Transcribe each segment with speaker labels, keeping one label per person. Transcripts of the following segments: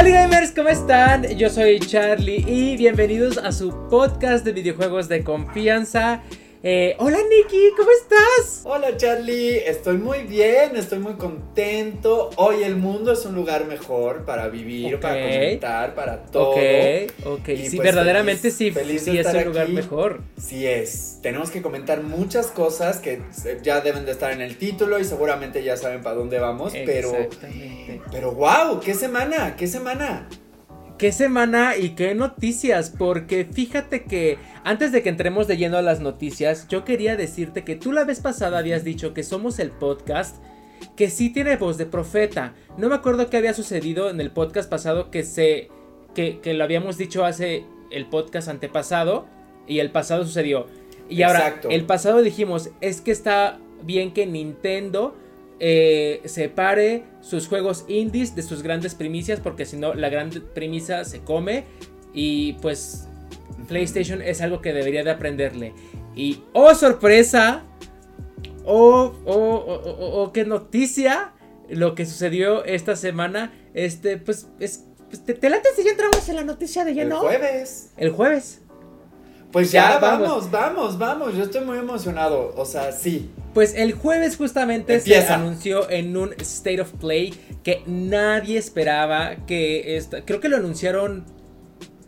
Speaker 1: Hola gamers, ¿cómo están? Yo soy Charlie y bienvenidos a su podcast de videojuegos de confianza. Eh, hola Nikki, ¿cómo estás?
Speaker 2: Hola Charlie, estoy muy bien, estoy muy contento. Hoy el mundo es un lugar mejor para vivir, para comentar, para todo.
Speaker 1: Ok, ok,
Speaker 2: Y,
Speaker 1: sí,
Speaker 2: pues,
Speaker 1: verdaderamente
Speaker 2: feliz-
Speaker 1: sí,
Speaker 2: feliz de
Speaker 1: sí es un lugar
Speaker 2: aquí.
Speaker 1: mejor.
Speaker 2: Sí es. Tenemos que comentar muchas cosas que ya deben de estar en el título y seguramente ya saben para dónde vamos, pero pero wow, qué semana, qué semana.
Speaker 1: ¿Qué semana y qué noticias? Porque fíjate que antes de que entremos de lleno a las noticias, yo quería decirte que tú la vez pasada habías dicho que somos el podcast que sí tiene voz de profeta. No me acuerdo qué había sucedido en el podcast pasado que se que, que lo habíamos dicho hace el podcast antepasado y el pasado sucedió. Y ahora,
Speaker 2: Exacto.
Speaker 1: el pasado dijimos, es que está bien que Nintendo eh, separe sus juegos indies de sus grandes primicias, porque si no, la gran primicia se come. Y pues, PlayStation es algo que debería de aprenderle. Y, oh sorpresa, oh, oh, oh, oh, oh, oh, qué noticia, lo que sucedió esta semana. Este, pues, es. pues, ¿te, te late si ya entramos en la noticia de
Speaker 2: El
Speaker 1: lleno?
Speaker 2: jueves.
Speaker 1: El jueves.
Speaker 2: Pues
Speaker 1: Ya,
Speaker 2: ya,
Speaker 1: vamos.
Speaker 2: vamos, vamos, vamos. Yo estoy muy emocionado. O sea, sí.
Speaker 1: Pues el jueves justamente se anunció en un State of Play que nadie esperaba que esta, creo que lo anunciaron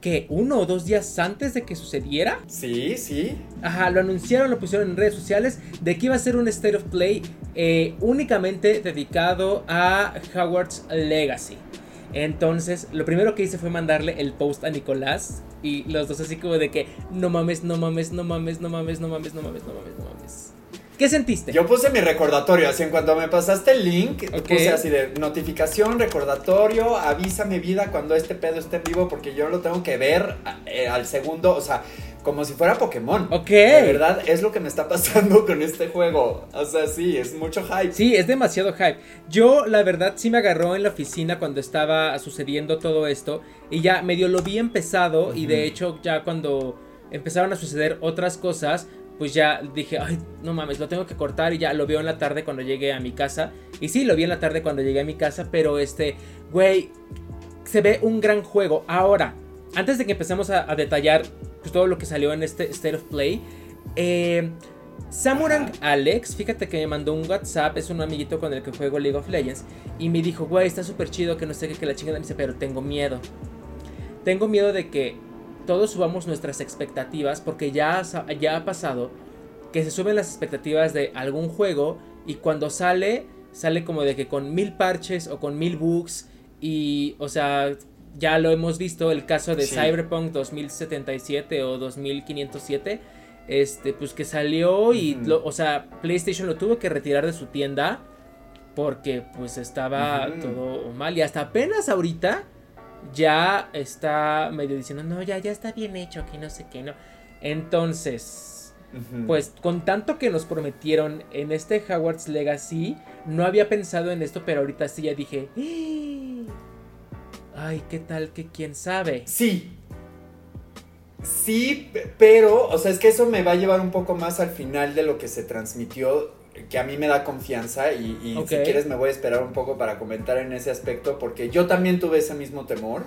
Speaker 1: que uno o dos días antes de que sucediera.
Speaker 2: Sí, sí.
Speaker 1: Ajá, lo anunciaron, lo pusieron en redes sociales de que iba a ser un State of Play eh, únicamente dedicado a Howard's Legacy. Entonces, lo primero que hice fue mandarle el post a Nicolás y los dos así como de que no mames, no mames, no mames, no mames, no mames, no mames, no mames, no mames. ¿Qué sentiste?
Speaker 2: Yo puse mi recordatorio, así en cuanto me pasaste el link,
Speaker 1: Ok.
Speaker 2: puse así de notificación, recordatorio, avísame vida cuando este pedo esté en vivo porque yo lo tengo que ver eh, al segundo, o sea, como si fuera Pokémon.
Speaker 1: Ok.
Speaker 2: De verdad, es lo que me está pasando con este juego. O sea, sí, es mucho hype.
Speaker 1: Sí, es demasiado hype. Yo, la verdad, sí me agarró en la oficina cuando estaba sucediendo todo esto. Y ya medio lo vi empezado. Y de hecho, ya cuando empezaron a suceder otras cosas, pues ya dije, ay, no mames, lo tengo que cortar. Y ya lo veo en la tarde cuando llegué a mi casa. Y sí, lo vi en la tarde cuando llegué a mi casa. Pero este, güey, se ve un gran juego. Ahora, antes de que empecemos a, a detallar pues, todo lo que salió en este State of Play, eh, Samurang Alex, fíjate que me mandó un WhatsApp, es un amiguito con el que juego League of Legends, y me dijo, güey, está súper chido, que no sé qué, que la chingada, me dice, pero tengo miedo. Tengo miedo de que todos subamos nuestras expectativas, porque ya, ya ha pasado que se suben las expectativas de algún juego, y cuando sale, sale como de que con mil parches o con mil bugs, y, o sea, ya lo hemos visto, el caso de
Speaker 2: Sí.
Speaker 1: Cyberpunk 2077 o 2507, este, pues que salió y, lo- o sea, PlayStation lo tuvo que retirar de su tienda porque pues estaba todo mal y hasta apenas ahorita ya está medio diciendo, no, ya, ya está bien hecho, que no sé qué, no. Entonces, pues con tanto que nos prometieron en este Howard's Legacy, no había pensado en esto, pero ahorita sí ya dije, ay, ¿qué tal que quién sabe?
Speaker 2: Sí. Sí, pe- pero, o sea, es que eso me va a llevar un poco más al final de lo que se transmitió, que a mí me da confianza y, si quieres me voy a esperar un poco para comentar en ese aspecto, porque yo también tuve ese mismo temor.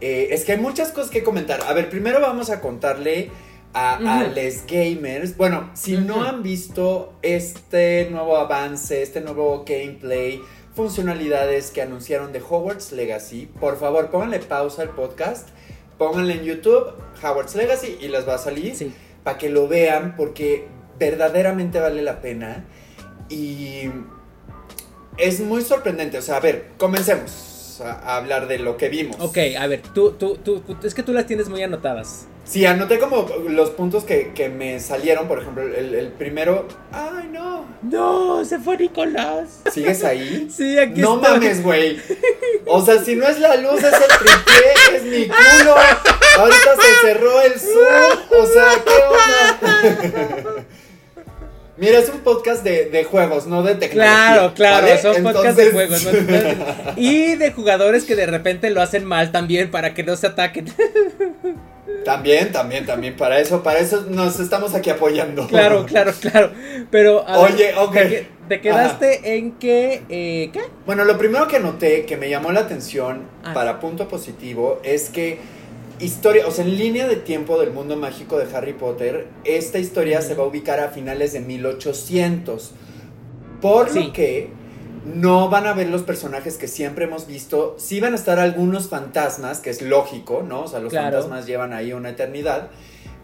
Speaker 2: Eh, es que hay muchas cosas que comentar. A ver, primero vamos a contarle a, a
Speaker 1: Ujú.
Speaker 2: les gamers. Bueno, si no han visto este nuevo avance, este nuevo gameplay, funcionalidades que anunciaron de Hogwarts Legacy, por favor pónganle pausa al podcast, pónganle en YouTube Hogwarts Legacy y les va a salir
Speaker 1: Sí.
Speaker 2: para que lo vean porque verdaderamente vale la pena y es muy sorprendente. O sea, a ver, comencemos a, a hablar de lo que vimos.
Speaker 1: Ok, a ver, tú, tú, tú, tú- es que tú las tienes muy anotadas.
Speaker 2: Sí, anoté como los puntos que, que me salieron, por ejemplo, el, el primero, ay no,
Speaker 1: No, se fue Nicolás.
Speaker 2: ¿sigues ahí?
Speaker 1: Sí, aquí
Speaker 2: no
Speaker 1: estoy.
Speaker 2: mames, güey. O sea, si no es la luz, es el tripié, es mi culo. Ahorita se cerró el Zoom. O sea, ¿qué onda? Mira, es un podcast de, de juegos, no de tecnología.
Speaker 1: Claro, claro,
Speaker 2: ¿vale?
Speaker 1: son podcasts de
Speaker 2: Entonces-
Speaker 1: juegos. ¿no? Entonces, y de jugadores que de repente lo hacen mal también para que no se ataquen.
Speaker 2: También, también, también. Para eso, para eso nos estamos aquí apoyando.
Speaker 1: Claro, claro, claro. Pero.
Speaker 2: Oye, ok.
Speaker 1: Te, quedaste en que. Eh, ¿Qué?
Speaker 2: Bueno, lo primero que noté que me llamó la atención ah. para punto positivo es que historia, o sea, en línea de tiempo del mundo mágico de Harry Potter, esta historia se va a ubicar a finales de 1800. Por lo que no van a ver los personajes que siempre hemos visto. Sí van a estar algunos fantasmas, que es lógico, ¿no? O sea, los fantasmas llevan ahí una eternidad.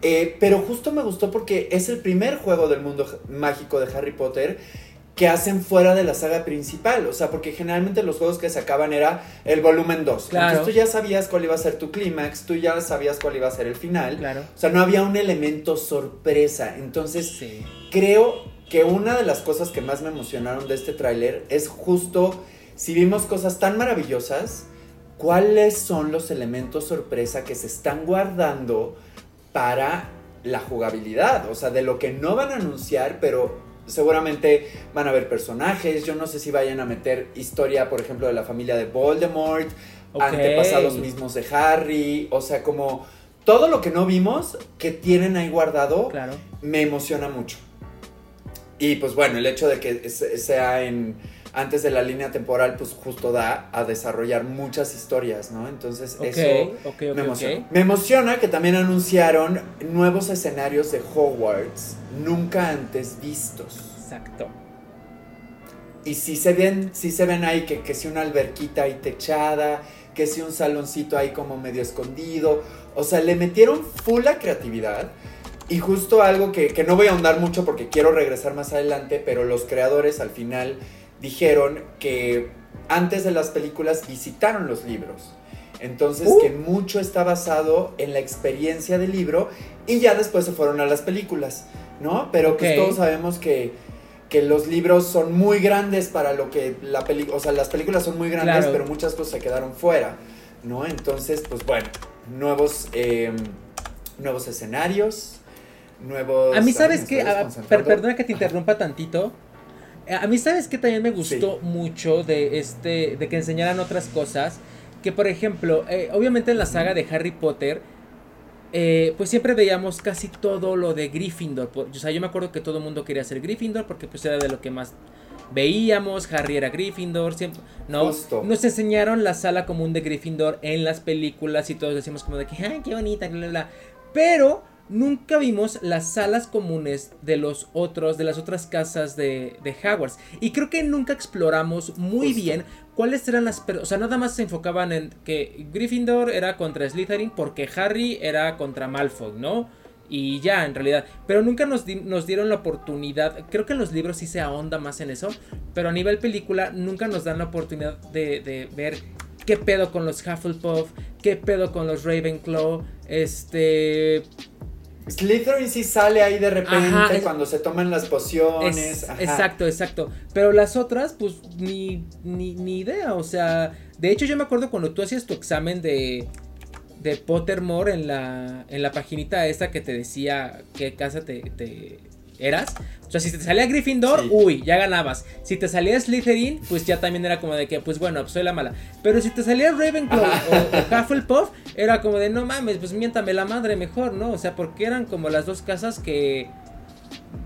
Speaker 2: Eh, pero justo me gustó porque es el primer juego del mundo mágico de Harry Potter que hacen fuera de la saga principal. O sea, porque generalmente los juegos que sacaban era el volumen 2. Claro. Entonces tú ya sabías cuál iba a ser tu clímax, tú ya sabías cuál iba a ser el final.
Speaker 1: Claro.
Speaker 2: O sea, no había un elemento sorpresa. Entonces, creo que una de las cosas que más me emocionaron de este tráiler es justo, si vimos cosas tan maravillosas, cuáles son los elementos sorpresa que se están guardando para la jugabilidad, o sea, de lo que no van a anunciar, pero seguramente van a haber personajes, yo no sé si vayan a meter historia, por ejemplo, de la familia de Voldemort, antepasados mismos de Harry, o sea, como todo lo que no vimos que tienen ahí guardado,
Speaker 1: claro.
Speaker 2: me emociona mucho. Y pues bueno, el hecho de que sea en antes de la línea temporal, pues justo da a desarrollar muchas historias, ¿no? Entonces eso me emociona. Me emociona que también anunciaron nuevos escenarios de Hogwarts nunca antes vistos.
Speaker 1: Exacto.
Speaker 2: Y si se ven, si se ven ahí que, que si una alberquita ahí techada, que si un saloncito ahí como medio escondido. O sea, le metieron full la creatividad. Y justo algo que, que, no voy a ahondar mucho porque quiero regresar más adelante, pero los creadores al final dijeron que antes de las películas visitaron los libros. Entonces uh. que mucho está basado en la experiencia del libro y ya después se fueron a las películas, ¿no? Pero pues todos sabemos que, que, los libros son muy grandes para lo que la película, o sea, las películas son muy grandes, pero muchas cosas se quedaron fuera, ¿no? Entonces, pues bueno, nuevos, em, nuevos escenarios, nuevos...
Speaker 1: A mí sabes que, perdona que te interrumpa tantito. A mí sabes que también me gustó mucho de este, de que enseñaran otras cosas. Que por ejemplo, eh, obviamente en la saga de Harry Potter, eh, pues siempre veíamos casi todo lo de Gryffindor. O sea, yo me acuerdo que todo el mundo quería ser Gryffindor porque pues era de lo que más veíamos. Harry era Gryffindor, siempre, ¿no? Nos enseñaron la sala común de Gryffindor en las películas y todos decimos como de que, ay, qué bonita, bla. Pero nunca vimos las salas comunes de los otros, de las otras casas de, de Hogwarts. Y creo que nunca exploramos muy bien cuáles eran las... O sea, nada más se enfocaban en que Gryffindor era contra Slytherin porque Harry era contra Malfoy, ¿no? Y ya, en realidad. Pero nunca nos, nos, dieron la oportunidad. Creo que en los libros sí se ahonda más en eso. Pero a nivel película nunca nos dan la oportunidad de, de ver qué pedo con los Hufflepuff. Qué pedo con los Ravenclaw. Este.
Speaker 2: Slytherin sí sale ahí de repente cuando se toman las pociones.
Speaker 1: exacto, exacto. Pero las otras, pues ni, ni, idea. O sea, de hecho yo me acuerdo cuando tú hacías tu examen de, de Pottermore en la, en la paginita esta que te decía qué casa te, eras. O sea, si te salía Gryffindor, uy, ya ganabas. Si te salía Slytherin, pues ya también era como de que, pues bueno, pues soy la mala. Pero si te salía Ravenclaw o, Hufflepuff, era como de, no mames, pues miéntame la madre mejor, ¿no? O sea, porque eran como las dos casas que,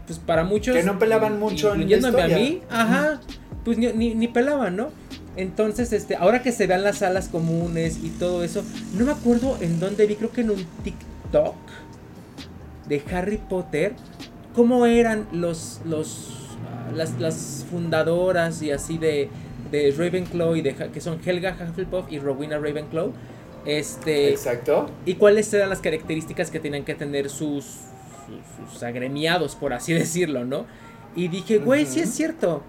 Speaker 1: pues para muchos...
Speaker 2: Que no pelaban mucho
Speaker 1: Incluyéndome a mí, ajá, pues ni, ni, ni pelaban, ¿no? Entonces, este, ahora que se vean las salas comunes y todo eso, no me acuerdo en dónde vi, creo que en un TikTok de Harry Potter cómo eran los, los, ah, las, fundadoras y así de, de Ravenclaw y de que son Helga Hufflepuff y Rowena Ravenclaw. Este,
Speaker 2: Exacto.
Speaker 1: Y cuáles eran las características que tenían que tener sus, sus, agremiados, por así decirlo, ¿no? Y dije, güey, sí es cierto.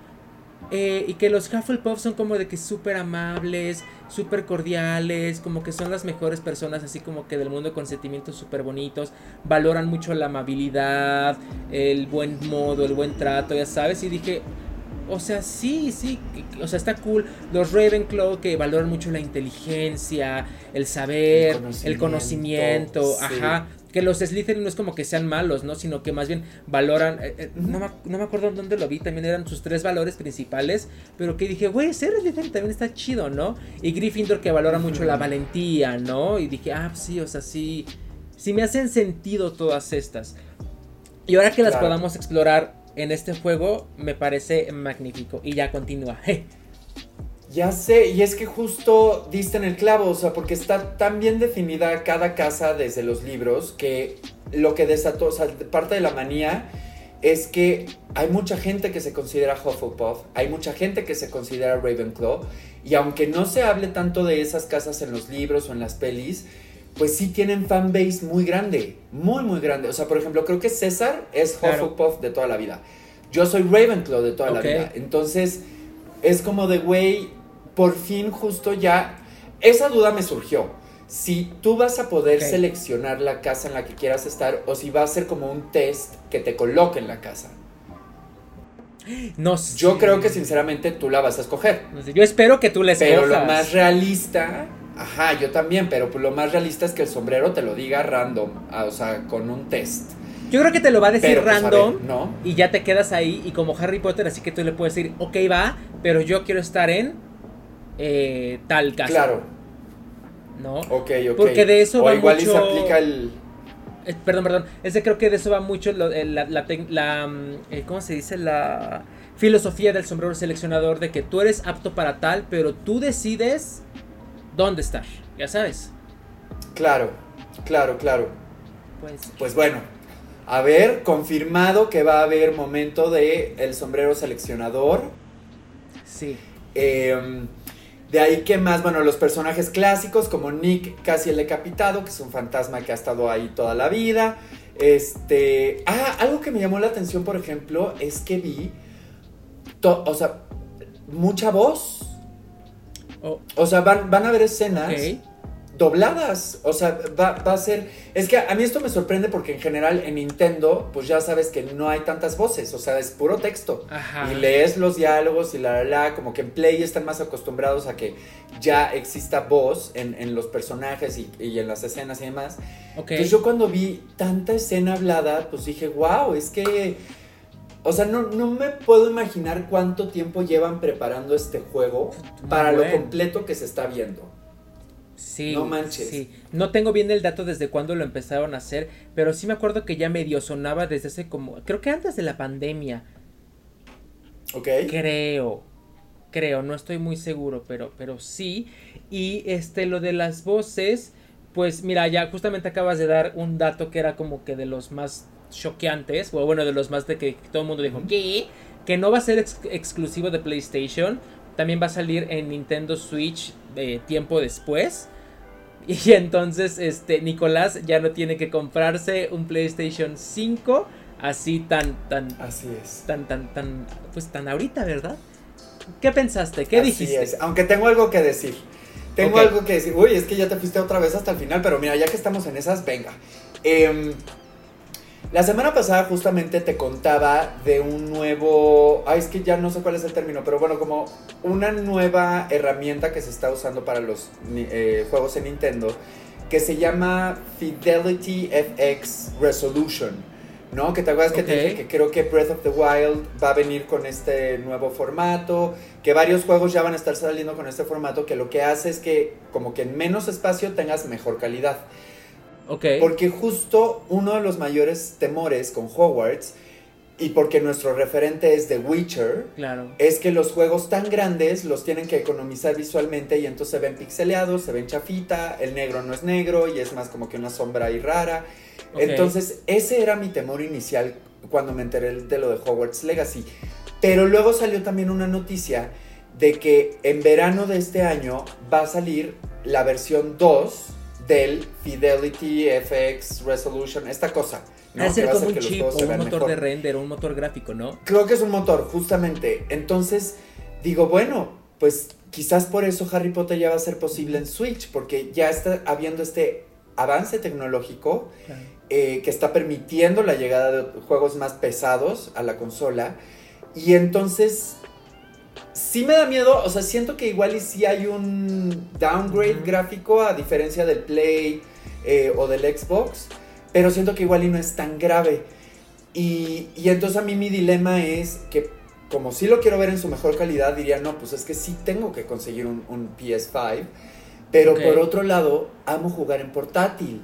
Speaker 1: Eh, y que los Hufflepuff son como de que súper amables, súper cordiales, como que son las mejores personas, así como que del mundo con sentimientos súper bonitos, valoran mucho la amabilidad, el buen modo, el buen trato, ya sabes, y dije, o sea, sí, sí, o sea, está cool. Los Ravenclaw que valoran mucho la inteligencia, el saber, el conocimiento, ajá que los Slytherin no es como que sean malos, ¿no? Sino que más bien valoran, eh, eh, no, me, no, me, acuerdo dónde lo vi, también eran sus tres valores principales, pero que dije, güey, ser Slytherin también está chido, ¿no? Y Gryffindor que valora mucho la valentía, ¿no? Y dije, ah, sí, o sea, sí, si me hacen sentido todas estas. Y ahora que las podamos explorar en este juego, me parece magnífico. Y ya continúa.
Speaker 2: Ya sé, y es que justo diste en el clavo, o sea, porque está tan bien definida cada casa desde los libros que lo que desató, o sea, parte de la manía es que hay mucha gente que se considera Hufflepuff, hay mucha gente que se considera Ravenclaw, y aunque no se hable tanto de esas casas en los libros o en las pelis, pues sí tienen fanbase muy grande, muy, muy grande. O sea, por ejemplo, creo que César es Hufflepuff de toda la vida. Yo soy Ravenclaw de toda la vida. Entonces, es como de, güey, por fin justo ya, esa duda me surgió. Si tú vas a poder seleccionar la casa en la que quieras estar o si va a ser como un test que te coloque en la casa.
Speaker 1: No
Speaker 2: Yo creo que sinceramente tú la vas a escoger.
Speaker 1: Yo espero que tú la escojas.
Speaker 2: Pero lo más realista Ajá, yo también, pero lo más realista es que el sombrero te lo diga random, ah, o sea, con un test.
Speaker 1: Yo creo que te lo va a decir pues, random ¿no? y ya te quedas ahí y como Harry Potter, así que tú le puedes decir, ok, va, pero yo quiero estar en eh, tal casa.
Speaker 2: Claro.
Speaker 1: ¿No?
Speaker 2: Ok, ok.
Speaker 1: Porque de eso
Speaker 2: o
Speaker 1: va
Speaker 2: igual y se aplica el...
Speaker 1: Eh, perdón, perdón. Ese creo que de eso va mucho la, la, mm, eh, ¿cómo se dice? La filosofía del sombrero seleccionador de que tú eres apto para tal, pero tú decides dónde estar, ya sabes.
Speaker 2: Claro, claro, claro.
Speaker 1: Pues,
Speaker 2: pues bueno, a ver, confirmado que va a haber momento de el sombrero seleccionador.
Speaker 1: Sí.
Speaker 2: Em, de ahí que más, bueno, los personajes clásicos como Nick casi el decapitado, que es un fantasma que ha estado ahí toda la vida. Este, ah, algo que me llamó la atención, por ejemplo, es que vi, o sea, mucha voz Oh. O sea, van, van a haber escenas dobladas. O sea, va, a ser. Es que a mí esto me sorprende porque en general en Nintendo, pues ya sabes que no hay tantas voces. O sea, es puro texto. Y lees los diálogos y la, la, la. Como que en Play están más acostumbrados a que ya exista voz en, los personajes y, en las escenas y demás. Entonces yo cuando vi tanta escena hablada, pues dije, wow, es que o sea, no, me puedo imaginar cuánto tiempo llevan preparando este juego para lo completo que se está viendo.
Speaker 1: Sí, no manches. Sí. No tengo bien el dato desde cuándo lo empezaron a hacer, pero sí me acuerdo que ya medio sonaba desde hace como, creo que antes de la pandemia.
Speaker 2: Ok.
Speaker 1: Creo, creo, no estoy muy seguro, pero, pero sí. Y este, lo de las voces, pues mira, ya justamente acabas de dar un dato que era como que de los más choqueantes, o bueno, de los más de que todo el mundo dijo, ¿qué? Que no va a ser exclusivo de PlayStation, también va a salir en Nintendo Switch de tiempo después. Y entonces, este, Nicolás ya no tiene que comprarse un PlayStation 5 así tan, tan,
Speaker 2: así es,
Speaker 1: tan, tan, tan, pues tan ahorita, ¿verdad? ¿Qué pensaste? ¿Qué dijiste?
Speaker 2: Aunque tengo algo que decir. Tengo algo que decir. Uy, es que ya te fuiste otra vez hasta el final, pero mira, ya que estamos en esas, venga. Eh, la semana pasada justamente te contaba de un nuevo, ay es que ya no sé cuál es el término, pero bueno, como una nueva herramienta que se está usando para los eh, juegos en Nintendo, que se llama Fidelity FX Resolution, ¿no? Que te acuerdas que te dije que creo que Breath of the Wild va a venir con este nuevo formato, que varios juegos ya van a estar saliendo con este formato, que lo que hace es que como que en menos espacio tengas mejor calidad. Porque justo uno de los mayores temores con Hogwarts y porque nuestro referente es The Witcher,
Speaker 1: claro.
Speaker 2: es que los juegos tan grandes los tienen que economizar visualmente y entonces se ven pixeleados, se ven chafita, el negro no es negro y es más como que una sombra ahí rara. Entonces, ese era mi temor inicial cuando me enteré de lo de Hogwarts Legacy. Pero luego salió también una noticia de que en verano de este año va a salir la versión 2 del Fidelity FX Resolution, esta cosa.
Speaker 1: ¿no? ser como un chip o un motor de render un motor gráfico, ¿no?
Speaker 2: Creo que es un motor, justamente. Entonces, digo, bueno, pues quizás por eso Harry Potter ya va a ser posible en Switch, porque ya está habiendo este avance tecnológico eh, que está permitiendo la llegada de juegos más pesados a la consola. Y entonces sí me da miedo, o sea, siento que igual y sí hay un downgrade gráfico a diferencia del Play eh, o del Xbox, pero siento que igual y no es tan grave. Y, entonces a mí mi dilema es que como sí lo quiero ver en su mejor calidad, diría, no, pues es que sí tengo que conseguir un, PS5, pero por otro lado, amo jugar en portátil.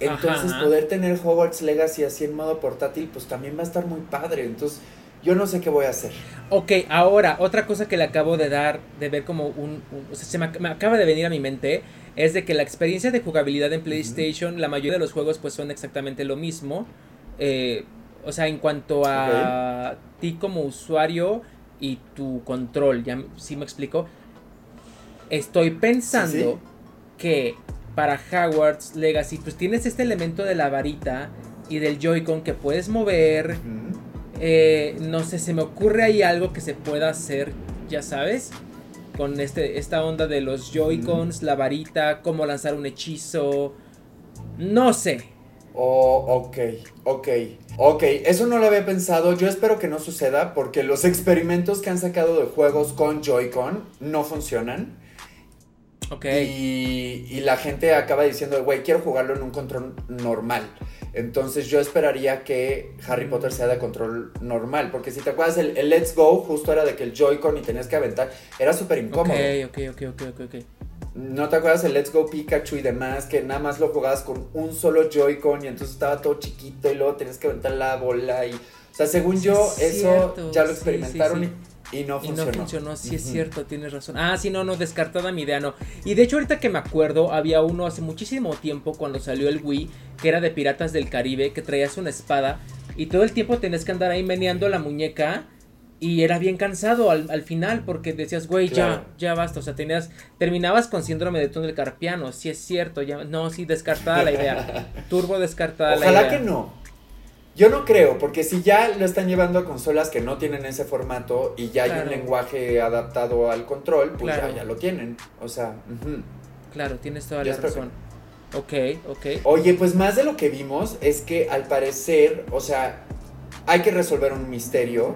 Speaker 2: Entonces poder tener Hogwarts Legacy así en modo portátil, pues también va a estar muy padre. Entonces yo no sé qué voy a hacer.
Speaker 1: Ok, ahora, otra cosa que le acabo de dar, de ver como un... o sea, se me, acaba de venir a mi mente, es de que la experiencia de jugabilidad en PlayStation, la mayoría de los juegos pues son exactamente lo mismo. Eh, o sea, en cuanto a ti como usuario y tu control, ya sí me explico. Estoy pensando que para Hogwarts Legacy, pues tienes este elemento de la varita y del Joy-Con que puedes mover. Eh, no sé, se me ocurre ahí algo que se pueda hacer, ya sabes, con este, esta onda de los Joy-Cons, la varita, cómo lanzar un hechizo. No sé.
Speaker 2: Oh, ok, ok. Ok, eso no lo había pensado. Yo espero que no suceda porque los experimentos que han sacado de juegos con Joy-Con no funcionan.
Speaker 1: Ok.
Speaker 2: Y, y la gente acaba diciendo, güey, quiero jugarlo en un control normal. Entonces yo esperaría que Harry Potter sea de control normal, porque si te acuerdas, el, Let's Go justo era de que el Joy-Con y tenías que aventar, era súper incómodo.
Speaker 1: Ok, ok, ok, ok, ok.
Speaker 2: ¿No te acuerdas el Let's Go Pikachu y demás? Que nada más lo jugabas con un solo Joy-Con y entonces estaba todo chiquito y luego tenías que aventar la bola y... O sea, según yo, eso ya lo experimentaron y y no funcionó.
Speaker 1: Y no funcionó, sí es cierto, tienes razón. Ah, sí, no, no, descartada mi idea, no. Y de hecho, ahorita que me acuerdo, había uno hace muchísimo tiempo cuando salió el Wii, que era de Piratas del Caribe, que traías una espada y todo el tiempo tenías que andar ahí meneando la muñeca. Y era bien cansado al, final porque decías, güey, ya, ya basta. O sea, tenías, terminabas con síndrome de túnel carpiano. Sí es cierto, ya, no, sí, descartada la idea. Turbo descartada
Speaker 2: la
Speaker 1: idea.
Speaker 2: Ojalá que no. Yo no creo, porque si ya lo están llevando a consolas que no tienen ese formato y ya hay un lenguaje adaptado al control, pues ya, lo tienen. O sea,
Speaker 1: claro, tienes toda la razón. Ok, ok.
Speaker 2: Oye, pues más de lo que vimos es que al parecer, o sea, hay que resolver un misterio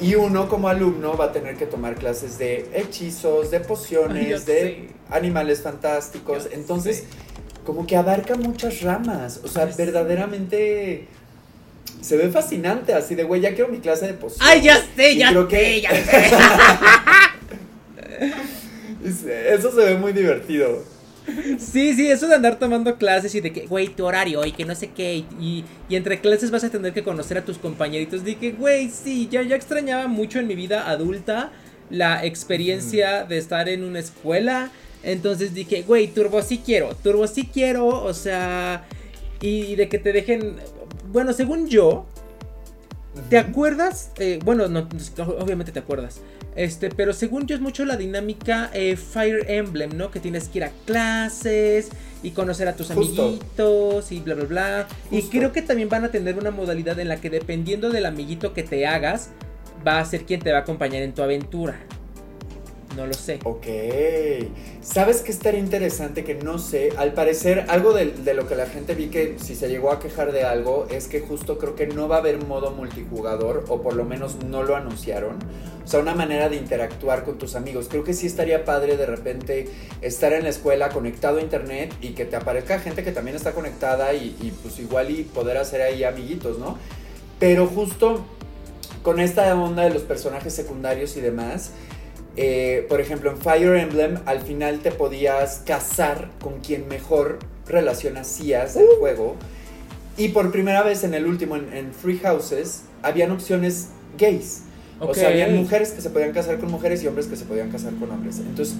Speaker 2: y uno como alumno va a tener que tomar clases de hechizos, de pociones, de animales fantásticos. Entonces, como que abarca muchas ramas. O sea, verdaderamente se ve fascinante, así de, güey, ya quiero mi clase de poción.
Speaker 1: ¡Ay, ya sé, ya sé, ya sé!
Speaker 2: eso se ve muy divertido.
Speaker 1: Sí, sí, eso de andar tomando clases y de que, güey, tu horario y que no sé qué, y, entre clases vas a tener que conocer a tus compañeritos. Dije, güey, sí, ya, ya extrañaba mucho en mi vida adulta la experiencia de estar en una escuela. Entonces dije, güey, turbo sí quiero, turbo sí quiero, o sea, y de que te dejen, bueno, según yo, ¿te acuerdas? Eh, bueno, no, obviamente te acuerdas. Este, pero según yo es mucho la dinámica eh, Fire Emblem, ¿no? Que tienes que ir a clases y conocer a tus amiguitos y bla, bla, bla. Y creo que también van a tener una modalidad en la que dependiendo del amiguito que te hagas, va a ser quien te va a acompañar en tu aventura. No lo sé.
Speaker 2: Ok. ¿Sabes qué estaría interesante que no sé? Al parecer, algo de, lo que la gente vi que si se llegó a quejar de algo es que justo creo que no va a haber modo multijugador o por lo menos no lo anunciaron. O sea, una manera de interactuar con tus amigos. Creo que sí estaría padre de repente estar en la escuela conectado a internet y que te aparezca gente que también está conectada y, y pues igual y poder hacer ahí amiguitos, ¿no? Pero justo con esta onda de los personajes secundarios y demás eh, por ejemplo, en Fire Emblem al final te podías casar con quien mejor relación hacías del uh. juego. Y por primera vez en el último, en, Free Houses, habían opciones gays. O sea, habían mujeres que se podían casar con mujeres y hombres que se podían casar con hombres. Entonces,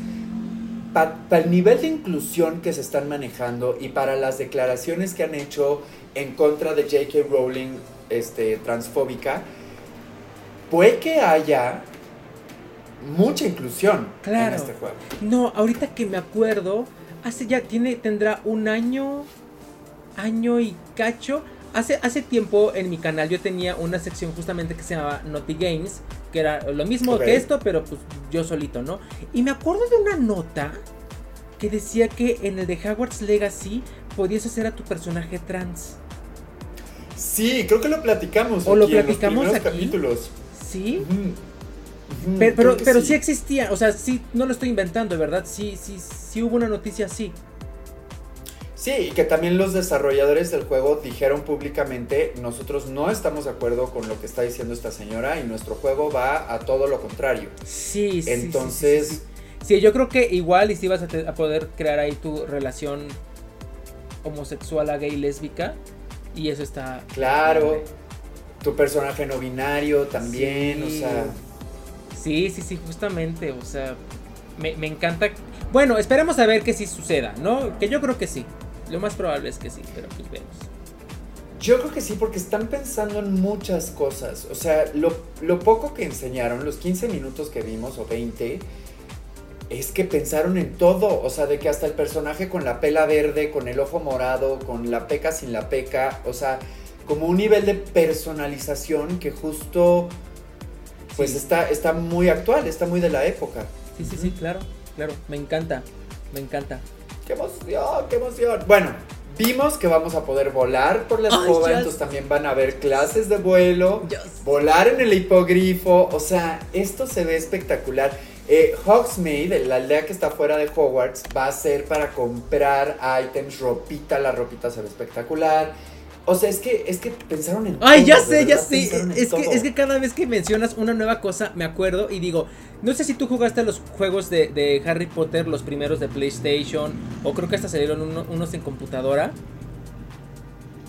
Speaker 2: para el nivel de inclusión que se están manejando y para las declaraciones que han hecho en contra de J.K. Rowling este, transfóbica, puede que haya mucha inclusión en este juego.
Speaker 1: No, ahorita que me acuerdo, hace ya tiene tendrá un año año y cacho. Hace, hace tiempo en mi canal yo tenía una sección justamente que se llamaba Naughty Games, que era lo mismo que esto, pero pues yo solito, ¿no? Y me acuerdo de una nota que decía que en el de Hogwarts Legacy podías hacer a tu personaje trans.
Speaker 2: Sí, creo que lo platicamos.
Speaker 1: O lo platicamos
Speaker 2: en los aquí. capítulos.
Speaker 1: Sí. Pero, pero, sí. existía, o sea, sí, no lo estoy inventando, ¿verdad? Sí, sí, sí hubo una noticia así.
Speaker 2: Sí, y que también los desarrolladores del juego dijeron públicamente, nosotros no estamos de acuerdo con lo que está diciendo esta señora y nuestro juego va a todo lo contrario.
Speaker 1: Sí,
Speaker 2: sí. Entonces...
Speaker 1: Sí, yo creo que igual y si vas a, a poder crear ahí tu relación homosexual a gay lésbica. Y eso está.
Speaker 2: Claro. Tu personaje no binario también, o sea.
Speaker 1: Sí, sí, sí, justamente. O sea, me, encanta. Bueno, esperemos a ver que sí suceda, ¿no? Que yo creo que sí. Lo más probable es que sí, pero pues vemos.
Speaker 2: Yo creo que sí, porque están pensando en muchas cosas. O sea, lo, lo, poco que enseñaron, los 15 minutos que vimos, o 20, es que pensaron en todo. O sea, de que hasta el personaje con la pela verde, con el ojo morado, con la peca sin la peca. O sea, como un nivel de personalización que justo, pues está, está muy actual, está muy de la época.
Speaker 1: Sí, sí, sí, claro, claro. Me encanta, me encanta.
Speaker 2: ¡Qué emoción, qué emoción! Bueno, vimos que vamos a poder volar por la escoba, entonces también van a haber clases de vuelo, volar en el hipogrifo, o sea, esto se ve espectacular. Eh, Hogsmeade, la aldea que está fuera de Hogwarts, va a ser para comprar items, ropita, la ropita se ve espectacular. O sea, es que, es que pensaron en
Speaker 1: Ay, ya sé, ya sé. Es que, es que cada vez que mencionas una nueva cosa, me acuerdo y digo, no sé si tú jugaste los juegos de, Harry Potter, los primeros de PlayStation, o creo que hasta salieron unos en computadora.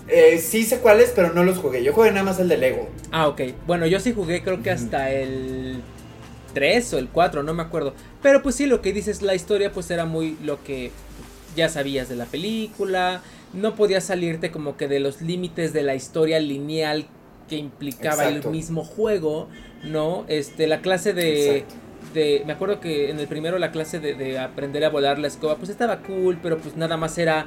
Speaker 2: Eh, sí sé cuáles, pero no los jugué. Yo jugué nada más el de Lego.
Speaker 1: Ah, ok. Bueno, yo sí jugué creo que hasta el 3 o el 4, no me acuerdo. Pero pues sí, lo que dices, la historia pues era muy lo que ya sabías de la película no podías salirte como que de los límites de la historia lineal que implicaba el mismo juego, ¿no? Este, la clase de, de, me acuerdo que en el primero la clase de, aprender a volar la escoba, pues estaba cool, pero pues nada más era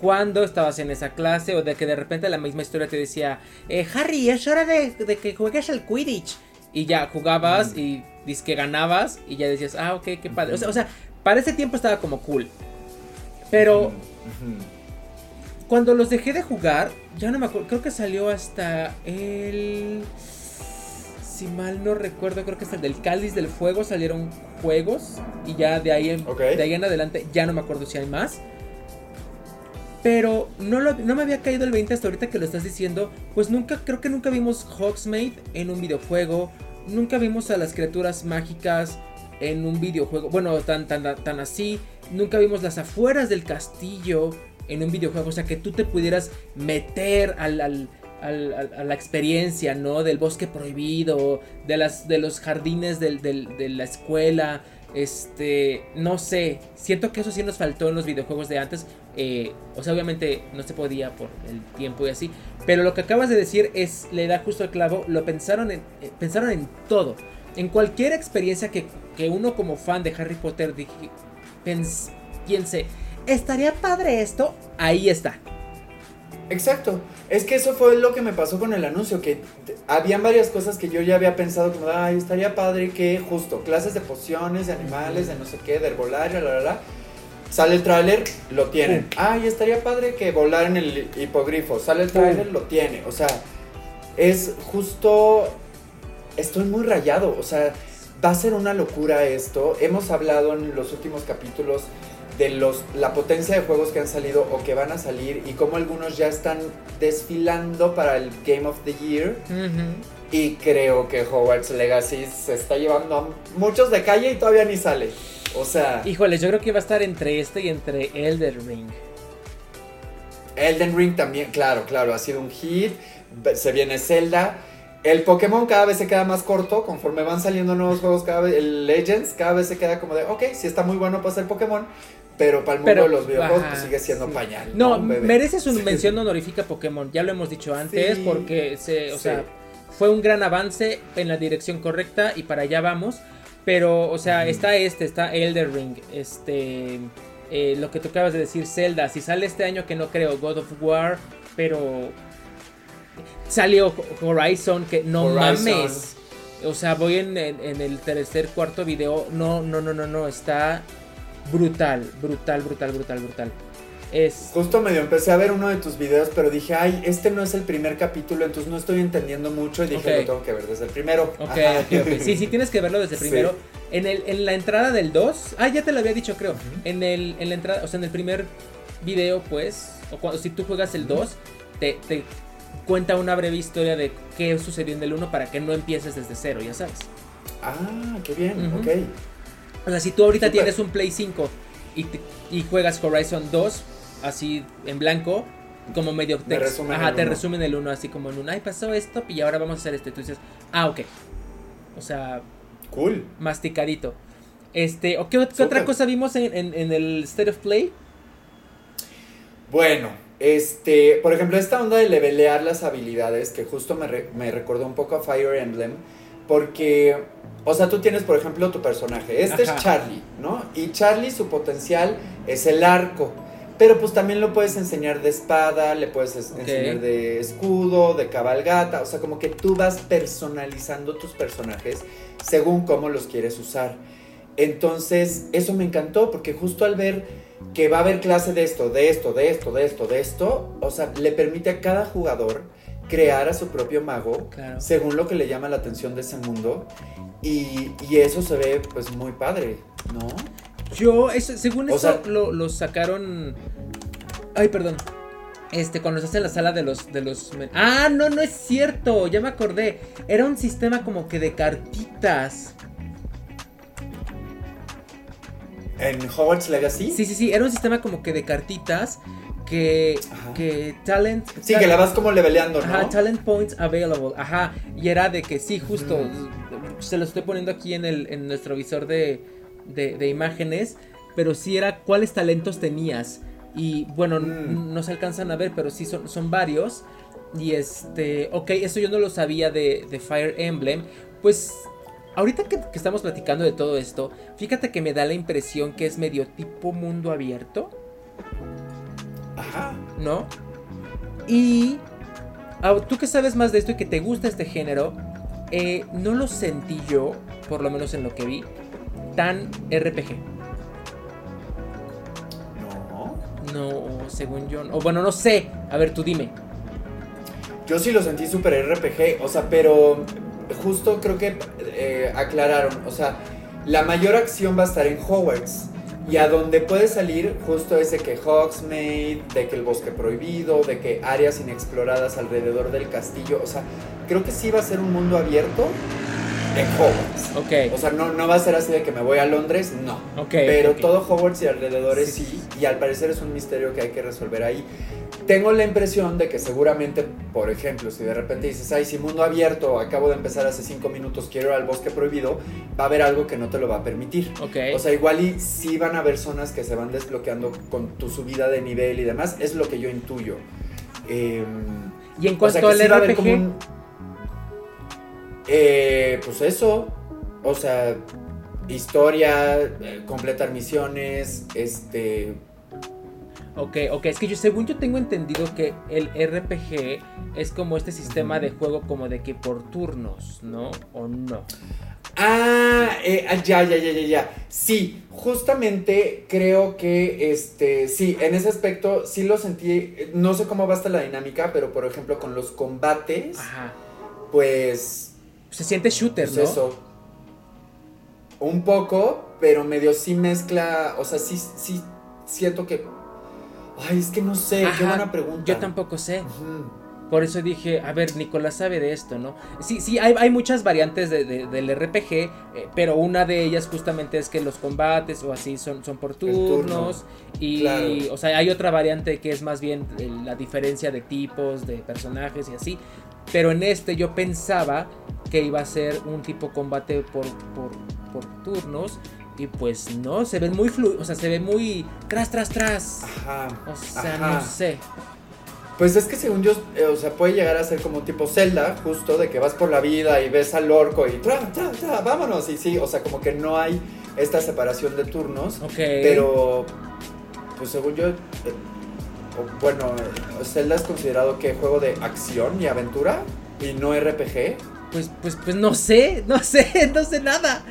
Speaker 1: cuando estabas en esa clase o de que de repente la misma historia te decía, eh, Harry, es hora de, que juegues al Quidditch. Y ya jugabas y dices que ganabas y ya decías, ah, ok, qué padre. O sea, o sea, para ese tiempo estaba como cool. Pero cuando los dejé de jugar, ya no me acuerdo, creo que salió hasta el... Si mal no recuerdo, creo que hasta el del Cáliz del Fuego salieron juegos. Y ya de ahí en, de ahí en adelante ya no me acuerdo si hay más. Pero no, no me había caído el 20 hasta ahorita que lo estás diciendo. Pues nunca, creo que nunca vimos Hogsmeade en un videojuego. Nunca vimos a las criaturas mágicas en un videojuego. Bueno, tan, tan, tan así. Nunca vimos las afueras del castillo en un videojuego, o sea, que tú te pudieras meter al, al, a la experiencia, ¿no? Del bosque prohibido, de, las, de los jardines del, de la escuela, este, no sé, siento que eso sí nos faltó en los videojuegos de antes, eh, o sea, obviamente no se podía por el tiempo y así, pero lo que acabas de decir es, le da justo el clavo, lo pensaron en, eh, pensaron en todo, en cualquier experiencia que, que uno como fan de Harry Potter dije, piense, estaría padre esto, ahí está.
Speaker 2: Exacto. Es que eso fue lo que me pasó con el anuncio, que habían varias cosas que yo ya había pensado como, ay, estaría padre que justo clases de pociones, de animales, de no sé qué, de herbolaria, la, la, la. Sale el tráiler, lo tienen. Ay, estaría padre que volar en el hipogrifo. Sale el tráiler, lo tiene. O sea, es justo... Estoy muy rayado. O sea, va a ser una locura esto. Hemos hablado en los últimos capítulos de los, la potencia de juegos que han salido o que van a salir y cómo algunos ya están desfilando para el Game of the Year. Y creo que Hogwarts Legacy se está llevando a muchos de calle y todavía ni sale. O sea...
Speaker 1: Híjole, yo creo que va a estar entre este y entre Elden Ring.
Speaker 2: Elden Ring también, claro, claro, ha sido un hit. Se viene Zelda. El Pokémon cada vez se queda más corto, conforme van saliendo nuevos juegos, cada vez, el Legends cada vez se queda como de, ok, si está muy bueno para ser Pokémon, pero para el mundo de los videojuegos pues, sigue siendo pañal.
Speaker 1: No, mereces una mención honorífica Pokémon, ya lo hemos dicho antes, porque se, o sea, fue un gran avance en la dirección correcta y para allá vamos. Pero, o sea, está este, está Elder Ring, este, eh, lo que tú acabas de decir, Zelda. Si sale este año, que no creo, God of War, pero salió Horizon, que no mames. O sea, voy en, en, el tercer, cuarto video. No, no, no, no, no. Está brutal, brutal, brutal, brutal, brutal. Es...
Speaker 2: Justo medio empecé a ver uno de tus videos, pero dije, ay, este no es el primer capítulo, entonces no estoy entendiendo mucho y dije, lo tengo que ver desde el primero.
Speaker 1: Ok, Sí, sí, tienes que verlo desde el primero. En, el, en la entrada del 2, ah, ya te lo había dicho, creo. en, el, en la entrada, o sea, en el primer video, pues, o cuando, si tú juegas el 2, te, te cuenta una breve historia de qué sucedió en el 1 para que no empieces desde cero, ya sabes.
Speaker 2: Ah, qué bien, ok.
Speaker 1: O sea, si tú ahorita tienes un Play 5 y, y, juegas Horizon 2, así en blanco, como medio
Speaker 2: Te resumen
Speaker 1: Ajá,
Speaker 2: el
Speaker 1: te resumen el uno, así como en un, ay, pasó esto y ahora vamos a hacer esto. Y tú dices, ah, ok. O sea,
Speaker 2: Cool.
Speaker 1: masticadito. Este, ¿o qué, otra cosa vimos en, en- en el State of Play?
Speaker 2: Bueno, este, por ejemplo, esta onda de levelear las habilidades, que justo me, re- me recordó un poco a Fire Emblem, porque, o sea, tú tienes, por ejemplo, tu personaje, este
Speaker 1: Ajá.
Speaker 2: es Charlie, ¿no? Y Charlie, su potencial es el arco, pero pues también lo puedes enseñar de espada, le puedes enseñar de escudo, de cabalgata, o sea, como que tú vas personalizando tus personajes según cómo los quieres usar. Entonces, eso me encantó, porque justo al ver que va a haber clase de esto, de esto, de esto, de esto, de esto, o sea, le permite a cada jugador crear a su propio mago
Speaker 1: Claro.
Speaker 2: según lo que le llama la atención de ese mundo y, y eso se ve pues muy padre, ¿no?
Speaker 1: Yo, eso, según
Speaker 2: O
Speaker 1: eso,
Speaker 2: sea-
Speaker 1: lo, lo sacaron. Ay, perdón. Este, cuando se hace la sala de los, de los. Ah, no, no es cierto. Ya me acordé. Era un sistema como que de cartitas.
Speaker 2: En Hogwarts Legacy.
Speaker 1: Sí, sí, sí. Era un sistema como que de cartitas. Que.
Speaker 2: Ajá.
Speaker 1: Que talent.
Speaker 2: Sí, que la vas como leveleando, ¿no?
Speaker 1: Ajá, talent points available. Ajá. Y era de que sí, justo. Se lo estoy poniendo aquí en, el, en nuestro visor de, de, de imágenes. Pero sí era cuáles talentos tenías. Y bueno,
Speaker 2: Mm.
Speaker 1: no se alcanzan a ver, pero sí son, son varios. Y este. Ok, eso yo no lo sabía de, de Fire Emblem. Pues. Ahorita que, que estamos platicando de todo esto, fíjate que me da la impresión que es medio tipo mundo abierto.
Speaker 2: Ajá.
Speaker 1: ¿no? Y ah, tú que sabes más de esto y que te gusta este género, eh, no lo sentí yo, por lo menos en lo que vi, tan RPG.
Speaker 2: No.
Speaker 1: No, según yo. O bueno, no sé. A ver, tú dime.
Speaker 2: Yo sí lo sentí súper RPG, o sea, pero justo creo que eh, aclararon, o sea, la mayor acción va a estar en Hogwarts. Y a donde puede salir justo ese que Hogsmeade, de que el bosque prohibido, de que áreas inexploradas alrededor del castillo, o sea, creo que sí va a ser un mundo abierto en Hogwarts.
Speaker 1: Ok.
Speaker 2: O sea, no, no va a ser así de que me voy a Londres, no.
Speaker 1: Ok.
Speaker 2: Pero
Speaker 1: ok.
Speaker 2: todo Hogwarts y alrededores
Speaker 1: Sí,
Speaker 2: sí, y al parecer es un misterio que hay que resolver ahí. Tengo la impresión de que seguramente, por ejemplo, si de repente dices, ay, si mundo abierto, acabo de empezar hace cinco minutos, quiero ir al bosque prohibido, va a haber algo que no te lo va a permitir.
Speaker 1: Ok.
Speaker 2: O sea, igual y sí van a haber zonas que se van desbloqueando con tu subida de nivel y demás, es lo que yo intuyo. Em,
Speaker 1: y en
Speaker 2: o
Speaker 1: cuanto
Speaker 2: sea,
Speaker 1: al
Speaker 2: sí
Speaker 1: RPG,
Speaker 2: Eh, pues eso. O sea, historia, eh, completar misiones, este...
Speaker 1: ok, ok, es que yo según yo tengo entendido que el RPG es como este sistema de juego como de que por turnos, ¿no? ¿O no?
Speaker 2: Ah, eh, ah, ya, ya, ya, ya, ya. Sí, justamente creo que, este, sí, en ese aspecto sí lo sentí, eh, no sé cómo va a estar la dinámica, pero por ejemplo con los combates,
Speaker 1: Ajá.
Speaker 2: pues...
Speaker 1: Se siente shooter,
Speaker 2: Pues
Speaker 1: ¿no?
Speaker 2: eso. Un poco, pero medio sí mezcla. O sea, sí, sí siento que. Ay, es que no sé, qué
Speaker 1: Ajá,
Speaker 2: buena pregunta.
Speaker 1: Yo tampoco sé. Por eso dije, a ver, Nicolás sabe de esto, ¿no? Sí, sí, hay, hay muchas variantes de- de- del RPG, eh, pero una de ellas justamente es que los combates o así son, son por
Speaker 2: turno,
Speaker 1: turnos. y,
Speaker 2: claro.
Speaker 1: o sea, hay otra variante que es más bien eh, la diferencia de tipos, de personajes y así. Pero en este yo pensaba que iba a ser un tipo combate por, por, por turnos. Y pues no, se ven muy fluidos, o sea, se ve muy tras, tras, tras.
Speaker 2: Ajá.
Speaker 1: O sea,
Speaker 2: ajá.
Speaker 1: no sé.
Speaker 2: Pues es que según yo, eh, o sea, puede llegar a ser como tipo Zelda, justo de que vas por la vida y ves al orco y tra, tra, tra, vámonos. Y sí, o sea, como que no hay esta separación de turnos.
Speaker 1: Ok.
Speaker 2: Pero, pues según yo, eh, bueno, Zelda es considerado que juego de acción y aventura y no RPG.
Speaker 1: Pues, pues, pues no sé, no sé, no sé nada.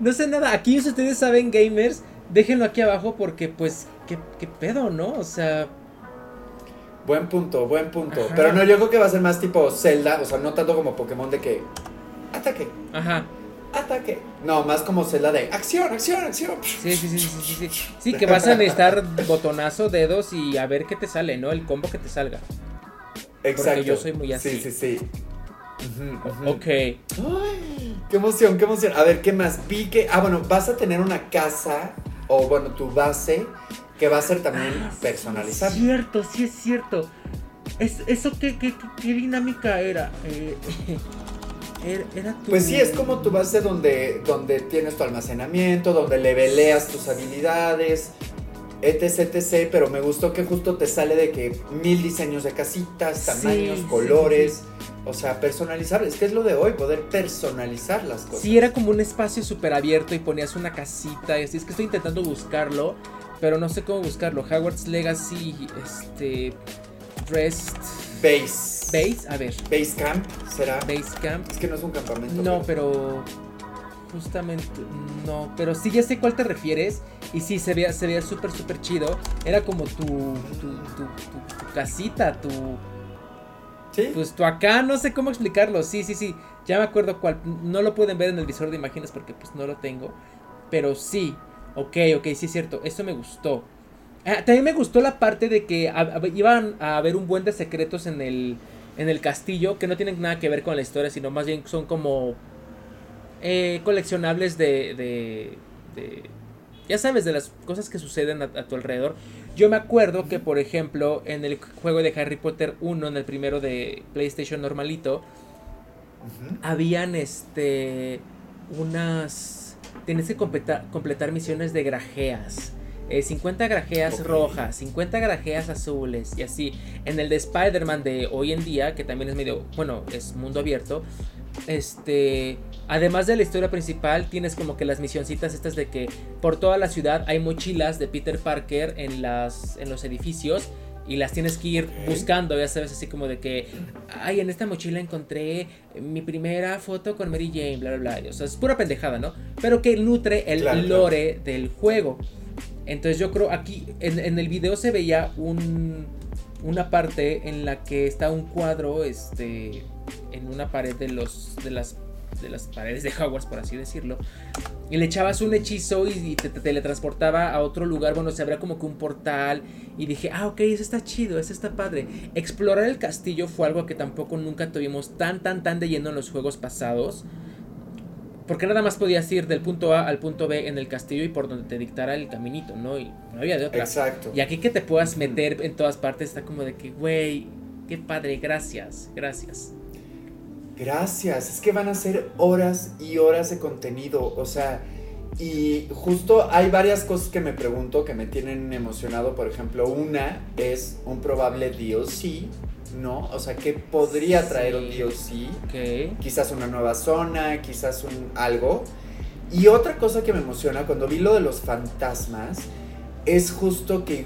Speaker 1: No sé nada. Aquí si ustedes saben gamers, déjenlo aquí abajo porque pues, ¿qué, qué pedo, no? O sea,
Speaker 2: Buen punto, buen punto.
Speaker 1: Ajá.
Speaker 2: Pero no, yo creo que va a ser más tipo Zelda, o sea, no tanto como Pokémon de que ataque,
Speaker 1: ajá.
Speaker 2: ataque. No, más como Zelda de acción, acción, acción.
Speaker 1: Sí, sí, sí, sí, sí, sí. Sí, que vas a necesitar botonazo, dedos y a ver qué te sale, ¿no? El combo que te salga.
Speaker 2: Exacto.
Speaker 1: yo soy muy así.
Speaker 2: Sí, sí, sí. Ujú.
Speaker 1: Ok.
Speaker 2: Ay, qué emoción, qué emoción. A ver, ¿qué más? Vi que, ah, bueno, vas a tener una casa, o bueno, tu base que va a ser también ah, personalizable.
Speaker 1: Es cierto, sí es cierto. Es, ¿Eso qué, qué, qué dinámica era? Eh, era,
Speaker 2: Pues sí, es como tu base donde, donde tienes tu almacenamiento, donde le veleas tus habilidades, etc, etc. Pero me gustó que justo te sale de que mil diseños de casitas, tamaños, colores. O sea, personalizables, que es lo de hoy, poder personalizar las cosas.
Speaker 1: Sí, era como un espacio súper abierto y ponías una casita. Y así es que estoy intentando buscarlo, pero no sé cómo buscarlo. Howard's Legacy, este. Rest.
Speaker 2: Base.
Speaker 1: Base, a ver.
Speaker 2: Base Camp, ¿será?
Speaker 1: Base Camp.
Speaker 2: Es que no es un campamento.
Speaker 1: No, pero. Justamente, no, pero sí ya sé cuál te refieres. Y sí, se veía, se veía súper, súper chido. Era como tu, tu, tu, tu casita, tu,
Speaker 2: ¿Sí?
Speaker 1: Pues tú acá, no sé cómo explicarlo. Sí, sí, sí. Ya me acuerdo cuál. No lo pueden ver en el visor de imágenes porque pues no lo tengo. Pero sí. Ok, ok, sí es cierto. Eso me gustó. Ah, también me gustó la parte de que iban a haber un buen de secretos en el, en el castillo que no tienen nada que ver con la historia, sino más bien son como eh, coleccionables de, de, de, Ya sabes, de las cosas que suceden a tu alrededor. Yo me acuerdo que, por ejemplo, en el juego de Harry Potter 1, en el primero de PlayStation normalito, habían este unas tienes que completar, completar misiones de grajeas. 50 eh, grajeas rojas, 50 grajeas azules y así. En el de Spider-Man de hoy en día, que también es medio, bueno, es mundo abierto, este, además de la historia principal, tienes como que las misioncitas estas de que por toda la ciudad hay mochilas de Peter Parker en, las, en los edificios y las tienes que ir buscando, ya sabes, así como de que, ay, en esta mochila encontré mi primera foto con Mary Jane, bla, bla, bla. O sea, es pura pendejada, ¿no? Pero que nutre el lore del juego. Entonces yo creo aquí, en, en el video se veía un, una parte en la que está un cuadro, este en una pared de los de las de las paredes de Hogwarts, por así decirlo. Y le echabas un hechizo y, te, teletransportaba a otro lugar. Bueno, se abría como que un portal. Y dije, ah, ok, eso está chido, eso está padre. Explorar el castillo fue algo que tampoco nunca tuvimos tan, tan, tan de lleno en los juegos pasados. Porque nada más podías ir del punto A al punto B en el castillo y por donde te dictara el caminito, ¿no? Y no había de otra.
Speaker 2: Exacto.
Speaker 1: Y aquí que te puedas meter en todas partes está como de que, güey, qué padre, gracias, gracias.
Speaker 2: Gracias, es que van a ser horas y horas de contenido, o sea, y justo hay varias cosas que me pregunto que me tienen emocionado, por ejemplo, una es un probable DLC, ¿no? O sea, ¿qué podría traer un DLC? Quizás una nueva zona, quizás un algo. Y otra cosa que me emociona cuando vi lo de los fantasmas es justo que,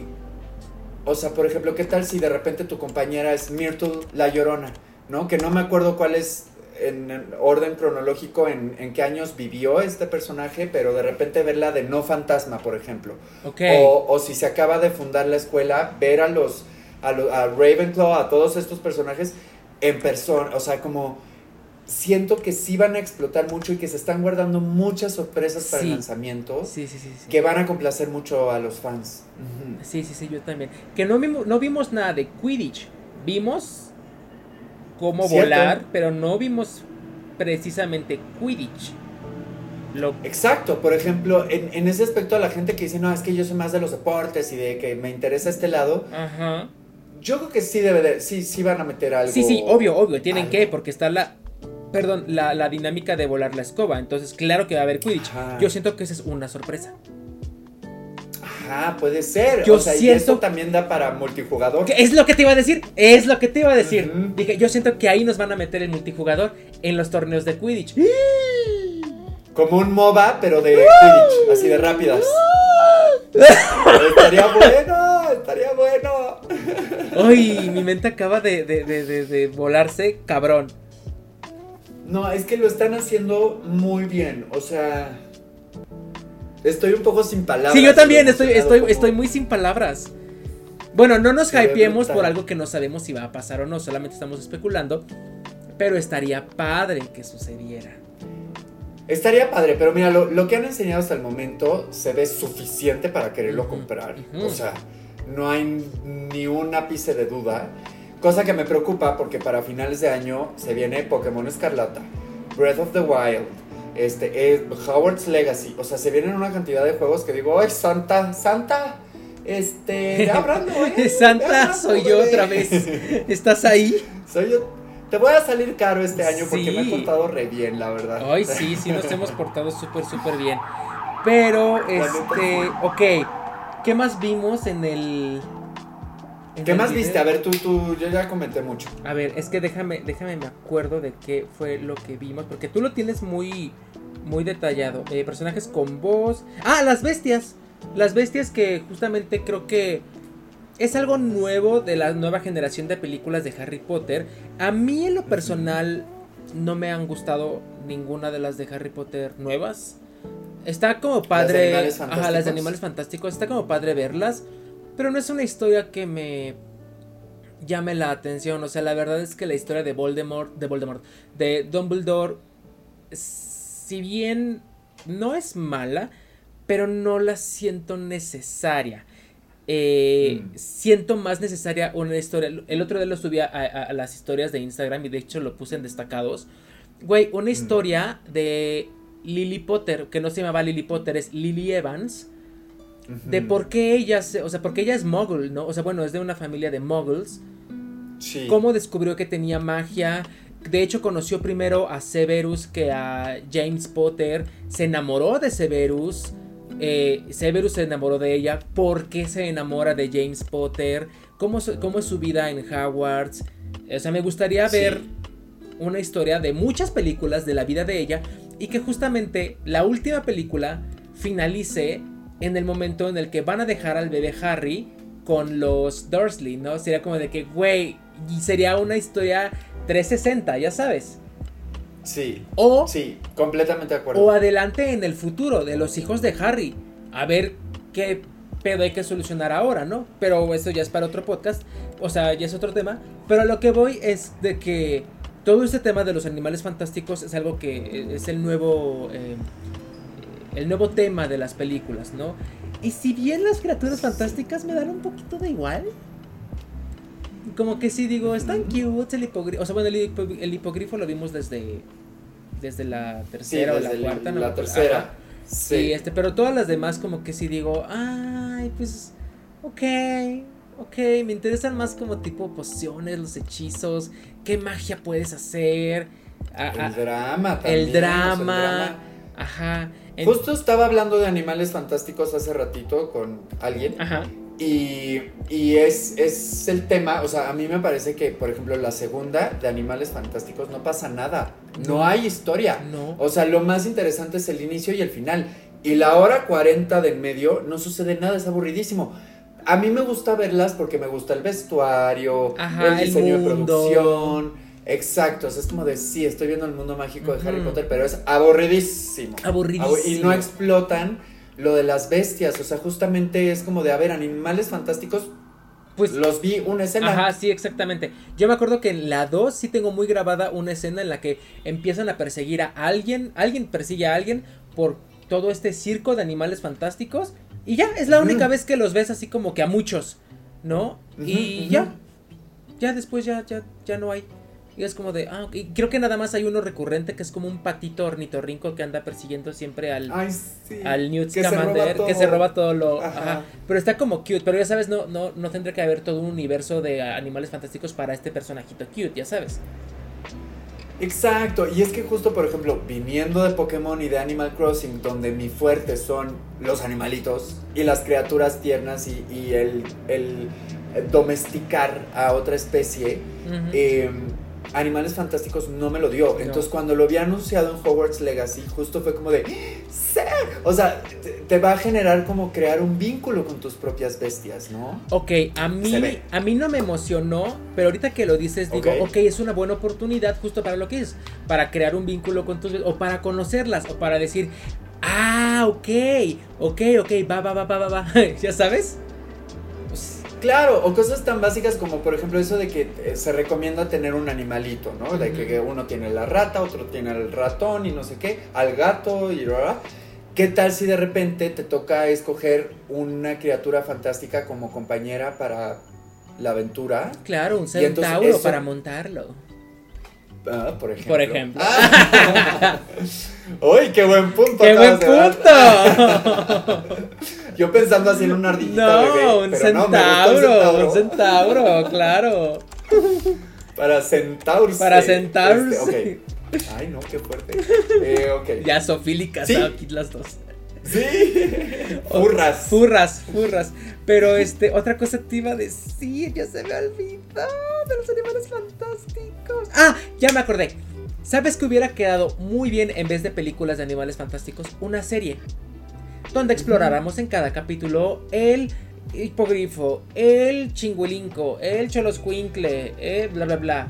Speaker 2: o sea, por ejemplo, ¿qué tal si de repente tu compañera es Myrtle la Llorona? ¿No? Que no me acuerdo cuál es en orden cronológico en, en, qué años vivió este personaje, pero de repente verla de no fantasma, por ejemplo. O, o, si se acaba de fundar la escuela, ver a los, a, a Ravenclaw, a todos estos personajes en persona, o sea, como siento que sí van a explotar mucho y que se están guardando muchas sorpresas para el lanzamiento.
Speaker 1: Sí, sí, sí,
Speaker 2: Que van a complacer mucho a los fans.
Speaker 1: Sí, sí, sí, yo también. Que no vimos, no vimos nada de Quidditch. Vimos cómo volar, pero no vimos precisamente Quidditch.
Speaker 2: Lo... Exacto, por ejemplo, en, ese aspecto a la gente que dice, no, es que yo soy más de los deportes y de que me interesa este lado.
Speaker 1: Ajá.
Speaker 2: Yo creo que sí debe de, sí, sí van a meter algo.
Speaker 1: Sí, sí, obvio, obvio, tienen que, porque está la, perdón, la, dinámica de volar la escoba, entonces claro que va a haber Quidditch. Yo siento que esa es una sorpresa.
Speaker 2: Ah, puede ser. Yo o sea, siento... y esto también da para multijugador.
Speaker 1: Es lo que te iba a decir. Es lo que te iba a decir. Dije, yo siento que ahí nos van a meter el multijugador en los torneos de Quidditch.
Speaker 2: Como un MOBA, pero de Quidditch, así de rápidas. estaría bueno, estaría bueno.
Speaker 1: Ay, mi mente acaba de, de, de, de volarse, cabrón.
Speaker 2: No, es que lo están haciendo muy bien. O sea, Estoy un poco sin palabras.
Speaker 1: Sí, yo también estoy, estoy, estoy muy sin palabras. Bueno, no nos hypeemos por algo que no sabemos si va a pasar o no, solamente estamos especulando. Pero estaría padre que sucediera.
Speaker 2: Estaría padre, pero mira, lo, que han enseñado hasta el momento se ve suficiente para quererlo comprar. O sea, no hay ni un ápice de duda. Cosa que me preocupa porque para finales de año se viene Pokémon Escarlata, Breath of the Wild, este, es Howard's Legacy. O sea, se vienen una cantidad de juegos que digo, ¡ay, Santa! ¡Santa! Este, hablando, ¿eh?
Speaker 1: Santa, soy yo otra vez. ¿Estás ahí?
Speaker 2: Soy yo. Te voy a salir caro este año porque me he portado re bien, la verdad.
Speaker 1: Ay, sí, sí, nos hemos portado súper, súper bien. Pero, este, ok. ¿Qué más vimos en el.
Speaker 2: ¿Qué más viste? A ver, tú, tú, yo ya comenté mucho.
Speaker 1: A ver, es que déjame, déjame me acuerdo de qué fue lo que vimos, porque tú lo tienes muy, muy detallado. Eh, personajes con voz. Ah, las bestias. Las bestias que justamente creo que es algo nuevo de la nueva generación de películas de Harry Potter. A mí en lo personal no me han gustado ninguna de las de Harry Potter nuevas. Está como padre. Las de Ajá, las de animales fantásticos. Está como padre verlas. Pero no es una historia que me llame la atención. O sea, la verdad es que la historia de Voldemort. De Voldemort. De Dumbledore. Si bien no es mala. Pero no la siento necesaria. Eh, mm. Siento más necesaria una historia. El otro día lo subí a, las historias de Instagram y de hecho lo puse en destacados. Güey, una mm. historia de Lily Potter, que no se llamaba Lily Potter, es Lily Evans. De por qué ella, o sea, porque ella es muggle, ¿no? O sea, bueno, es de una familia de muggles. Sí. Cómo descubrió que tenía magia. De hecho, conoció primero a Severus que a James Potter. Se enamoró de Severus. Eh, Severus se enamoró de ella. ¿Por qué se enamora de James Potter? ¿Cómo, cómo es su vida en Hogwarts? O sea, me gustaría ver una historia de muchas películas de la vida de ella y que justamente la última película finalice en el momento en el que van a dejar al bebé Harry con los Dursley, ¿no? Sería como de que, güey, sería una historia 360, ya sabes.
Speaker 2: Sí. O. Sí, completamente de acuerdo.
Speaker 1: O adelante en el futuro de los hijos de Harry. A ver qué pedo hay que solucionar ahora, ¿no? Pero eso ya es para otro podcast. O sea, ya es otro tema. Pero a lo que voy es de que todo este tema de los animales fantásticos es algo que es el nuevo eh, el nuevo tema de las películas, ¿no? Y si bien las criaturas fantásticas me dan un poquito de igual, como que sí digo, están cute el hipogrifo, o sea, bueno, el, hipogrifo lo vimos desde desde la tercera o la cuarta, ¿no?
Speaker 2: La tercera.
Speaker 1: Sí. este, pero todas las demás como que sí digo, ay, pues ok, ok, me interesan más como tipo pociones, los hechizos, qué magia puedes hacer.
Speaker 2: el drama también.
Speaker 1: El drama. Ajá.
Speaker 2: Justo estaba hablando de animales fantásticos hace ratito con alguien. Ajá. Y, y es, es, el tema, o sea, a mí me parece que, por ejemplo, la segunda de Animales Fantásticos no pasa nada. No, hay historia. No. O sea, lo más interesante es el inicio y el final. Y la hora 40 del medio no sucede nada, es aburridísimo a mí me gusta verlas porque me gusta el vestuario, el diseño de producción. Exacto, o sea, es como de sí, estoy viendo el mundo mágico de Harry Potter, pero es aburridísimo.
Speaker 1: Aburridísimo.
Speaker 2: y no explotan lo de las bestias, o sea, justamente es como de, a ver, animales fantásticos. Pues los vi una escena.
Speaker 1: Ajá, sí, exactamente. Yo me acuerdo que en la 2 sí tengo muy grabada una escena en la que empiezan a perseguir a alguien, alguien persigue a alguien por todo este circo de animales fantásticos y ya, es la única vez que los ves así como que a muchos, ¿no? y ya. Ya después ya, ya, ya no hay. Y es como de, ah, y creo que nada más hay uno recurrente que es como un patito ornitorrinco que anda persiguiendo siempre al, al Newt Scamander, que se roba todo lo. Pero está como cute, pero ya sabes, no, no, no tendría que haber todo un universo de animales fantásticos para este personajito cute, ya sabes.
Speaker 2: Exacto, y es que justo por ejemplo, viniendo de Pokémon y de Animal Crossing, donde mi fuerte son los animalitos y las criaturas tiernas y, el, domesticar a otra especie, Animales Fantásticos no me lo dio. Entonces, cuando lo había anunciado en Hogwarts Legacy, justo fue como de. ¡Sí! O sea, te, va a generar como crear un vínculo con tus propias bestias, ¿no?
Speaker 1: Ok, a mí, a mí no me emocionó, pero ahorita que lo dices, digo, ok, es una buena oportunidad justo para lo que es. Para crear un vínculo con tus o para conocerlas, o para decir, ah, ok, ok, ok, va, va, va, va, va, va. ¿Ya sabes?
Speaker 2: Claro, o cosas tan básicas como por ejemplo eso de que eh, se recomienda tener un animalito, ¿no? De que uno tiene la rata, otro tiene el ratón y no sé qué, al gato y bla, ¿Qué tal si de repente te toca escoger una criatura fantástica como compañera para la aventura?
Speaker 1: Claro, un centauro para montarlo.
Speaker 2: Ah, por ejemplo.
Speaker 1: Por ejemplo.
Speaker 2: ¡Uy, qué buen punto!
Speaker 1: ¡Qué buen punto!
Speaker 2: Yo pensando así en una ardillita
Speaker 1: No,
Speaker 2: bebé,
Speaker 1: un,
Speaker 2: pero no, me
Speaker 1: centauro,
Speaker 2: gusta
Speaker 1: un centauro, claro.
Speaker 2: Para centaurs.
Speaker 1: Para centaurs.
Speaker 2: Este, ok. Ay, no, qué fuerte. Eh, ok.
Speaker 1: Ya sofílicas
Speaker 2: Sí.
Speaker 1: aquí las dos.
Speaker 2: Sí. Furras.
Speaker 1: Furras, furras. Pero este, otra cosa te iba a decir, ya se me olvidó de los animales fantásticos. Ah, ya me acordé. ¿Sabes que hubiera quedado muy bien en vez de películas de animales fantásticos? Una serie. Donde exploráramos en cada capítulo el hipogrifo, el chingüelinco, el choloscuincle, el bla bla bla.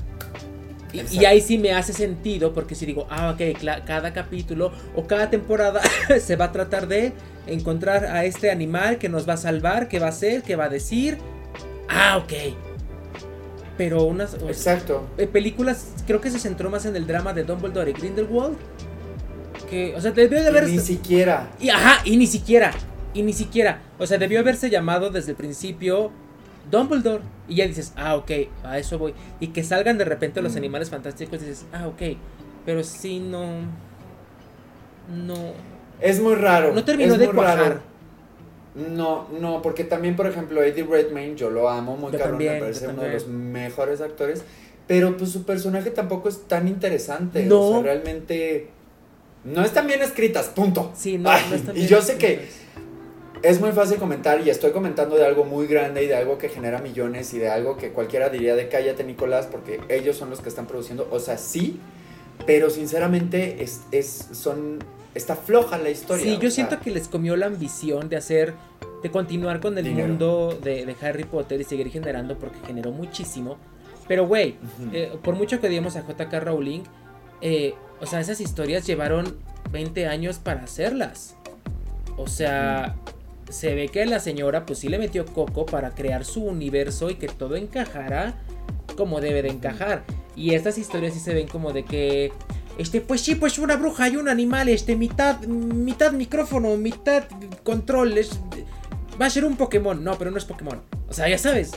Speaker 1: Y, ahí sí me hace sentido porque si digo, ah, ok, cada capítulo o cada temporada se va a tratar de encontrar a este animal que nos va a salvar, que va a hacer, que va a decir. Ah, ok. Pero unas
Speaker 2: Exacto.
Speaker 1: eh, películas, creo que se centró más en el drama de Dumbledore y Grindelwald. Que, o sea, debió de
Speaker 2: Y
Speaker 1: haber.
Speaker 2: ni siquiera.
Speaker 1: Y, ajá, y ni siquiera. Y ni siquiera. O sea, debió haberse llamado desde el principio Dumbledore. Y ya dices, ah, ok, a eso voy. Y que salgan de repente los
Speaker 2: Mm.
Speaker 1: animales fantásticos y dices, ah, ok. Pero sí, no. No.
Speaker 2: Es muy raro.
Speaker 1: No terminó de cuajar.
Speaker 2: raro. No, no, porque también, por ejemplo, Eddie Redmayne, yo lo amo, muy
Speaker 1: también,
Speaker 2: me parece uno de los mejores actores. Pero pues su personaje tampoco es tan interesante.
Speaker 1: No.
Speaker 2: O sea, realmente. No están bien escritas, punto.
Speaker 1: Sí, no,
Speaker 2: Ay,
Speaker 1: no está
Speaker 2: y
Speaker 1: bien
Speaker 2: yo sé que es muy fácil comentar y estoy comentando de algo muy grande y de algo que genera millones y de algo que cualquiera diría de cállate Nicolás porque ellos son los que están produciendo, o sea, sí, pero sinceramente es, es son está floja la historia.
Speaker 1: Sí, yo
Speaker 2: sea,
Speaker 1: siento que les comió la ambición de hacer, de continuar con el
Speaker 2: Dinero.
Speaker 1: mundo de, de Harry Potter y seguir generando porque generó muchísimo. Pero, güey, eh, por mucho que digamos a JK Rowling, eh, o sea, esas historias llevaron 20 años para hacerlas. O sea, se ve que la señora pues sí le metió coco para crear su universo y que todo encajara como debe de encajar. Y estas historias sí se ven como de que este, pues sí, pues una bruja y un animal, este, mitad, mitad micrófono, mitad control, es, va a ser un Pokémon, no, pero no es Pokémon, o sea, ya sabes,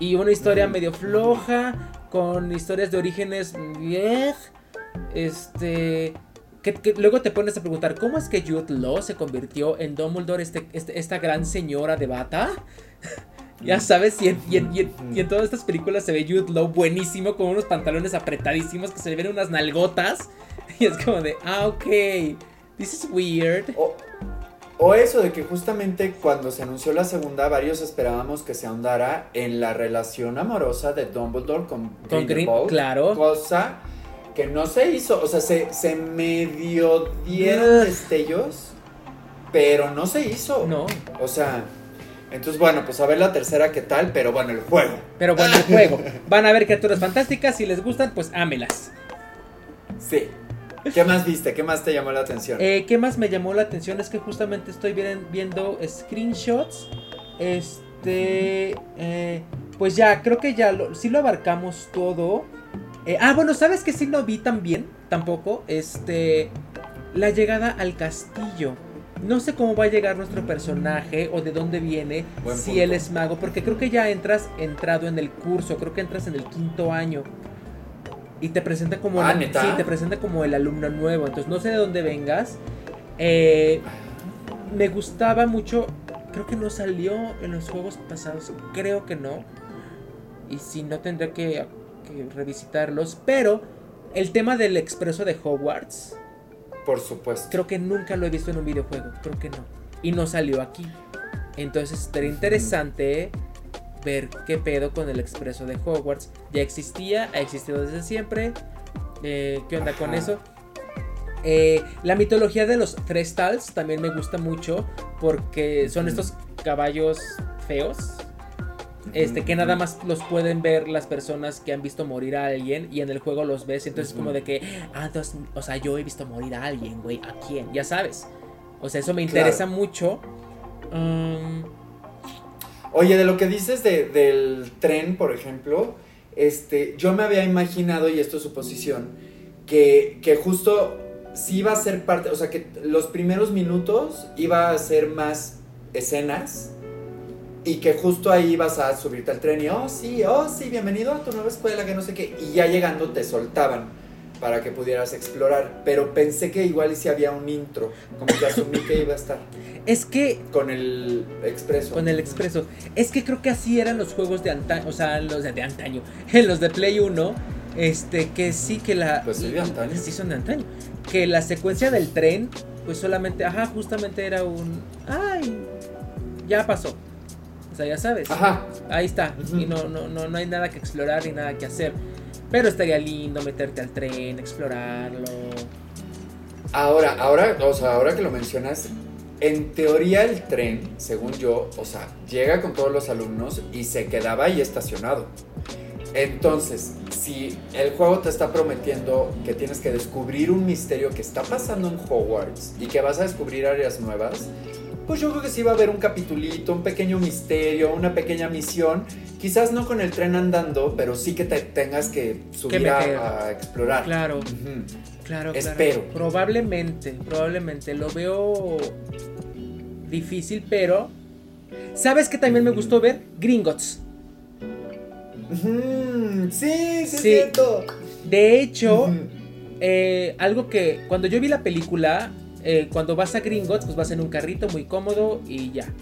Speaker 1: y una historia medio floja, con historias de orígenes, este, que, que luego te pones a preguntar, ¿cómo es que Jude Law se convirtió en Dumbledore, este, este- esta gran señora de bata? Ya sabes, y en, y en- y en- y en todas estas películas se ve Jude Law buenísimo, con unos pantalones apretadísimos que se le ven unas nalgotas. Y es como de, ah, ok, this is weird.
Speaker 2: O, o eso de que justamente cuando se anunció la segunda, varios esperábamos que se ahondara en la relación amorosa de Dumbledore con,
Speaker 1: Con Green,
Speaker 2: Grindelwald,
Speaker 1: claro.
Speaker 2: Cosa que no se hizo. O sea, se, se medio dieron destellos, pero no se hizo.
Speaker 1: No,
Speaker 2: O sea, entonces bueno, pues a ver la tercera qué tal, pero bueno, el juego.
Speaker 1: pero bueno, el juego. Van a ver criaturas fantásticas, si les gustan, pues ámelas.
Speaker 2: Sí. ¿Qué más viste? ¿Qué más te llamó la atención?
Speaker 1: Eh, ¿Qué más me llamó la atención? Es que justamente estoy viendo screenshots. Este. eh, pues ya, creo que ya lo, sí lo abarcamos todo. Eh, ah, bueno, ¿sabes que sí lo vi también? Tampoco. Este. La llegada al castillo. No sé cómo va a llegar nuestro personaje o de dónde viene.
Speaker 2: Buen
Speaker 1: si
Speaker 2: punto.
Speaker 1: él es mago. Porque creo que ya entras entrado en el curso. Creo que entras en el quinto año. Y te presenta como
Speaker 2: Ah,
Speaker 1: sí, te presenta como el alumno nuevo. Entonces no sé de dónde vengas. Eh, me gustaba mucho. Creo que no salió en los juegos pasados. Creo que no. Y si no tendré que, que revisitarlos. Pero el tema del expreso de Hogwarts.
Speaker 2: Por supuesto.
Speaker 1: Creo que nunca lo he visto en un videojuego. Creo que no. Y no salió aquí. Entonces estaría interesante ver qué pedo con el expreso de Hogwarts. Ya existía, ha existido desde siempre. Eh, ¿Qué onda con eso? Eh, la mitología de los tres tals también me gusta mucho porque son estos caballos feos. Este, que nada más los pueden ver las personas que han visto morir a alguien y en el juego los ves. Entonces,
Speaker 2: Ujú.
Speaker 1: como de que, ah, entonces, o sea, yo he visto morir a alguien, güey. ¿A quién? Ya sabes. O sea, eso me
Speaker 2: Claro.
Speaker 1: interesa mucho. Um,
Speaker 2: Oye, de lo que dices de- del tren, por ejemplo, este, yo me había imaginado, y esto es suposición, que, que justo sí iba a ser parte, o sea, que los primeros minutos iba a ser más escenas y que justo ahí ibas a subirte al tren y, oh, sí, oh, sí, bienvenido a tu nueva escuela, que no sé qué, y ya llegando te soltaban. para que pudieras explorar. Pero pensé que igual y si había un intro, como que asumí que iba a estar.
Speaker 1: Es que.
Speaker 2: Con el expreso.
Speaker 1: Con el expreso. Es que creo que así eran los juegos de antaño. O sea, los de, de antaño. los de Play 1. Este, que sí que la.
Speaker 2: Pues sí, de antaño.
Speaker 1: Sí, son de antaño. Que la secuencia del tren, pues solamente. Ajá, justamente era un. ¡Ay! Ya pasó. O sea, ya sabes.
Speaker 2: Ajá.
Speaker 1: Ahí está. Y no, no, no, no hay nada que explorar ni nada que hacer. Pero estaría lindo meterte al tren, explorarlo.
Speaker 2: Ahora, ahora, o sea, ahora que lo mencionas, en teoría el tren, según yo, o sea, llega con todos los alumnos y se quedaba ahí estacionado. Entonces, si el juego te está prometiendo que tienes que descubrir un misterio que está pasando en Hogwarts y que vas a descubrir áreas nuevas, pues yo creo que sí va a haber un capitulito, un pequeño misterio, una pequeña misión. Quizás no con el tren andando, pero sí que te tengas que subir a, explorar.
Speaker 1: Claro. Claro,
Speaker 2: Espero.
Speaker 1: Probablemente, probablemente. Lo veo difícil, pero. ¿Sabes que también me gustó ver? Gringotts.
Speaker 2: Sí, sí, sí, cierto.
Speaker 1: De hecho, eh, algo que cuando yo vi la película, eh, cuando vas a Gringotts, pues vas en un carrito muy cómodo y ya.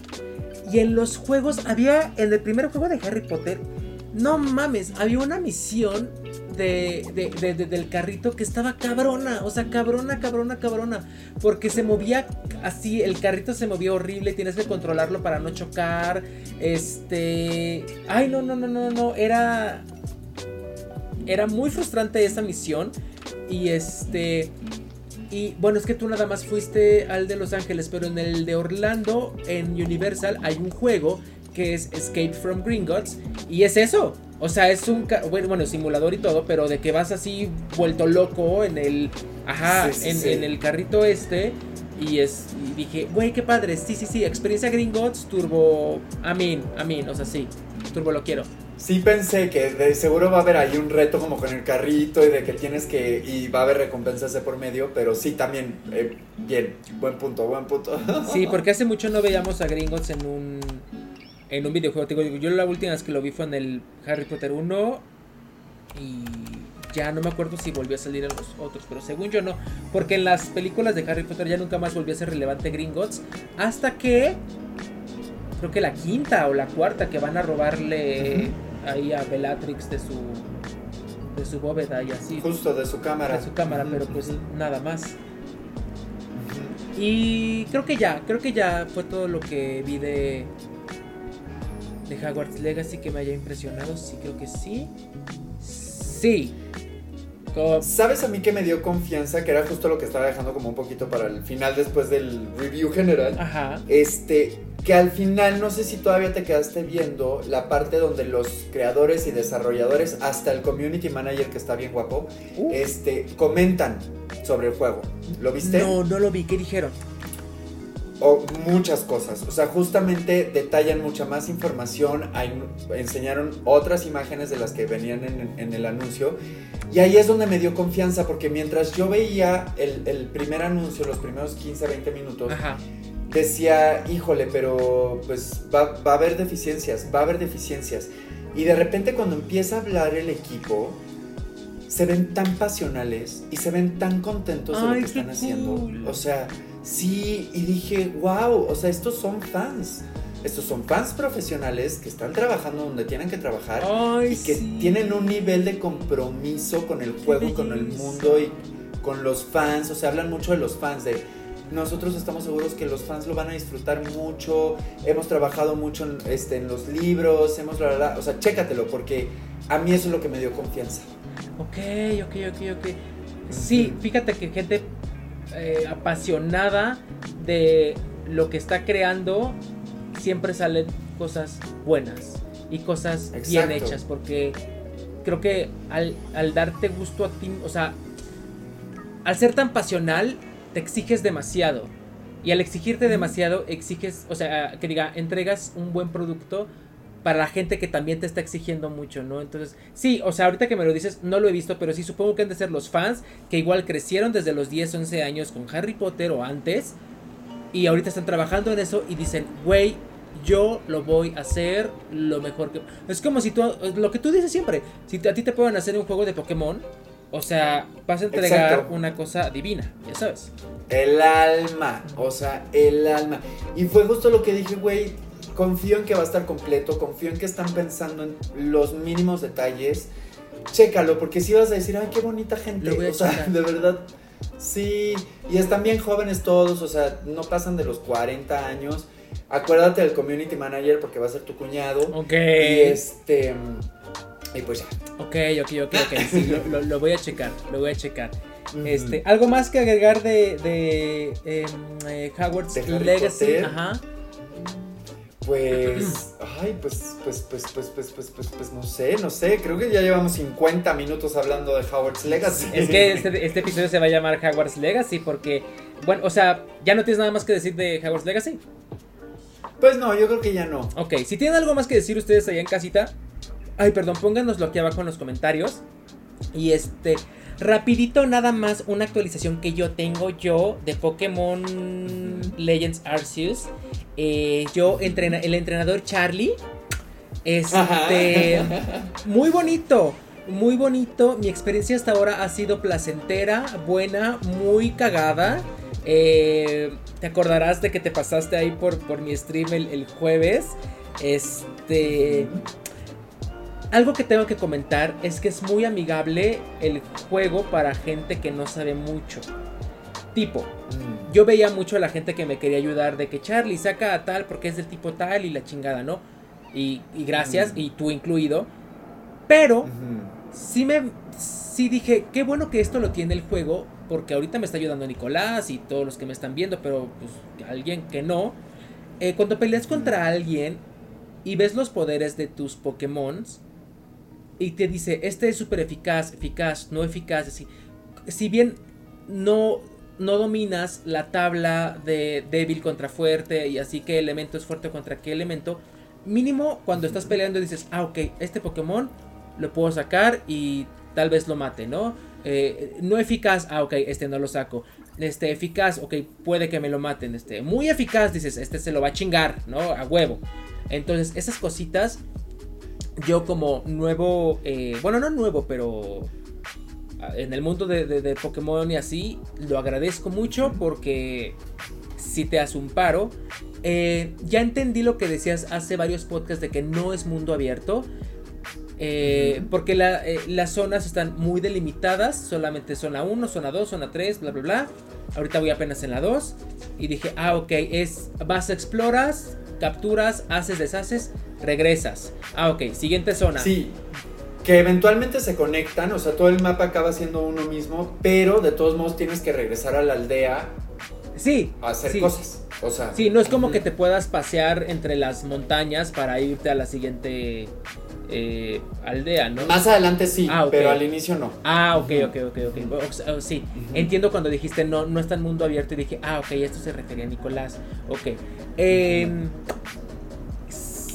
Speaker 1: Y en los juegos, había, en el primer juego de Harry Potter, no mames, había una misión de, del carrito que estaba cabrona, o sea, cabrona, cabrona, cabrona. Porque se movía así, el carrito se movía horrible, tienes que controlarlo para no chocar. Este... Ay, no, no, no, no, no, era... Era muy frustrante esa misión. Y este... Y bueno, es que tú nada más fuiste al de Los Ángeles, pero en el de Orlando, en Universal, hay un juego que es Escape from Gringotts. Y es eso. O sea, es un bueno, simulador y todo, pero de que vas así vuelto loco en el. Ajá, en, el carrito este. Y es. Y dije, güey, qué padre. Sí, sí, sí. Experiencia Gringotts, Turbo. Amin, Amin. O sea, sí. Turbo lo quiero
Speaker 2: sí pensé que de seguro va a haber ahí un reto como con el carrito y de que tienes que y va a haber recompensas de por medio, pero sí también eh, bien, buen punto, buen punto.
Speaker 1: Sí, porque hace mucho no veíamos a Gringos en un en un videojuego. Digo, yo la última vez que lo vi fue en el Harry Potter 1 y ya no me acuerdo si volvió a salir en los otros, pero según yo no, porque en las películas de Harry Potter ya nunca más volvió a ser relevante Gringotts hasta que creo que la quinta o la cuarta que van a robarle ahí a Bellatrix de su de su bóveda y así.
Speaker 2: Justo de su cámara.
Speaker 1: De su cámara, pero pues nada más. Y creo que ya, creo que ya fue todo lo que vi de de Hogwarts Legacy que me haya impresionado. Sí, creo que sí. Sí.
Speaker 2: ¿Sabes a mí que me dio confianza? Que era justo lo que estaba dejando como un poquito para el final después del review general.
Speaker 1: Ajá.
Speaker 2: Este, que al final no sé si todavía te quedaste viendo la parte donde los creadores y desarrolladores, hasta el community manager que está bien guapo, este, comentan sobre el juego. ¿Lo viste?
Speaker 1: No, no lo vi. ¿Qué dijeron?
Speaker 2: O muchas cosas. O sea, justamente detallan mucha más información. enseñaron otras imágenes de las que venían en, el anuncio. Y ahí es donde me dio confianza, porque mientras yo veía el, el primer anuncio, los primeros 15, 20 minutos, Ajá decía, híjole, pero pues va, a haber deficiencias, va a haber deficiencias. Y de repente cuando empieza a hablar el equipo, se ven tan pasionales y se ven tan contentos de lo que están haciendo. O sea, sí, y dije, wow, o sea, estos son fans. Estos son fans profesionales que están trabajando donde tienen que trabajar y que tienen un nivel de compromiso con el juego, con el mundo y con los fans. O sea, hablan mucho de los fans, de nosotros estamos seguros que los fans lo van a disfrutar mucho. Hemos trabajado mucho en, este, en los libros, hemos, o sea, chécatelo, porque a mí eso es lo que me dio confianza.
Speaker 1: Ok, ok, ok, ok. Sí, fíjate que gente eh, apasionada de lo que está creando, siempre salen cosas buenas y cosas bien hechas, porque creo que al, al darte gusto a ti, o sea, al ser tan pasional, te exiges demasiado. Y al exigirte demasiado, exiges, o sea, que diga, entregas un buen producto para la gente que también te está exigiendo mucho, ¿no? Entonces, sí, o sea, ahorita que me lo dices, no lo he visto, pero sí supongo que han de ser los fans que igual crecieron desde los 10, 11 años con Harry Potter o antes, y ahorita están trabajando en eso y dicen, güey, yo lo voy a hacer lo mejor que... Es como si tú, lo que tú dices siempre, si a ti te pueden hacer un juego de Pokémon, O sea, vas a entregar una cosa divina, ya sabes.
Speaker 2: El alma, o sea, el alma. Y fue justo lo que dije, güey, confío en que va a estar completo, confío en que están pensando en los mínimos detalles. Chécalo, porque si vas a decir, ay, qué bonita gente. o sea, de verdad, sí. Y están bien jóvenes todos, o sea, no pasan de los 40 años. Acuérdate del community manager porque va a ser tu cuñado.
Speaker 1: Ok.
Speaker 2: Y este. Y pues ya.
Speaker 1: Ok, ok, ok, ok. Sí, lo, voy a checar, lo voy a checar. Este, ¿Algo más que agregar de, de em, eh, Howard's Legacy? Ajá.
Speaker 2: Pues, ay, pues, pues, pues, pues, pues, pues, pues, pues, no sé, no sé. Creo que ya llevamos 50 minutos hablando de Howard's Legacy.
Speaker 1: Es que este, este, episodio se va a llamar Howard's Legacy porque, bueno, o sea, ¿ya no tienes nada más que decir de Howard's Legacy?
Speaker 2: Pues no, yo creo que ya no.
Speaker 1: Ok, si tienen algo más que decir ustedes allá en casita, ay, perdón, pónganoslo aquí abajo en los comentarios. Y este, rapidito nada más una actualización que yo tengo yo de Pokémon Legends Arceus. Eh, yo, entrena, el entrenador Charlie. Este. Muy bonito. Muy bonito. Mi experiencia hasta ahora ha sido placentera, buena, muy cagada. Eh, te acordarás de que te pasaste ahí por, por mi stream el, el jueves. Este. Algo que tengo que comentar es que es muy amigable el juego para gente que no sabe mucho. Tipo, mm. yo veía mucho a la gente que me quería ayudar de que Charlie saca a tal porque es del tipo tal y la chingada, ¿no? Y, gracias, mm. y tú incluido. Pero, sí me. Sí dije, qué bueno que esto lo tiene el juego, porque ahorita me está ayudando Nicolás y todos los que me están viendo, pero pues alguien que no. Eh, cuando peleas contra alguien y ves los poderes de tus Pokémon y te dice, este es súper eficaz, eficaz, no eficaz, así. Si bien no no dominas la tabla de débil contra fuerte y así qué elemento es fuerte contra qué elemento, mínimo cuando estás peleando dices, ah, ok, este Pokémon lo puedo sacar y tal vez lo mate, ¿no? Eh, no eficaz, ah, ok, este no lo saco. Este, eficaz, ok, puede que me lo maten. Este, muy eficaz, dices, este se lo va a chingar, ¿no? A huevo. Entonces, esas cositas, yo como nuevo, eh, bueno, no nuevo, pero en el mundo de, Pokémon y así, lo agradezco mucho porque si te hace un paro. Eh, ya entendí lo que decías hace varios podcasts de que no es mundo abierto. Eh, porque eh, las zonas están muy delimitadas, solamente zona 1, zona 2, zona 3, bla, bla, bla. Ahorita voy apenas en la 2. Y dije, ah, ok, es vas, exploras, capturas, haces, deshaces, regresas. Ah, ok, siguiente zona.
Speaker 2: Sí, que eventualmente se conectan, o sea, todo el mapa acaba siendo uno mismo, pero de todos modos tienes que regresar a la aldea.
Speaker 1: Sí.
Speaker 2: A hacer cosas. O sea.
Speaker 1: Sí, no es como que te puedas pasear entre las montañas para irte a la siguiente eh, aldea, ¿no?
Speaker 2: Más adelante sí, ah, pero al inicio no.
Speaker 1: Ah, ok, ok, ok, ok. sí, entiendo cuando dijiste no, no está en mundo abierto y dije, ah, ok, esto se refería a Nicolás. Ok. Eh,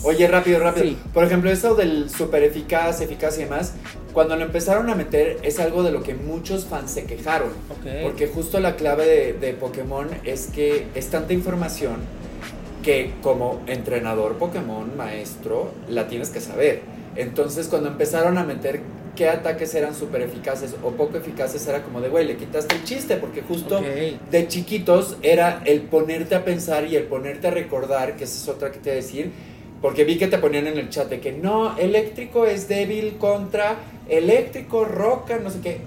Speaker 2: Oye, rápido, rápido. Por ejemplo, esto del super eficaz, eficaz y demás, cuando lo empezaron a meter es algo de lo que muchos fans se quejaron. Porque justo la clave de, Pokémon es que es tanta información que como entrenador Pokémon, maestro, la tienes que saber. Entonces cuando empezaron a meter qué ataques eran súper eficaces o poco eficaces, era como de, güey, le quitaste el chiste, porque justo de chiquitos era el ponerte a pensar y el ponerte a recordar, que esa es otra que te voy a decir, porque vi que te ponían en el chat de que no, eléctrico es débil contra eléctrico, roca, no sé qué.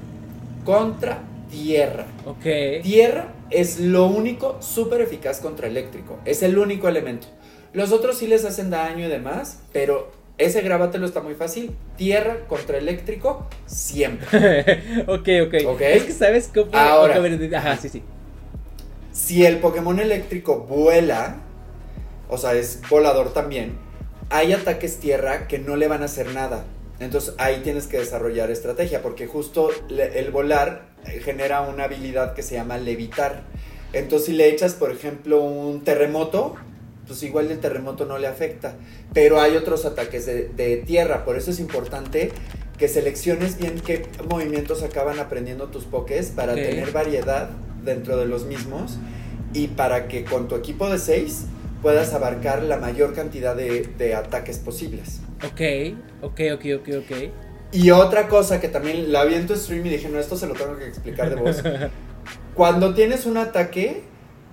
Speaker 2: Contra tierra.
Speaker 1: Ok.
Speaker 2: Tierra es lo único súper eficaz contra eléctrico. Es el único elemento. Los otros sí les hacen daño y demás, pero ese grábatelo está muy fácil. Tierra contra eléctrico, siempre.
Speaker 1: ok, ok. Es que sabes cómo.
Speaker 2: Ahora.
Speaker 1: Ajá, sí, sí.
Speaker 2: Si el Pokémon eléctrico vuela, o sea, es volador también, hay ataques tierra que no le van a hacer nada. Entonces ahí tienes que desarrollar estrategia, porque justo el volar genera una habilidad que se llama levitar. Entonces si le echas, por ejemplo, un terremoto, pues igual el terremoto no le afecta. Pero hay otros ataques de, tierra, por eso es importante que selecciones bien qué movimientos acaban aprendiendo tus pokés para tener variedad dentro de los mismos y para que con tu equipo de 6 puedas abarcar la mayor cantidad de, ataques posibles.
Speaker 1: Ok, ok, ok, ok, ok.
Speaker 2: Y otra cosa que también la vi en tu stream y dije, no, esto se lo tengo que explicar de voz. Cuando tienes un ataque,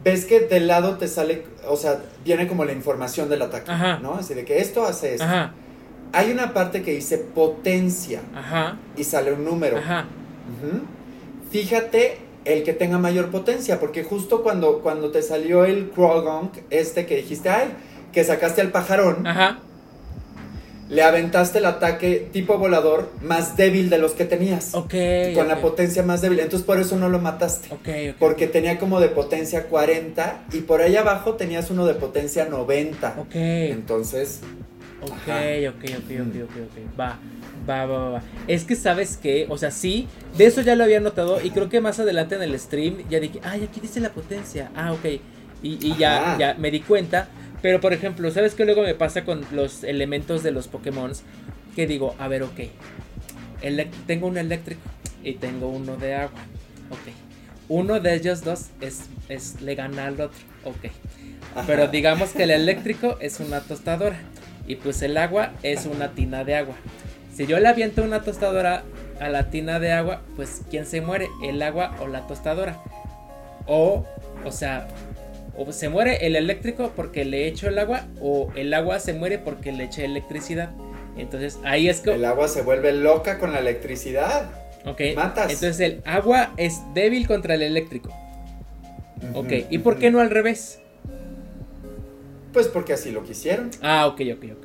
Speaker 2: ves que del lado te sale, o sea, viene como la información del ataque,
Speaker 1: Ajá.
Speaker 2: ¿no? Así de que esto hace esto.
Speaker 1: Ajá,
Speaker 2: Hay una parte que dice potencia
Speaker 1: ajá,
Speaker 2: y sale un número. Fíjate el que tenga mayor potencia, porque justo cuando, cuando te salió el Krogong, este que dijiste, ay, que sacaste al pajarón,
Speaker 1: Ajá.
Speaker 2: Le aventaste el ataque tipo volador más débil de los que tenías.
Speaker 1: Ok.
Speaker 2: con la
Speaker 1: ok.
Speaker 2: potencia más débil. Entonces por eso no lo mataste.
Speaker 1: Ok, ok.
Speaker 2: Porque tenía como de potencia 40 y por ahí abajo tenías uno de potencia 90.
Speaker 1: Ok.
Speaker 2: Entonces,
Speaker 1: Ok,
Speaker 2: Ajá.
Speaker 1: ok, ok, ok, ok, ok. Va, va, va, va, va. Es que sabes que, o sea, sí, de eso ya lo había notado y creo que más adelante en el stream ya dije, ay, aquí dice la potencia. Ah, ok. Y, y ya, ya me di cuenta. Pero por ejemplo, ¿sabes qué luego me pasa con los elementos de los Pokémon? Que digo, a ver, ok. elec- tengo un eléctrico y tengo uno de agua. Ok. Uno de ellos dos es, es le gana al otro. Ok.
Speaker 2: ajá.
Speaker 1: Pero digamos que el eléctrico es una tostadora y pues el agua es una tina de agua. Si yo le aviento una tostadora a la tina de agua, pues ¿quién se muere? ¿El agua o la tostadora? O, o sea, o se muere el eléctrico porque le echo el agua o el agua se muere porque le eché electricidad. Entonces ahí es que...
Speaker 2: el agua se vuelve loca con la electricidad.
Speaker 1: Ok.
Speaker 2: matas.
Speaker 1: Entonces el agua es débil contra el eléctrico. Ok.
Speaker 2: Ujú,
Speaker 1: ¿Y por qué no al revés?
Speaker 2: Pues porque así lo quisieron.
Speaker 1: Ah, ok, ok, ok.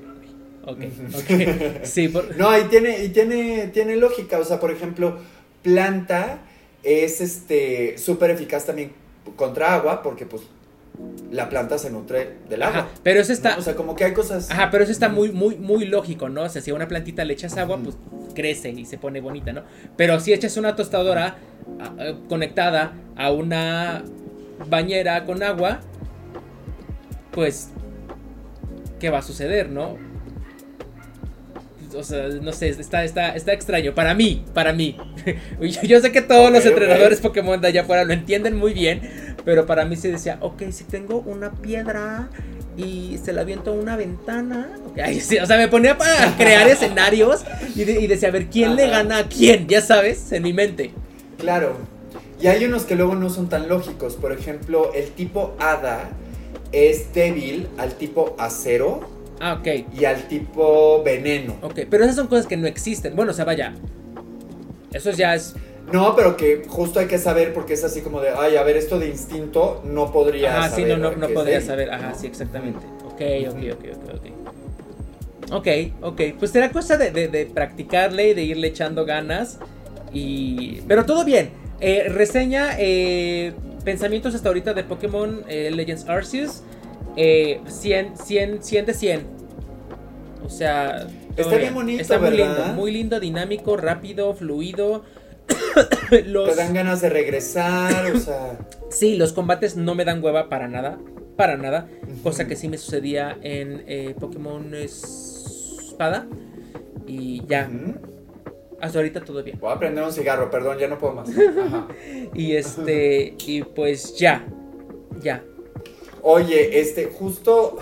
Speaker 1: ok. Ok,
Speaker 2: Ujú.
Speaker 1: ok. Sí, por...
Speaker 2: No, y tiene, y tiene, tiene lógica. O sea, por ejemplo, planta es este súper eficaz también contra agua, porque pues la planta se nutre del agua.
Speaker 1: Ajá, pero eso está...
Speaker 2: ¿no? O sea, como que hay cosas.
Speaker 1: Ajá, pero eso está muy, muy, muy lógico, ¿no? O sea, si a una plantita le echas agua, pues crece y se pone bonita, ¿no? Pero si echas una tostadora conectada a una bañera con agua, pues, ¿qué va a suceder, no? O sea, no sé, está, está, está extraño. Para mí, para mí. yo, yo sé que todos los entrenadores Pokémon de allá afuera lo entienden muy bien. Pero para mí se decía, ok, si tengo una piedra y se la aviento a una ventana. ok, ay, sí, o sea, me ponía para crear escenarios y, de- y decía, a ver, ¿quién le gana a quién? Ya sabes, en mi mente.
Speaker 2: Claro. Y hay unos que luego no son tan lógicos. Por ejemplo, el tipo hada es débil al tipo acero
Speaker 1: Ah, ok.
Speaker 2: y al tipo veneno.
Speaker 1: Ok, pero esas son cosas que no existen. Bueno, o sea, vaya. Eso ya es.
Speaker 2: No, pero que justo hay que saber porque es así como de, ay, a ver, esto de instinto no podría
Speaker 1: Ajá,
Speaker 2: saber.
Speaker 1: sí, no, no, no podría saber. Ajá, sí, exactamente. Ok, ok, ok, ok, ok. Ok, ok. Pues será cosa de, de, de practicarle y de irle echando ganas. Y. Pero todo bien. Eh, reseña. eh, pensamientos hasta ahorita de Pokémon eh, Legends Arceus. Eh, 100, 100, 100 de 100. O sea.
Speaker 2: Está bien bonito,
Speaker 1: Está muy
Speaker 2: ¿verdad?
Speaker 1: lindo. Muy lindo, dinámico, rápido, fluido. Los...
Speaker 2: Te dan ganas de regresar, o sea.
Speaker 1: Sí, los combates no me dan hueva para nada. Para nada. Cosa que sí me sucedía en eh, Pokémon Espada. Y ya. Hasta ahorita todo bien.
Speaker 2: Voy a prender un cigarro, perdón, ya no puedo más. Ajá.
Speaker 1: Y este. Y pues ya. Ya.
Speaker 2: Oye, este, justo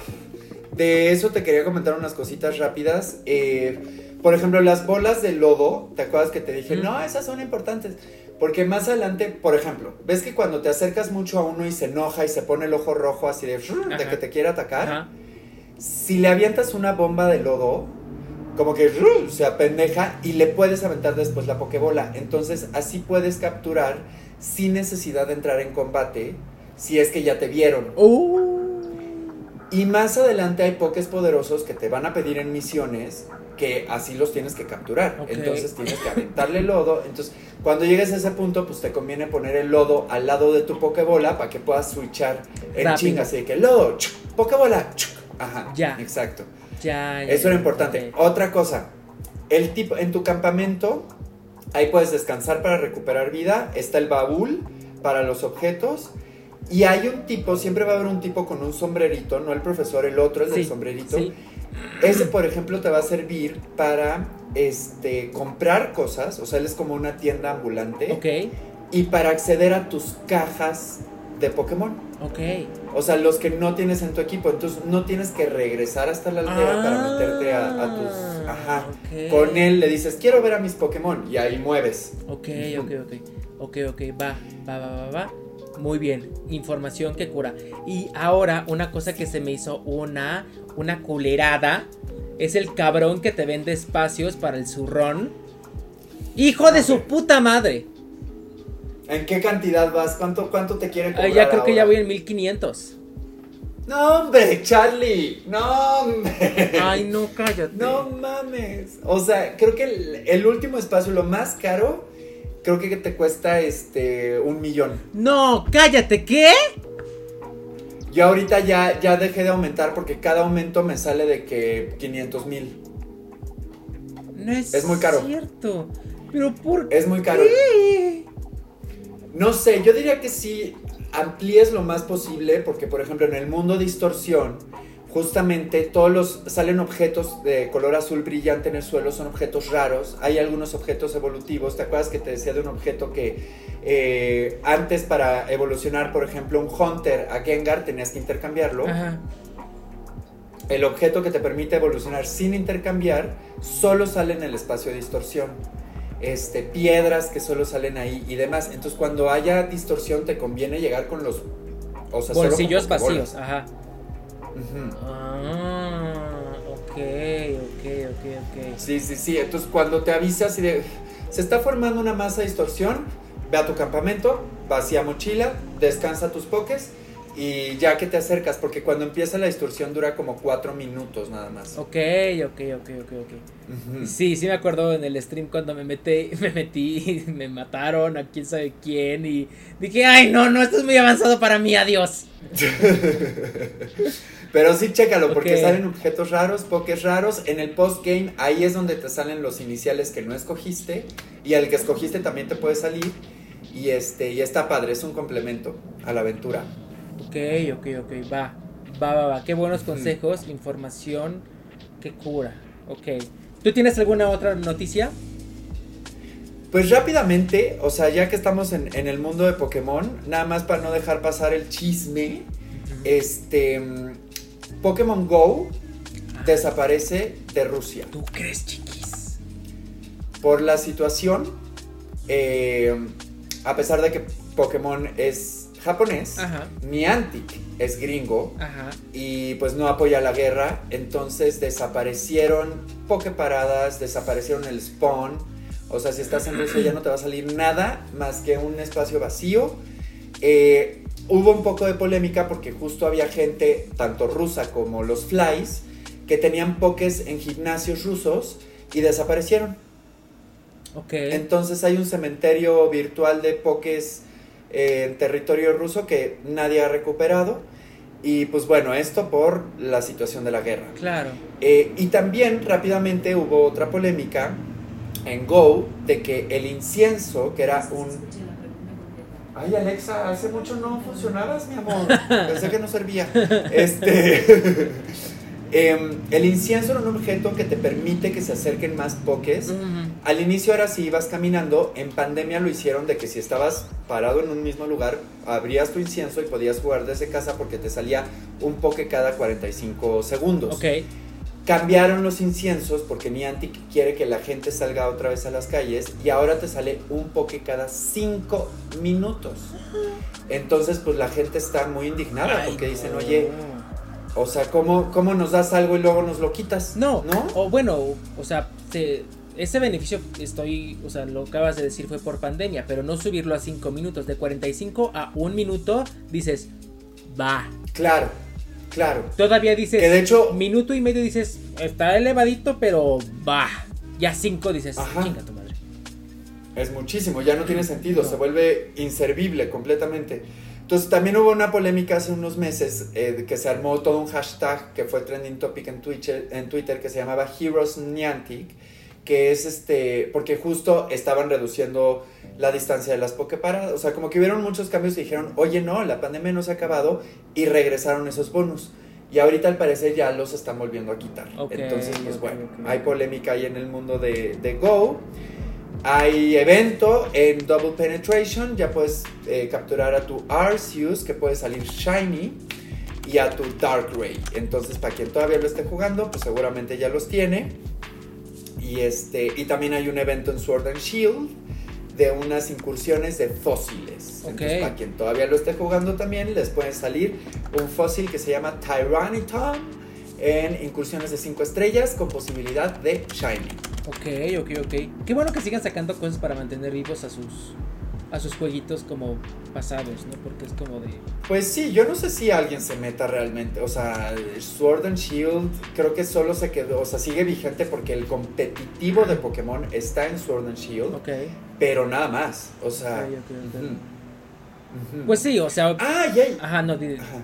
Speaker 2: de eso te quería comentar unas cositas rápidas. Eh, por ejemplo, las bolas de lodo, ¿te acuerdas que te dije? No, esas son importantes. Porque más adelante, por ejemplo, ves que cuando te acercas mucho a uno y se enoja y se pone el ojo rojo así de, que te quiere atacar,
Speaker 1: Ajá.
Speaker 2: si le avientas una bomba de lodo, como que se apendeja y le puedes aventar después la pokebola. Entonces así puedes capturar sin necesidad de entrar en combate si es que ya te vieron.
Speaker 1: Uh.
Speaker 2: Y más adelante hay pokés poderosos que te van a pedir en misiones que así los tienes que capturar. Entonces tienes que aventarle lodo. Entonces, cuando llegues a ese punto, pues te conviene poner el lodo al lado de tu pokebola para que puedas switchar en
Speaker 1: Rápido.
Speaker 2: chinga. Así de que lodo, chuc, pokebola, chuc. Ajá.
Speaker 1: Ya.
Speaker 2: Exacto.
Speaker 1: Ya, ya,
Speaker 2: Eso era importante. Otra cosa, el tipo en tu campamento ahí puedes descansar para recuperar vida, está el baúl para los objetos y hay un tipo, siempre va a haber un tipo con un sombrerito, no el profesor, el otro es
Speaker 1: Sí,
Speaker 2: el sombrerito.
Speaker 1: sí.
Speaker 2: Ese, por ejemplo, te va a servir para este comprar cosas, o sea, él es como una tienda ambulante
Speaker 1: Ok.
Speaker 2: y para acceder a tus cajas de Pokémon.
Speaker 1: Ok.
Speaker 2: O sea, los que no tienes en tu equipo. Entonces no tienes que regresar hasta la aldea para meterte a, a tus.
Speaker 1: Ah,
Speaker 2: Ajá. Con él le dices, quiero ver a mis Pokémon. Y ahí mueves.
Speaker 1: Ok, ok, ok. Ok, ok, va, va, va, va, va. Muy bien, información que cura. Y ahora, una cosa que se me hizo una, una culerada es el cabrón que te vende espacios para el zurrón. ¡Hijo de su puta madre!
Speaker 2: ¿En qué cantidad vas? ¿Cuánto, cuánto te quiere
Speaker 1: Ah,
Speaker 2: cobrar
Speaker 1: ya creo que ya voy en 1500.
Speaker 2: No, hombre, Charlie. No, hombre.
Speaker 1: Ay, no, cállate.
Speaker 2: No mames. O sea, creo que el, el último espacio, lo más caro, creo que te cuesta este un millón.
Speaker 1: No, cállate, ¿qué?
Speaker 2: Yo ahorita ya, ya dejé de aumentar porque cada aumento me sale de que 500 mil.
Speaker 1: No es,
Speaker 2: Es muy caro.
Speaker 1: cierto. Pero ¿por qué?
Speaker 2: Es muy caro. No sé, yo diría que sí amplíes lo más posible porque, por ejemplo, en el mundo distorsión, justamente todos los salen objetos de color azul brillante en el suelo, son objetos raros. Hay algunos objetos evolutivos. ¿Te acuerdas que te decía de un objeto que eh, antes para evolucionar, por ejemplo, un Hunter a Gengar tenías que intercambiarlo?
Speaker 1: Ajá.
Speaker 2: El objeto que te permite evolucionar sin intercambiar solo sale en el espacio de distorsión. Este, piedras que solo salen ahí y demás. Entonces, cuando haya distorsión, te conviene llegar con los. O sea,
Speaker 1: Bolsillos vacíos, ajá.
Speaker 2: Ujú.
Speaker 1: Ah, ok, ok, ok, ok.
Speaker 2: Sí, sí, sí. Entonces, cuando te avisas y de. Se está formando una masa de distorsión, ve a tu campamento, vacía mochila, descansa tus pokés y ya que te acercas, porque cuando empieza la distorsión dura como cuatro minutos nada más.
Speaker 1: Ok, ok, ok, ok, ok. Sí, sí me acuerdo en el stream cuando me metí, me metí, me mataron a quién sabe quién y dije, ay no, no, esto es muy avanzado para mí, adiós.
Speaker 2: Pero sí, chécalo, porque salen objetos raros, pokés raros. En el postgame, ahí es donde te salen los iniciales que no escogiste. Y al que escogiste también te puede salir. Y este, y está padre, es un complemento a la aventura.
Speaker 1: Ok, ok, ok, va, va, va, va. Qué buenos consejos, información que cura. Ok. ¿Tú tienes alguna otra noticia?
Speaker 2: Pues rápidamente, o sea, ya que estamos en, en el mundo de Pokémon, nada más para no dejar pasar el chisme, este Pokémon Go desaparece de Rusia.
Speaker 1: ¿Tú crees, chiquis?
Speaker 2: Por la situación, eh, a pesar de que Pokémon es japonés,
Speaker 1: Ajá,
Speaker 2: Niantic es gringo
Speaker 1: ajá.
Speaker 2: y pues no apoya la guerra, entonces desaparecieron Poképaradas, desaparecieron el spawn. O sea, si estás en Rusia ya no te va a salir nada más que un espacio vacío. Eh, hubo un poco de polémica porque justo había gente, tanto rusa como los flies, que tenían pokés en gimnasios rusos y desaparecieron.
Speaker 1: Ok.
Speaker 2: Entonces hay un cementerio virtual de pokés eh, en territorio ruso que nadie ha recuperado. Y pues bueno, esto por la situación de la guerra.
Speaker 1: Claro.
Speaker 2: Eh, y también rápidamente hubo otra polémica en Go de que el incienso, que era un... Ay Alexa, hace mucho no funcionabas, mi amor. Pensé que no servía. Este... em, el incienso era un objeto que te permite que se acerquen más pokés. Al inicio era si ibas caminando, en pandemia lo hicieron de que si estabas parado en un mismo lugar, abrías tu incienso y podías jugar desde casa porque te salía un poke cada 45 segundos.
Speaker 1: Ok.
Speaker 2: Cambiaron los inciensos porque Niantic quiere que la gente salga otra vez a las calles y ahora te sale un poke cada 5 minutos. Entonces pues la gente está muy indignada
Speaker 1: Ay,
Speaker 2: porque dicen, oye, o sea, ¿cómo, ¿cómo nos das algo y luego nos lo quitas?
Speaker 1: No,
Speaker 2: ¿No?
Speaker 1: O bueno, o sea, se- ese beneficio estoy, o sea, lo acabas de decir fue por pandemia, pero no subirlo a 5 minutos, de 45 a 1 minuto, dices, va.
Speaker 2: Claro, claro.
Speaker 1: Todavía dices,
Speaker 2: Que de hecho-
Speaker 1: minuto y medio dices, está elevadito, pero va. Ya 5 dices,
Speaker 2: Ajá.
Speaker 1: chinga tu madre.
Speaker 2: Es muchísimo, ya no tiene sentido,
Speaker 1: No.
Speaker 2: se vuelve inservible completamente. Entonces también hubo una polémica hace unos meses eh, que se armó todo un hashtag que fue trending topic en Twitter, en Twitter que se llamaba Heroes Niantic, que es este, porque justo estaban reduciendo la distancia de las poképaradas, o sea, como que hubieron muchos cambios y dijeron, oye no, la pandemia no se ha acabado y regresaron esos bonus. Y ahorita al parecer ya los están volviendo a quitar. Entonces, pues bueno, hay polémica ahí en el mundo de, de Go. Hay evento en Double Penetration, ya puedes eh, capturar a tu Arceus, que puede salir Shiny, y a tu Dark Ray. Entonces, para quien todavía lo esté jugando, pues seguramente ya los tiene. Y, este, y también hay un evento en Sword and Shield de unas incursiones de fósiles. Entonces,
Speaker 1: Ok.
Speaker 2: para quien todavía lo esté jugando también, les puede salir un fósil que se llama Tyraniton en incursiones de 5 estrellas con posibilidad de Shiny.
Speaker 1: Ok, ok, ok. Qué bueno que sigan sacando cosas para mantener vivos a sus a sus jueguitos como pasados, ¿no? Porque es como de
Speaker 2: Pues sí, yo no sé si alguien se meta realmente. O sea, Sword and Shield creo que solo se quedó, o sea, sigue vigente porque el competitivo de Pokémon está en Sword and Shield,
Speaker 1: Ok.
Speaker 2: pero nada más. O sea,
Speaker 1: Ok, ok, ok.
Speaker 2: ujú, ujú.
Speaker 1: Pues sí, o sea,
Speaker 2: Ah, ya.
Speaker 1: ajá, no, di- di-
Speaker 2: Ajá.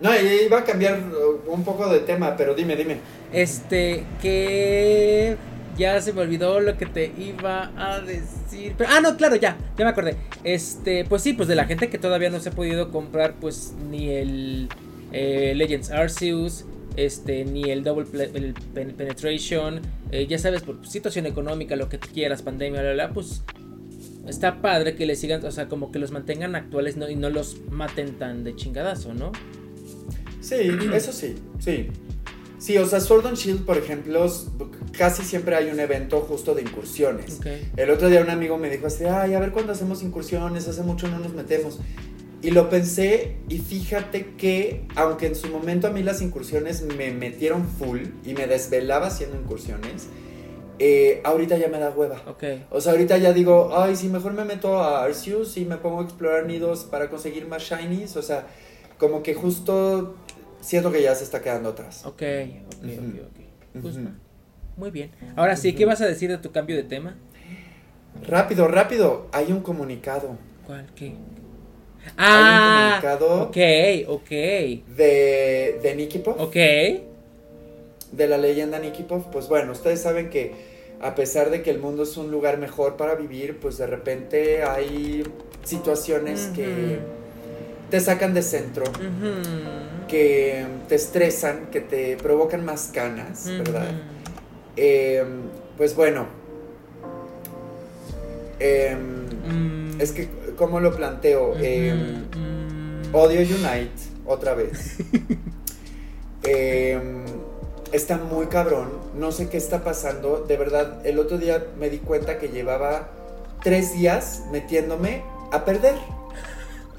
Speaker 2: No, iba a cambiar uh, un poco de tema, pero dime, dime.
Speaker 1: este que ya se me olvidó lo que te iba a decir. Pero, ah, no, claro, ya, ya me acordé. Este, pues sí, pues de la gente que todavía no se ha podido comprar, pues ni el eh, Legends Arceus, este, ni el Double Penetration, eh, ya sabes, por situación económica, lo que quieras, pandemia, bla, bla, pues está padre que le sigan, o sea, como que los mantengan actuales ¿no? y no los maten tan de chingadazo, ¿no?
Speaker 2: Sí, eso sí, sí. Sí, o sea, Sword and Shield, por ejemplo, casi siempre hay un evento justo de incursiones.
Speaker 1: Ok.
Speaker 2: El otro día un amigo me dijo así, ay, a ver cuándo hacemos incursiones, hace mucho no nos metemos. Y lo pensé y fíjate que, aunque en su momento a mí las incursiones me metieron full y me desvelaba haciendo incursiones, eh, ahorita ya me da hueva.
Speaker 1: Ok.
Speaker 2: O sea, ahorita ya digo, ay, si mejor me meto a Arceus y me pongo a explorar nidos para conseguir más shinies. O sea, como que justo siento que ya se está quedando atrás.
Speaker 1: Ok, ok,
Speaker 2: Ujú.
Speaker 1: ok, ok. Justo.
Speaker 2: Ujú.
Speaker 1: Muy bien. Ahora sí, ¿qué vas a decir de tu cambio de tema?
Speaker 2: Rápido, rápido, hay un comunicado.
Speaker 1: ¿Cuál? ¿Qué?
Speaker 2: hay
Speaker 1: Ah,
Speaker 2: un comunicado
Speaker 1: ok, ok,
Speaker 2: de, de Nicky
Speaker 1: ok.
Speaker 2: de la leyenda Nicky. Pues bueno, ustedes saben que a pesar de que el mundo es un lugar mejor para vivir, pues de repente hay situaciones que te sacan de centro, que te estresan, que te provocan más ganas, ¿verdad? Eh, pues bueno. em,
Speaker 1: Mm.
Speaker 2: es que, ¿cómo lo planteo? Em,
Speaker 1: mm.
Speaker 2: Odio Unite, otra vez. Em, está muy cabrón. No sé qué está pasando. De verdad, el otro día me di cuenta que llevaba tres días metiéndome a perder.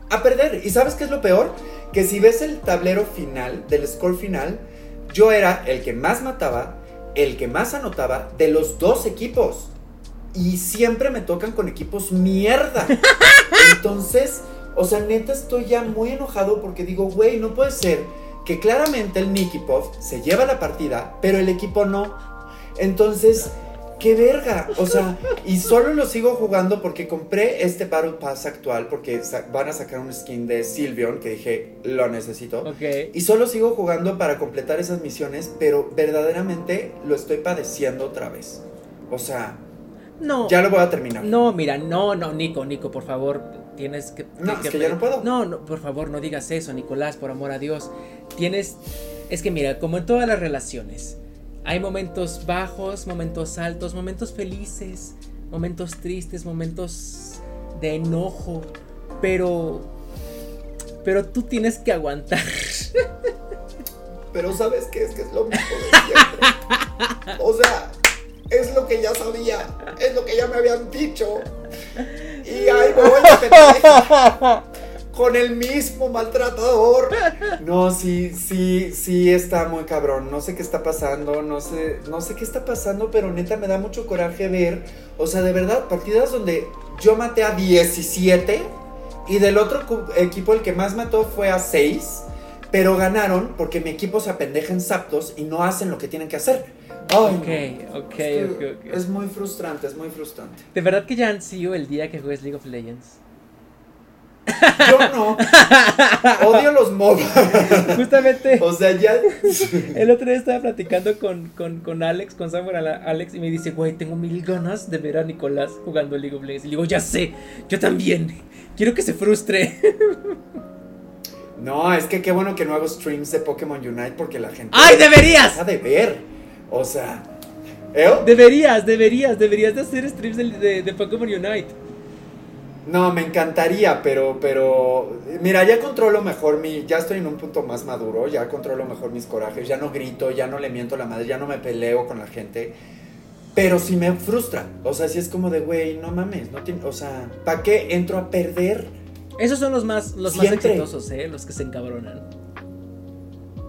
Speaker 2: A perder. ¿Y sabes qué es lo peor? Que si ves el tablero final, del score final, yo era el que más mataba, el que más anotaba de los dos equipos. Y siempre me tocan con equipos mierda. Entonces, o sea, neta estoy ya muy enojado porque digo, güey, no puede ser que claramente el Puff se lleva la partida, pero el equipo no. Entonces, qué verga. O sea, y solo lo sigo jugando porque compré este Battle Pass actual porque van a sacar un skin de Sylveon que dije, lo necesito.
Speaker 1: Ok.
Speaker 2: Y solo sigo jugando para completar esas misiones, pero verdaderamente lo estoy padeciendo otra vez. O sea,
Speaker 1: No.
Speaker 2: ya lo voy a terminar.
Speaker 1: No, mira, no, no, Nico, Nico, por favor, tienes que...
Speaker 2: No, es que ya no puedo.
Speaker 1: No, no, por favor, no digas eso, Nicolás, por amor a Dios. Tienes... Es que mira, como en todas las relaciones, hay momentos bajos, momentos altos, momentos felices, momentos tristes, momentos de enojo, pero... Pero tú tienes que aguantar.
Speaker 2: Pero ¿sabes qué? Es que es lo mismo de. O sea, es lo que ya sabía, es lo que ya me habían dicho. Y ahí voy, pendeja, con el mismo maltratador. No, sí, sí, sí está muy cabrón. No sé qué está pasando, no sé, no sé qué está pasando, pero neta me da mucho coraje ver, o sea, de verdad, partidas donde yo maté a 17 y del otro equipo el que más mató fue a 6. Pero ganaron porque mi equipo se apendeja en Zapdos y no hacen lo que tienen que hacer. Ay, no.
Speaker 1: ok, ok,
Speaker 2: Es que
Speaker 1: ok, ok.
Speaker 2: Es muy frustrante, es muy frustrante.
Speaker 1: De verdad que ya ansío el día que juegues League of Legends.
Speaker 2: Yo no. Odio los MOBA.
Speaker 1: Justamente.
Speaker 2: O sea, ya.
Speaker 1: El otro día estaba platicando con, con, con Alex, con Samuel Alex, y me dice, güey, tengo mil ganas de ver a Nicolás jugando League of Legends. Y le digo, ya sé, yo también. Quiero que se frustre.
Speaker 2: No, es que qué bueno que no hago streams de Pokémon Unite porque la gente.
Speaker 1: ¡Ay, deberías!
Speaker 2: deja de ver. O sea, ¿Eh?
Speaker 1: Deberías, deberías, deberías de hacer streams de, de, Pokémon Unite.
Speaker 2: No, me encantaría, pero, pero, mira, ya controlo mejor mi, ya estoy en un punto más maduro, ya controlo mejor mis corajes, ya no grito, ya no le miento la madre, ya no me peleo con la gente, pero sí me frustra, o sea, sí es como de, güey, no mames, no tiene, o sea, ¿para qué entro a perder?
Speaker 1: Esos son los más, los más exitosos, ¿eh? Los que se encabronan.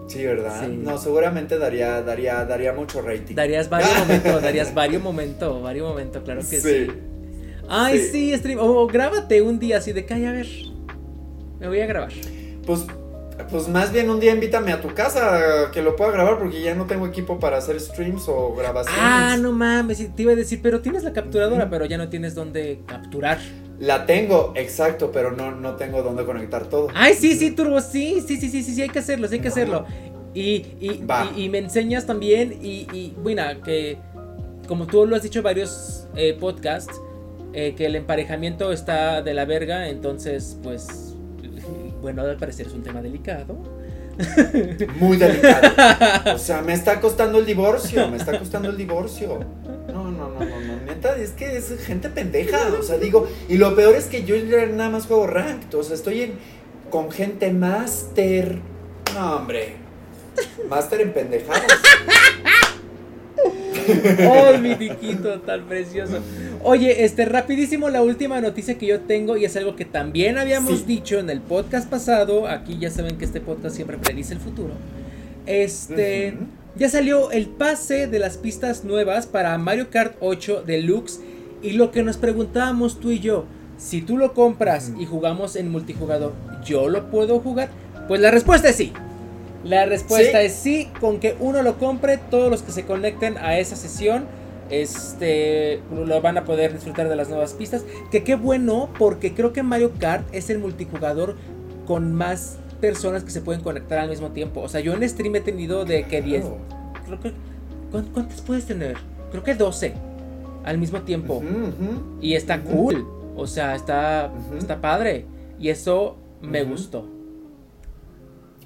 Speaker 2: Sí, ¿verdad? No, seguramente daría, daría, daría mucho rating.
Speaker 1: Darías varios momentos, darías varios momentos, varios momentos, claro que sí. Ay, sí, stream. O grábate un día así de que, a ver. Me voy a grabar.
Speaker 2: Pues, pues más bien un día invítame a tu casa que lo pueda grabar porque ya no tengo equipo para hacer streams o grabaciones.
Speaker 1: Ah, no mames, te iba a decir, pero tienes la capturadora, pero ya no tienes dónde capturar.
Speaker 2: La tengo, exacto, pero no, no tengo dónde conectar todo.
Speaker 1: Ay, sí, sí, Turbo, sí, sí, sí, sí, sí, sí hay que hacerlo, sí hay que hacerlo. Y, y, y, me enseñas también, y, y, bueno, que como tú lo has dicho en varios eh, podcasts, eh, que el emparejamiento está de la verga, entonces, pues, bueno, al parecer es un tema delicado.
Speaker 2: Muy delicado. O sea, me está costando el divorcio, me está costando el divorcio. No, no, no, no, no. Neta, es que es gente pendeja. O sea, digo, y lo peor es que yo nada más juego ranked. O sea, estoy en, con gente máster. No, hombre. Máster en pendejadas.
Speaker 1: Oh, mi diquito tan precioso. Oye, este, rapidísimo, la última noticia que yo tengo, y es algo que también habíamos dicho en el podcast pasado. Aquí ya saben que este podcast siempre predice el futuro. Este. Ya salió el pase de las pistas nuevas para Mario Kart 8 Deluxe. Y lo que nos preguntábamos tú y yo, si tú lo compras y jugamos en multijugador, ¿yo lo puedo jugar? Pues la respuesta es sí. La respuesta es sí, con que uno lo compre, todos los que se conecten a esa sesión este lo van a poder disfrutar de las nuevas pistas. Que qué bueno, porque creo que Mario Kart es el multijugador con más personas que se pueden conectar al mismo tiempo. O sea, yo en stream he tenido de que 10. Creo que. ¿Cuántas puedes tener? Creo que 12 al mismo tiempo. Y está cool. O sea, está, está padre. Y eso me gustó.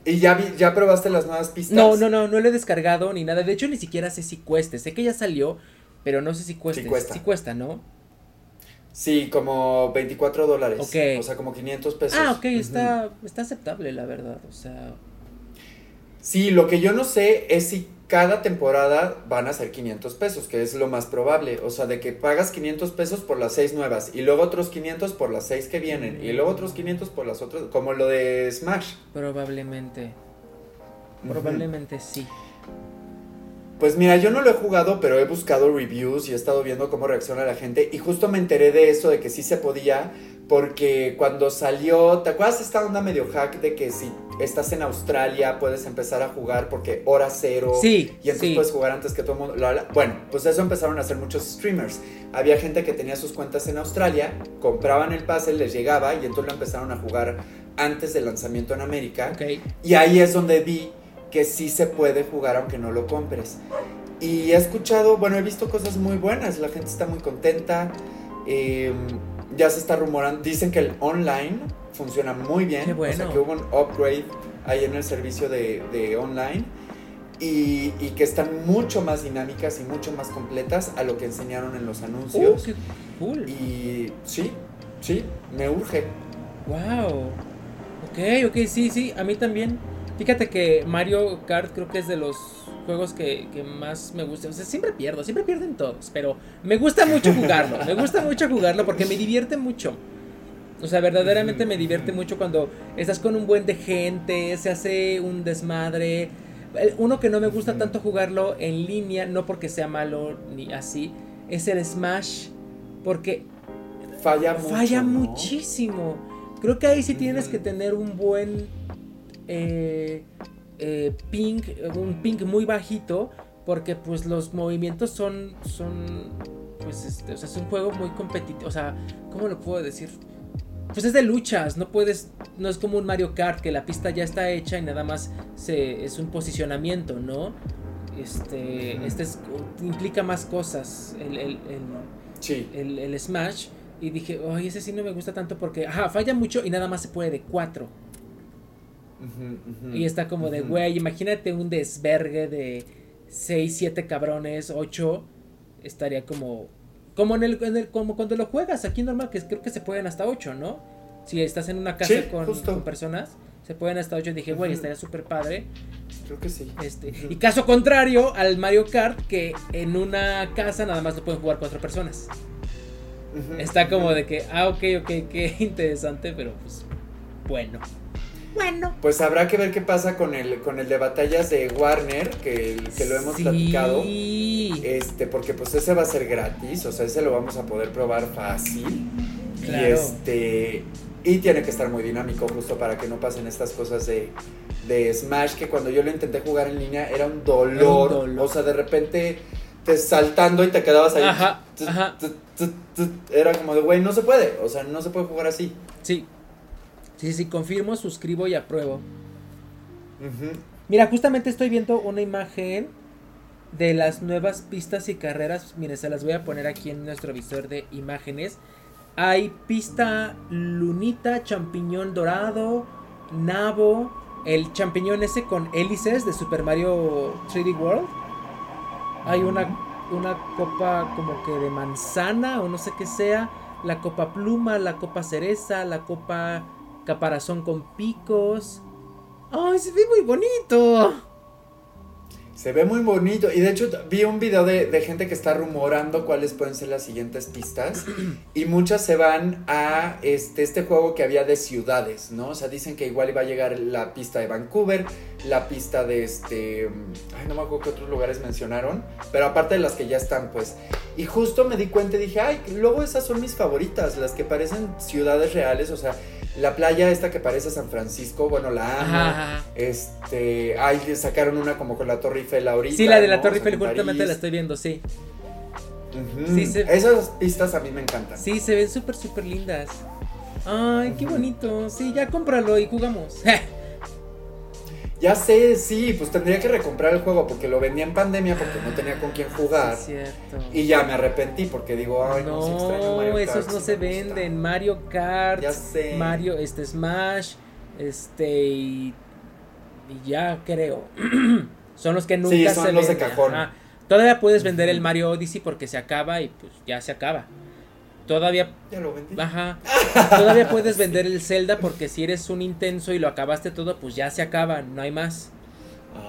Speaker 2: ¿Y ya, ya probaste las nuevas pistas?
Speaker 1: No, no, no, no lo he descargado ni nada. De hecho, ni siquiera sé si cueste. Sé que ya salió, pero no sé si cueste. Sí cuesta. Sí cuesta, ¿no?
Speaker 2: Sí, como 24 dólares. O sea, como 500 pesos.
Speaker 1: Ah, ok, está, está aceptable, la verdad. O sea.
Speaker 2: Sí, lo que yo no sé es si cada temporada van a ser 500 pesos, que es lo más probable. O sea, de que pagas 500 pesos por las seis nuevas y luego otros 500 por las seis que vienen y luego otros 500 por las otras, como lo de Smash.
Speaker 1: Probablemente. Probablemente sí.
Speaker 2: Pues mira, yo no lo he jugado, pero he buscado reviews y he estado viendo cómo reacciona la gente y justo me enteré de eso, de que sí se podía, porque cuando salió, ¿te acuerdas esta onda medio hack de que si estás en Australia puedes empezar a jugar porque hora cero
Speaker 1: sí,
Speaker 2: y entonces puedes jugar antes que todo el mundo? Bueno, pues eso empezaron a hacer muchos streamers. Había gente que tenía sus cuentas en Australia, compraban el pase, les llegaba y entonces lo empezaron a jugar antes del lanzamiento en América. Y ahí es donde vi que sí se puede jugar aunque no lo compres. Y he escuchado, bueno, he visto cosas muy buenas, la gente está muy contenta, em, ya se está rumorando, dicen que el online funciona muy bien,
Speaker 1: bueno.
Speaker 2: o sea que hubo un upgrade ahí en el servicio de, online y, que están mucho más dinámicas y mucho más completas a lo que enseñaron en los anuncios.
Speaker 1: Oh, cool.
Speaker 2: Y sí, sí, me urge.
Speaker 1: Wow. Ok, ok, sí, sí, a mí también. Fíjate que Mario Kart creo que es de los juegos que, más me gusta. O sea, siempre pierdo, siempre pierden todos, pero me gusta mucho jugarlo. me gusta mucho jugarlo porque me divierte mucho. O sea, verdaderamente me divierte mucho cuando estás con un buen de gente, se hace un desmadre. Uno que no me gusta tanto jugarlo en línea, no porque sea malo ni así, es el Smash. Porque
Speaker 2: falla,
Speaker 1: falla muchísimo. Creo que ahí sí tienes que tener un buen eh, eh, ping, un ping muy bajito, porque pues los movimientos son, son, pues este, o sea, es un juego muy competitivo, o sea, ¿cómo lo puedo decir? Pues es de luchas, no puedes, no es como un Mario Kart que la pista ya está hecha y nada más se, es un posicionamiento, ¿no? Este, este implica más cosas, el, el, el, el, Smash. Y dije, ay, ese sí no me gusta tanto porque, ajá, falla mucho y nada más se puede de cuatro y está como de, güey, imagínate un desvergue de 6, 7 cabrones, 8, estaría como como en el, en el como cuando lo juegas aquí normal que creo que se pueden hasta 8, ¿no? Si estás en una casa
Speaker 2: Sí,
Speaker 1: con, personas, se pueden hasta 8. Dije, güey, estaría súper padre.
Speaker 2: Creo que sí.
Speaker 1: Este, y caso contrario al Mario Kart, que en una casa nada más lo pueden jugar cuatro personas. Está como de que, ah, ok, ok, qué interesante, pero pues bueno. Bueno.
Speaker 2: Pues habrá que ver qué pasa con el, con el de batallas de Warner, que, que lo hemos
Speaker 1: Sí.
Speaker 2: platicado. Este, porque pues ese va a ser gratis, o sea, ese lo vamos a poder probar fácil. Y este. Y tiene que estar muy dinámico, justo para que no pasen estas cosas de, de Smash, que cuando yo lo intenté jugar en línea era un dolor.
Speaker 1: Era un dolor.
Speaker 2: O sea, de repente te saltando y te quedabas ahí.
Speaker 1: Ajá, ajá.
Speaker 2: Era como de, güey, no se puede. O sea, no se puede jugar así.
Speaker 1: Sí. Sí, sí, confirmo, suscribo y apruebo. Mira, justamente estoy viendo una imagen de las nuevas pistas y carreras. Miren, se las voy a poner aquí en nuestro visor de imágenes. Hay pista lunita, champiñón dorado, nabo, el champiñón ese con hélices de Super Mario 3D World. Hay una, una copa como que de manzana o no sé qué sea. La copa pluma, la copa cereza, la copa caparazón con picos. ¡Ay, se ve muy bonito!
Speaker 2: Se ve muy bonito. Y de hecho vi un video de, gente que está rumorando cuáles pueden ser las siguientes pistas. y muchas se van a este, este juego que había de ciudades, ¿no? O sea, dicen que igual iba a llegar la pista de Vancouver, la pista de este... Ay, no me acuerdo qué otros lugares mencionaron. Pero aparte de las que ya están, pues. Y justo me di cuenta y dije, ay, luego esas son mis favoritas, las que parecen ciudades reales. O sea, la playa esta que parece San Francisco, bueno, la amo.
Speaker 1: Ajá, ajá.
Speaker 2: Este, ay, le sacaron una como con la Torre Eiffel ahorita.
Speaker 1: Sí, la de la
Speaker 2: ¿no?
Speaker 1: Torre Eiffel, justamente la estoy viendo, sí.
Speaker 2: Ujú.
Speaker 1: Sí, se-
Speaker 2: Esas pistas a mí me encantan.
Speaker 1: Sí, se ven súper, súper lindas. Ay, qué bonito. Sí, ya cómpralo y jugamos.
Speaker 2: Ya sé, sí, pues tendría que recomprar el juego porque lo vendía en pandemia porque no tenía con quién jugar.
Speaker 1: Es cierto.
Speaker 2: Y ya me arrepentí porque digo, ay, no, sí extraño Mario
Speaker 1: No,
Speaker 2: Kart,
Speaker 1: esos no se venden. Mario Kart,
Speaker 2: Ya sé.
Speaker 1: Mario, este Smash, este y, y ya creo. son los que nunca
Speaker 2: Sí, son
Speaker 1: se
Speaker 2: los de
Speaker 1: venden.
Speaker 2: cajón.
Speaker 1: Ajá. Todavía puedes vender el Mario Odyssey porque se acaba y pues ya se acaba. Todavía
Speaker 2: Ya lo vendí.
Speaker 1: Ajá. Todavía puedes vender el Zelda porque si eres un intenso y lo acabaste todo, pues ya se acaba, no hay más.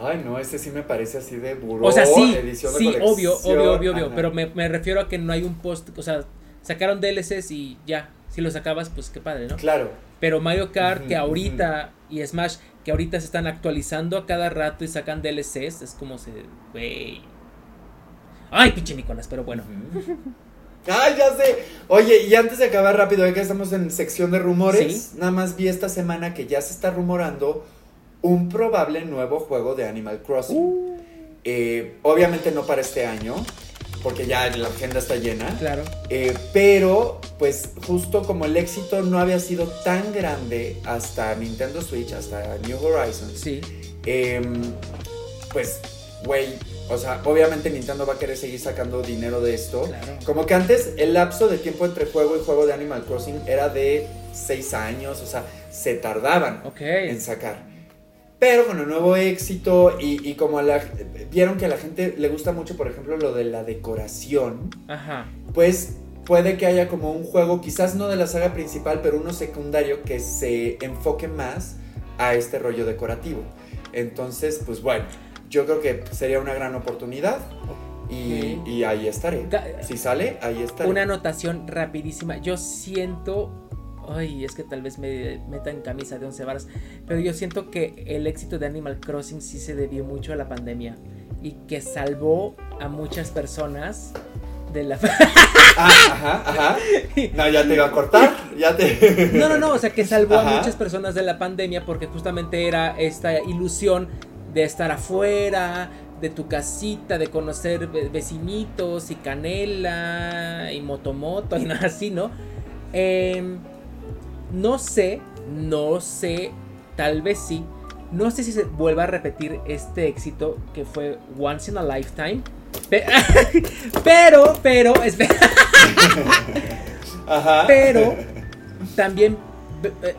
Speaker 2: Ay, no, este sí me parece así de buró.
Speaker 1: O sea, sí,
Speaker 2: edición de
Speaker 1: sí, obvio,
Speaker 2: colección.
Speaker 1: obvio, obvio. Pero me, me refiero a que no hay un post, o sea, sacaron DLCs y ya. Si los acabas, pues qué padre, ¿no?
Speaker 2: Claro.
Speaker 1: Pero Mario Kart, que ahorita, y Smash, que ahorita se están actualizando a cada rato y sacan DLCs, es como se. Güey. Ay, pinche Nicolás, pero bueno.
Speaker 2: Ay, ya sé. Oye, y antes de acabar rápido, ya que estamos en sección de rumores,
Speaker 1: Sí.
Speaker 2: nada más vi esta semana que ya se está rumorando un probable nuevo juego de Animal Crossing.
Speaker 1: Uh,
Speaker 2: Eh, obviamente no para este año, porque ya la agenda está llena.
Speaker 1: claro.
Speaker 2: Eh, pero, pues justo como el éxito no había sido tan grande hasta Nintendo Switch, hasta New Horizons,
Speaker 1: Sí.
Speaker 2: Em, pues, güey, o sea, obviamente Nintendo va a querer seguir sacando dinero de esto.
Speaker 1: Claro.
Speaker 2: Como que antes el lapso de tiempo entre juego y juego de Animal Crossing era de 6 años, o sea, se tardaban en sacar. Pero con el nuevo éxito y, y como a la, vieron que a la gente le gusta mucho, por ejemplo, lo de la decoración,
Speaker 1: Ajá.
Speaker 2: pues puede que haya como un juego, quizás no de la saga principal, pero uno secundario que se enfoque más a este rollo decorativo. Entonces, pues bueno, yo creo que sería una gran oportunidad y, ahí estaré. Si sale, ahí estaré.
Speaker 1: Una anotación rapidísima. Yo siento. Ay, es que tal vez me meta en camisa de once varas. Pero yo siento que el éxito de Animal Crossing sí se debió mucho a la pandemia. Y que salvó a muchas personas de la.
Speaker 2: Ah, ajá, ajá. No, ya te iba a cortar. Ya te.
Speaker 1: No, no, no. O sea, que salvó a muchas personas de la pandemia porque justamente era esta ilusión de estar afuera, de tu casita, de conocer ve- vecinitos y canela y motomoto y nada así, ¿no? Em, no sé, no sé, tal vez sí. No sé si se vuelva a repetir este éxito que fue Once in a Lifetime. Pe- Pero, pero, espera.
Speaker 2: Ajá.
Speaker 1: Pero también eh,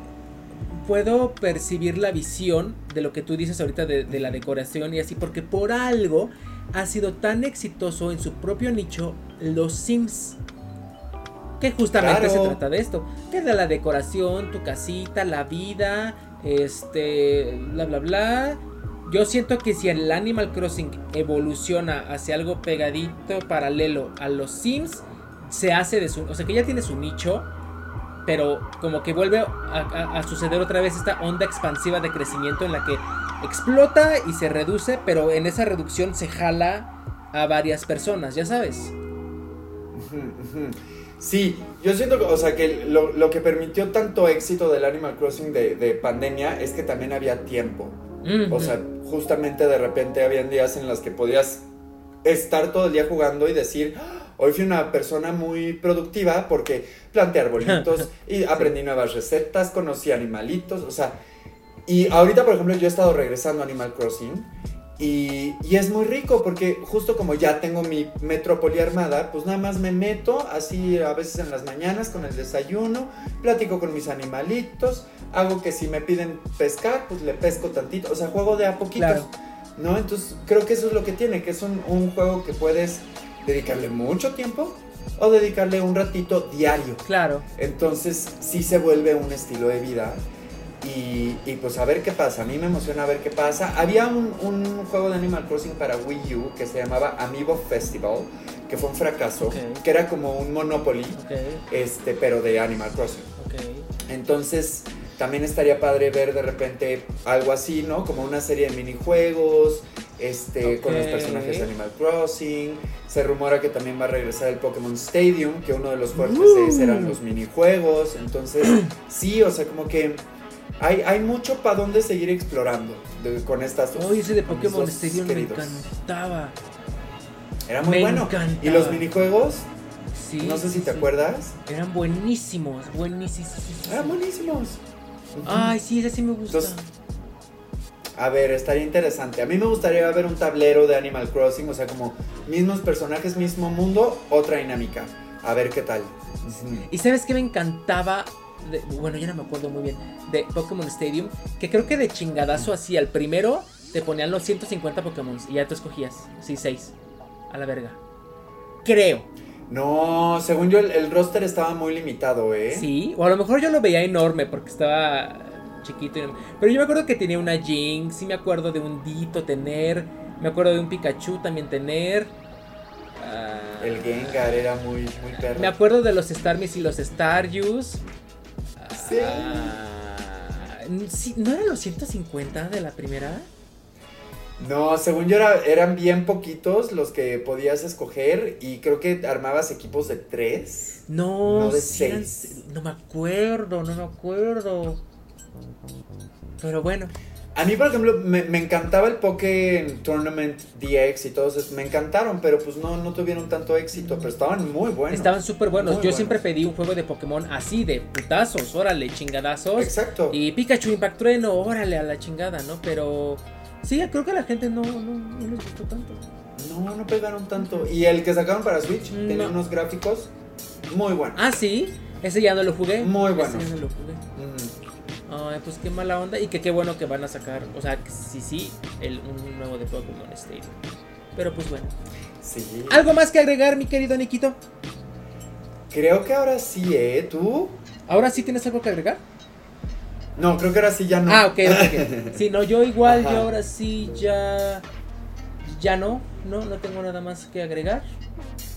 Speaker 1: puedo percibir la visión de lo que tú dices ahorita de, de la decoración y así, porque por algo ha sido tan exitoso en su propio nicho los Sims. Que justamente
Speaker 2: Claro.
Speaker 1: se trata de esto. Que de la decoración, tu casita, la vida, este, bla, bla, bla. Yo siento que si el Animal Crossing evoluciona hacia algo pegadito, paralelo a los Sims, se hace de su... O sea, que ya tiene su nicho, pero como que vuelve a, a- a suceder otra vez esta onda expansiva de crecimiento en la que explota y se reduce, pero en esa reducción se jala a varias personas, ya sabes.
Speaker 2: Sí, yo siento que, o sea, que lo, lo que permitió tanto éxito del Animal Crossing de, de pandemia es que también había tiempo.
Speaker 1: Mm,
Speaker 2: O sea, justamente de repente habían días en los que podías estar todo el día jugando y decir, "Ah, hoy fui una persona muy productiva porque planté arbolitos y aprendí nuevas recetas, conocí animalitos, o sea, y ahorita, por ejemplo, yo he estado regresando a Animal Crossing y, y es muy rico porque justo como ya tengo mi metrópoli armada, pues nada más me meto así a veces en las mañanas con el desayuno, platico con mis animalitos, hago que si me piden pescar, pues le pesco tantito, o sea, juego de a poquitos.
Speaker 1: Claro.
Speaker 2: ¿No? Entonces creo que eso es lo que tiene, que es un, un juego que puedes dedicarle mucho tiempo o dedicarle un ratito diario.
Speaker 1: Claro.
Speaker 2: Entonces sí se vuelve un estilo de vida. Y, y, pues a ver qué pasa, a mí me emociona ver qué pasa. Había un, un juego de Animal Crossing para Wii U que se llamaba Amiibo Festival, que fue un fracaso,
Speaker 1: Ok.
Speaker 2: que era como un Monopoly, este, pero de Animal Crossing.
Speaker 1: ok.
Speaker 2: Entonces, también estaría padre ver de repente algo así, ¿no? Como una serie de minijuegos, este, con los personajes de Animal Crossing. Se rumora que también va a regresar el Pokémon Stadium, que uno de los fuertes
Speaker 1: Uh.
Speaker 2: de ese eran los minijuegos. Entonces, sí, o sea, como que hay, hay mucho para dónde seguir explorando de- con estas dos.
Speaker 1: Oye, ese de Pokémon Stadium me encantaba.
Speaker 2: Era muy
Speaker 1: me
Speaker 2: bueno.
Speaker 1: encantaba.
Speaker 2: Y los minijuegos,
Speaker 1: Sí.
Speaker 2: no sé si
Speaker 1: sí,
Speaker 2: te
Speaker 1: sí.
Speaker 2: acuerdas,
Speaker 1: Eran buenísimos, buenísimos.
Speaker 2: eran buenísimos.
Speaker 1: Ay, sí, ese sí me gusta.
Speaker 2: Entonces, A ver, estaría interesante. A mí me gustaría ver un tablero de Animal Crossing, o sea, como mismos personajes, mismo mundo, otra dinámica. A ver qué tal.
Speaker 1: ¿Y sabes qué me encantaba? De- bueno, ya no me acuerdo muy bien. De Pokémon Stadium. Que creo que de chingadazo así al primero te ponían los 150 Pokémon. Y ya tú escogías. Sí, 6. A la verga. Creo.
Speaker 2: No, según yo, el, el roster estaba muy limitado, ¿eh?
Speaker 1: Sí. O a lo mejor yo lo veía enorme porque estaba chiquito. y- Pero yo me acuerdo que tenía una Jinx. Sí me acuerdo de un Dito tener. Me acuerdo de un Pikachu también tener. Ah,
Speaker 2: El Gengar era muy, muy perro.
Speaker 1: Me acuerdo de los Starmie y los Staruse.
Speaker 2: Sí.
Speaker 1: Ah, sí, ¿No eran los 150 de la primera?
Speaker 2: No, según yo era- eran bien poquitos los que podías escoger y creo que armabas equipos de tres.
Speaker 1: No,
Speaker 2: No de
Speaker 1: sí eran-
Speaker 2: seis.
Speaker 1: no me acuerdo, no me acuerdo. Pero bueno,
Speaker 2: A mí, por ejemplo, me, me encantaba el Poké Tournament DX y todos esos, me encantaron, pero pues no, no tuvieron tanto éxito, pero estaban muy buenos.
Speaker 1: estaban súper buenos.
Speaker 2: Muy
Speaker 1: Yo
Speaker 2: buenos.
Speaker 1: siempre pedí un juego de Pokémon así, de putazos, órale, chingadazos.
Speaker 2: Exacto.
Speaker 1: Y Pikachu Impact Trueno, órale a la chingada, ¿no? Pero sí, creo que a la gente no, no, no les gustó tanto.
Speaker 2: No, no pegaron tanto. Y el que sacaron para Switch
Speaker 1: No.
Speaker 2: tenía unos gráficos muy buenos.
Speaker 1: Ah, sí, ese ya no lo jugué.
Speaker 2: Muy
Speaker 1: Ese
Speaker 2: bueno.
Speaker 1: ya no lo jugué.
Speaker 2: Mm.
Speaker 1: Ay, pues qué mala onda. Y que qué bueno que van a sacar. O sea, sí, sí, el, un nuevo de Pokémon Stadium. Pero pues bueno.
Speaker 2: Sí.
Speaker 1: ¿Algo más que agregar, mi querido Nikito?
Speaker 2: Creo que ahora sí, ¿eh? ¿Tú?
Speaker 1: ¿Ahora sí tienes algo que agregar?
Speaker 2: No, creo que ahora sí ya no.
Speaker 1: Ah, ok, ok. Sí, no, yo igual,
Speaker 2: Ajá.
Speaker 1: yo ahora sí ya. Ya no, no, no tengo nada más que agregar.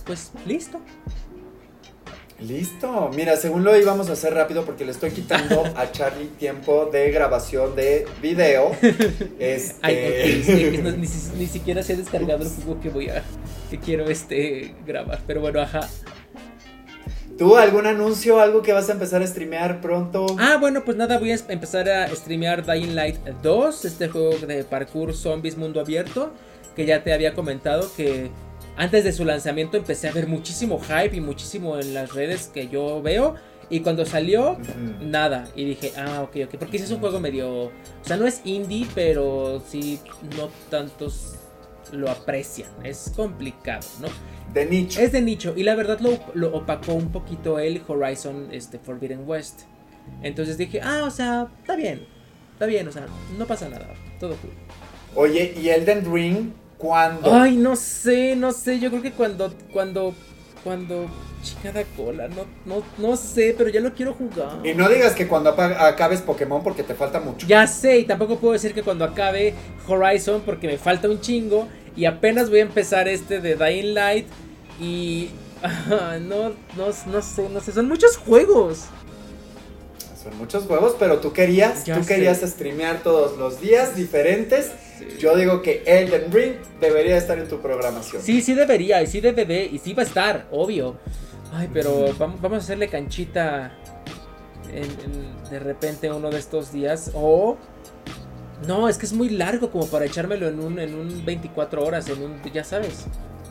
Speaker 1: Pues listo.
Speaker 2: Listo. Mira, según lo íbamos a hacer rápido porque le estoy quitando a Charlie tiempo de grabación de video. Este.
Speaker 1: Ay, que no- ni siquiera se ha descargado el juego que voy a. que quiero este grabar. Pero bueno, ajá.
Speaker 2: ¿Tú algún anuncio, algo que vas a empezar a streamear pronto?
Speaker 1: Ah, bueno, pues nada, voy a empezar a streamear Dying Light 2, este juego de parkour zombies mundo abierto, que ya te había comentado que antes de su lanzamiento empecé a ver muchísimo hype y muchísimo en las redes que yo veo. Y cuando salió, nada. Y dije, ah, ok, ok. Porque ese es un juego medio. O sea, no es indie, pero sí, no tantos lo aprecian. Es complicado, ¿no?
Speaker 2: De nicho.
Speaker 1: Es de nicho y la verdad lo, lo opacó un poquito el Horizon este, Forbidden West. Entonces dije, ah, o sea, está bien, está bien, o sea, no pasa nada, todo cool.
Speaker 2: Oye, ¿y Elden Ring cuándo?
Speaker 1: Ay, no sé, no sé, yo creo que cuando, cuando, cuando chingada cola, no, no, no sé, pero ya lo quiero jugar.
Speaker 2: Y no digas que cuando acabes Pokémon porque te falta mucho.
Speaker 1: Ya sé, y tampoco puedo decir que cuando acabe Horizon porque me falta un chingo y apenas voy a empezar este de Dying Light y ah, no, no, no sé, no sé, son muchos juegos.
Speaker 2: Son muchos juegos, pero tú querías,
Speaker 1: Ya
Speaker 2: tú
Speaker 1: sé.
Speaker 2: querías streamear todos los días diferentes.
Speaker 1: Sí.
Speaker 2: Yo digo que Elden Ring debería estar en tu programación.
Speaker 1: Sí, sí debería, y sí debe de, y sí va a estar, obvio. Ay, pero vamos, vamos a hacerle canchita en- en- de repente uno de estos días. O. No, es que es muy largo como para echármelo en un, en un 24 horas, en un. Ya sabes.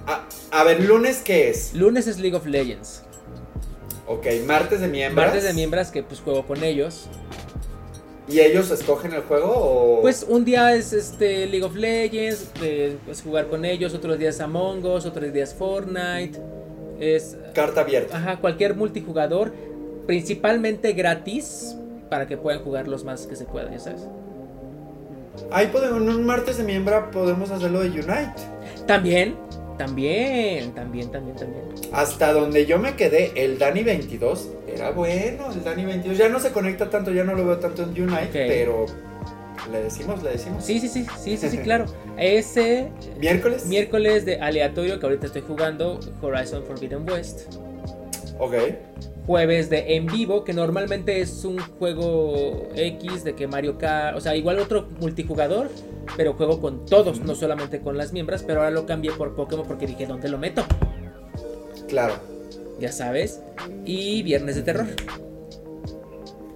Speaker 2: A, a ver, lunes qué es?
Speaker 1: Lunes es League of Legends.
Speaker 2: Ok, martes de miembros.
Speaker 1: Martes de miembros que pues juego con ellos.
Speaker 2: ¿Y ellos escogen el juego o...?
Speaker 1: Pues un día es este League of Legends, eh, pues jugar con ellos, otros días Among Us, otros días Fortnite. Es
Speaker 2: Carta abierta.
Speaker 1: ajá, cualquier multijugador, principalmente gratis, para que puedan jugar los más que se puedan, ya sabes.
Speaker 2: Ahí podemos, en un martes de miembro podemos hacerlo de Unite.
Speaker 1: También, también, también, también, también.
Speaker 2: Hasta donde yo me quedé, el Dani 22 era bueno. El Dani 22 ya no se conecta tanto, ya no lo veo tanto en Unite, pero le decimos, le decimos.
Speaker 1: Sí, sí, sí, sí, sí, sí, claro. Ese
Speaker 2: ¿Miércoles?
Speaker 1: miércoles de aleatorio que ahorita estoy jugando, Horizon Forbidden West.
Speaker 2: ok.
Speaker 1: Jueves de en vivo, que normalmente es un juego X de que Mario Kart, o sea, igual otro multijugador, pero juego con todos, no solamente con las miembros, pero ahora lo cambié por Pokémon porque dije, ¿dónde lo meto?
Speaker 2: Claro.
Speaker 1: Ya sabes. Y viernes de terror.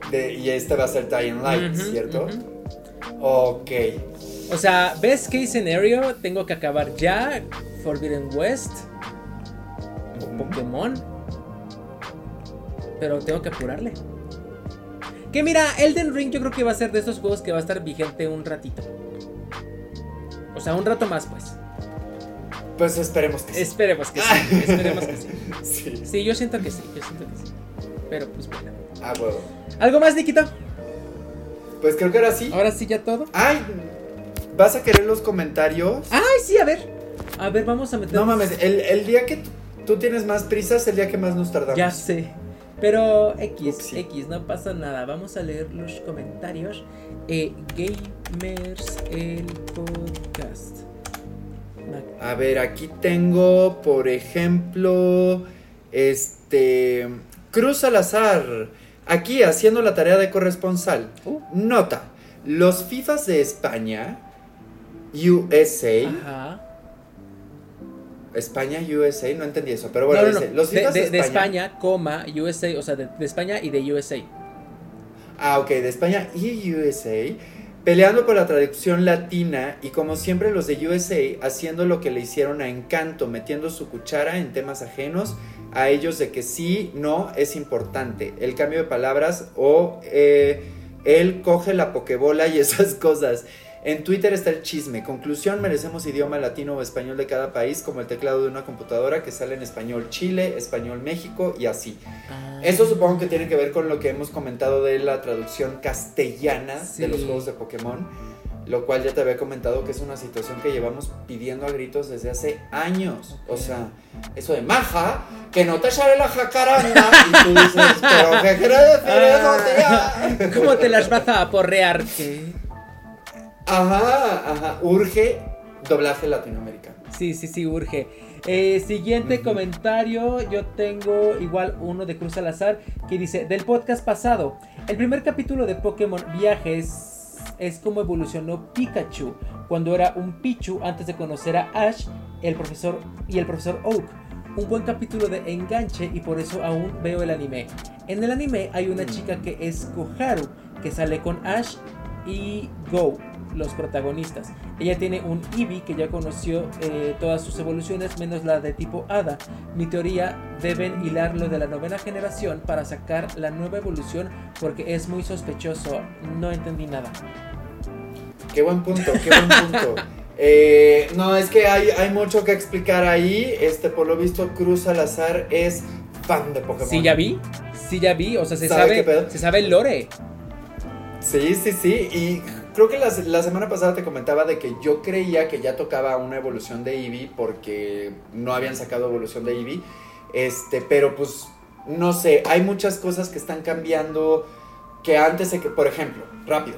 Speaker 2: De- y este va a ser Dying Light, ¿cierto?
Speaker 1: ujú.
Speaker 2: Ok.
Speaker 1: O sea, best case scenario, tengo que acabar ya Forbidden West o Pokémon. Pero tengo que apurarle. Que mira, Elden Ring yo creo que va a ser de esos juegos que va a estar vigente un ratito. O sea, un rato más, pues.
Speaker 2: Pues esperemos que sí.
Speaker 1: Esperemos que sí. Esperemos que sí.
Speaker 2: Sí.
Speaker 1: Sí, yo siento que sí. Yo siento que sí. Pero pues bueno.
Speaker 2: Ah, huevo.
Speaker 1: ¿Algo más, Nikito?
Speaker 2: Pues creo que ahora sí.
Speaker 1: Ahora sí, ya todo.
Speaker 2: Ay, ¿vas a querer los comentarios?
Speaker 1: Ay, sí, a ver. A ver, vamos a meter.
Speaker 2: No mames, el, el día que tú tienes más prisa es el día que más nos tardamos.
Speaker 1: Ya sé. Pero X,
Speaker 2: Upsi.
Speaker 1: X, no pasa nada. Vamos a leer los comentarios. Eh, Gamers, el podcast.
Speaker 2: A ver, aquí tengo, por ejemplo, este Cruz Salazar, aquí haciendo la tarea de corresponsal.
Speaker 1: Uh.
Speaker 2: Nota, los FIFAs de España, USA,
Speaker 1: Ajá.
Speaker 2: España, USA, no entendí eso, pero bueno,
Speaker 1: no, no, no.
Speaker 2: dice, los
Speaker 1: De, de-
Speaker 2: de,
Speaker 1: de
Speaker 2: España,
Speaker 1: España, coma, USA, o sea, de, de España y de USA.
Speaker 2: Ah, ok, de España y USA, peleando por la traducción latina y como siempre los de USA haciendo lo que le hicieron a Encanto, metiendo su cuchara en temas ajenos a ellos de que sí, no es importante, el cambio de palabras o eh, él coge la pokebola y esas cosas. En Twitter está el chisme. Conclusión, merecemos idioma latino o español de cada país como el teclado de una computadora que sale en español Chile, español México y así.
Speaker 1: Ah.
Speaker 2: Eso supongo que tiene que ver con lo que hemos comentado de la traducción castellana de los
Speaker 1: Sí.
Speaker 2: juegos de Pokémon, lo cual ya te había comentado que es una situación que llevamos pidiendo a gritos desde hace años. O sea, eso de maja, que no te sale la jacaranda, y tú dices, pero ¿qué quiere decir eso, tía?
Speaker 1: ¿Cómo te las vas a aporrear? ¿Qué?
Speaker 2: Ajá, ajá, urge doblaje latinoamericano.
Speaker 1: Sí, sí, sí, urge. Eh, siguiente comentario, yo tengo igual uno de Cruz Salazar que dice, del podcast pasado, el primer capítulo de Pokémon Viajes es como evolucionó Pikachu cuando era un Pichu antes de conocer a Ash el profesor y el profesor Oak. Un buen capítulo de enganche y por eso aún veo el anime. En el anime hay una chica que es Koharu, que sale con Ash y Go, los protagonistas. Ella tiene un Eevee que ya conoció eh, todas sus evoluciones, menos la de tipo Hada. Mi teoría, deben hilarlo de la novena generación para sacar la nueva evolución porque es muy sospechoso. No entendí nada.
Speaker 2: Qué buen punto, qué buen punto. Eh, no, es que hay, hay mucho que explicar ahí. Este, por lo visto, Cruz Salazar es fan de Pokémon.
Speaker 1: Sí, ya vi. Sí, ya vi. O sea, se sabe, se sabe el lore.
Speaker 2: Sí, sí, sí. Y creo que la, semana pasada te comentaba de que yo creía que ya tocaba una evolución de Eevee porque no habían sacado evolución de Eevee. Este, pero pues, no sé, hay muchas cosas que están cambiando que antes de que, por ejemplo, rápido,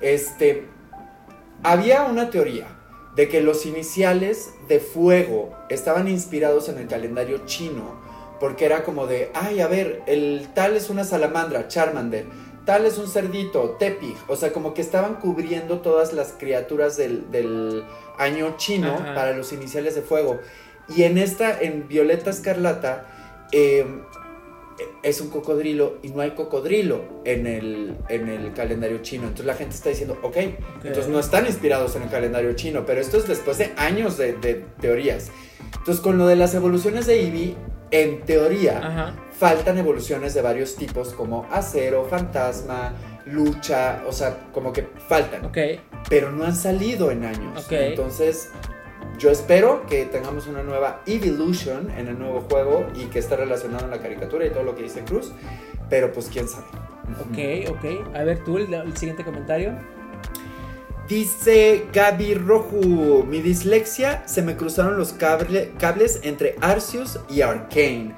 Speaker 2: este, había una teoría de que los iniciales de fuego estaban inspirados en el calendario chino, porque era como de, ay, a ver, el tal es una salamandra, Charmander, tal es un cerdito, Tepig, o sea, como que estaban cubriendo todas las criaturas del, año chino para los iniciales de fuego. Y en esta, en Violeta Escarlata, eh, es un cocodrilo y no hay cocodrilo en el, en el calendario chino. Entonces la gente está diciendo, ok, entonces no están inspirados en el calendario chino, pero esto es después de años de, teorías. Entonces con lo de las evoluciones de Eevee, en teoría, faltan evoluciones de varios tipos como acero, fantasma, lucha, o sea, como que faltan.
Speaker 1: Ok.
Speaker 2: Pero no han salido en años. Entonces yo espero que tengamos una nueva Evolution en el nuevo juego y que esté relacionado en la caricatura y todo lo que dice Cruz, pero pues quién sabe.
Speaker 1: Ok, ok. A ver tú, el, siguiente comentario.
Speaker 2: Dice Gaby Rojo, mi dislexia se me cruzaron los cables entre Arceus y Arcane.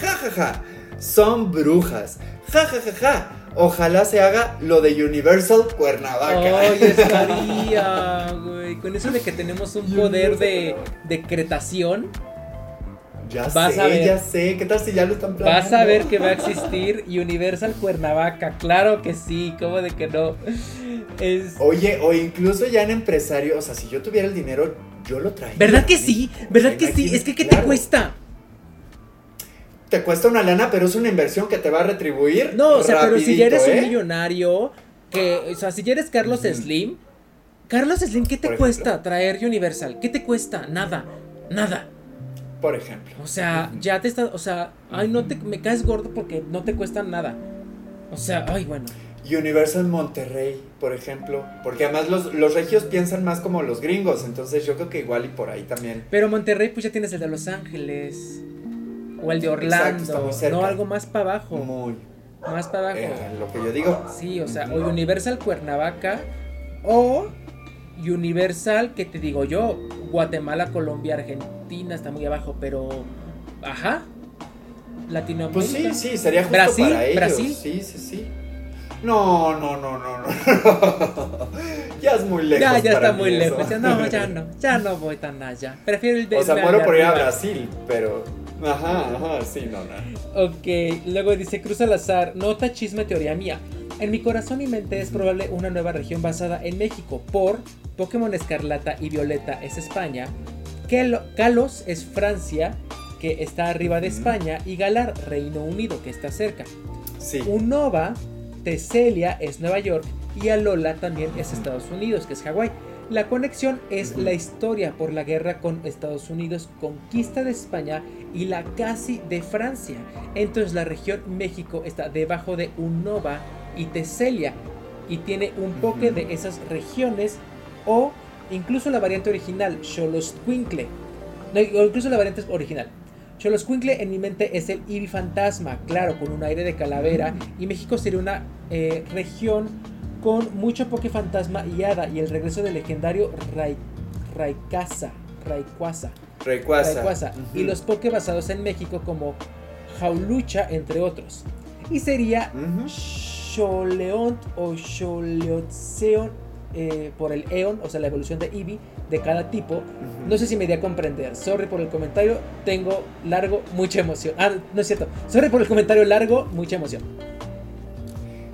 Speaker 2: Ja, ja, ja, son brujas. Ja, ja, ja, ja. Ojalá se haga lo de Universal Cuernavaca.
Speaker 1: Ay, estaría, güey. Con eso de que tenemos un poder de decretación.
Speaker 2: Ya sé, ya sé. ¿Qué tal si ya lo están
Speaker 1: planeando? Vas a ver que va a existir Universal Cuernavaca. Claro que sí. ¿Cómo de que no?
Speaker 2: Oye, o incluso ya en empresario. O sea, si yo tuviera el dinero, yo lo traería.
Speaker 1: ¿Verdad que sí? ¿Verdad que sí? Es que, ¿qué te cuesta?
Speaker 2: te cuesta una lana, pero es una inversión que te va a retribuir.
Speaker 1: No, o sea, pero si ya eres un ¿eh? millonario, que, o sea, si ya eres Carlos Slim, Carlos Slim, ¿qué te cuesta traer Universal? ¿Qué te cuesta? Nada, nada.
Speaker 2: Por ejemplo.
Speaker 1: O sea, ya te está, o sea, ay, no te, me caes gordo porque no te cuesta nada. O sea, ay, bueno.
Speaker 2: Universal Monterrey, por ejemplo, porque además los, los regios piensan más como los gringos, entonces yo creo que igual y por ahí también.
Speaker 1: Pero Monterrey, pues ya tienes el de Los Ángeles. O el de Orlando. no, algo más para abajo.
Speaker 2: Muy.
Speaker 1: Más para abajo.
Speaker 2: Eh, lo que yo digo.
Speaker 1: Sí, o sea, o Universal Cuernavaca. O Universal, que te digo yo? Guatemala, Colombia, Argentina, está muy abajo, pero. Ajá. Latinoamérica.
Speaker 2: Pues sí, sí, sería justo
Speaker 1: Brasil,
Speaker 2: para ellos.
Speaker 1: Brasil.
Speaker 2: Sí, sí, sí. No, no, no, no, no. ya es muy lejos.
Speaker 1: Ya, ya está muy lejos. Ya, no, ya no. Ya no voy tan allá. Prefiero el de.
Speaker 2: O sea, muero por ir a Brasil, pero. Ajá, ajá, sí, no, no.
Speaker 1: Ok, luego dice Cruz Alazar, nota chisme teoría mía. En mi corazón y mente es probable una nueva región basada en México por Pokémon Escarlata y Violeta es España, Kalos es Francia, que está arriba de España, y Galar, Reino Unido, que está cerca.
Speaker 2: Sí.
Speaker 1: Unova, Teselia es Nueva York y Alola también es Estados Unidos, que es Hawái. La conexión es la historia por la guerra con Estados Unidos, conquista de España y la casi de Francia. Entonces la región México está debajo de Unova y Teselia y tiene un poque de esas regiones o incluso la variante original, Xoloscuincle. No, incluso la variante original. Xoloscuincle en mi mente es el Ibi fantasma, claro, con un aire de calavera y México sería una eh, región con mucho Poké Fantasma y Hada y el regreso del legendario Ray, Rayquaza. Rayquaza.
Speaker 2: Rayquaza.
Speaker 1: Y los Poké basados en México como Jaulucha, entre otros. Y sería Xoleont o Xoleotzeon eh, por el Eon, o sea, la evolución de Eevee de cada tipo. No sé si me di a comprender. Sorry por el comentario. Tengo largo, mucha emoción. Ah, no es cierto. Sorry por el comentario largo, mucha emoción.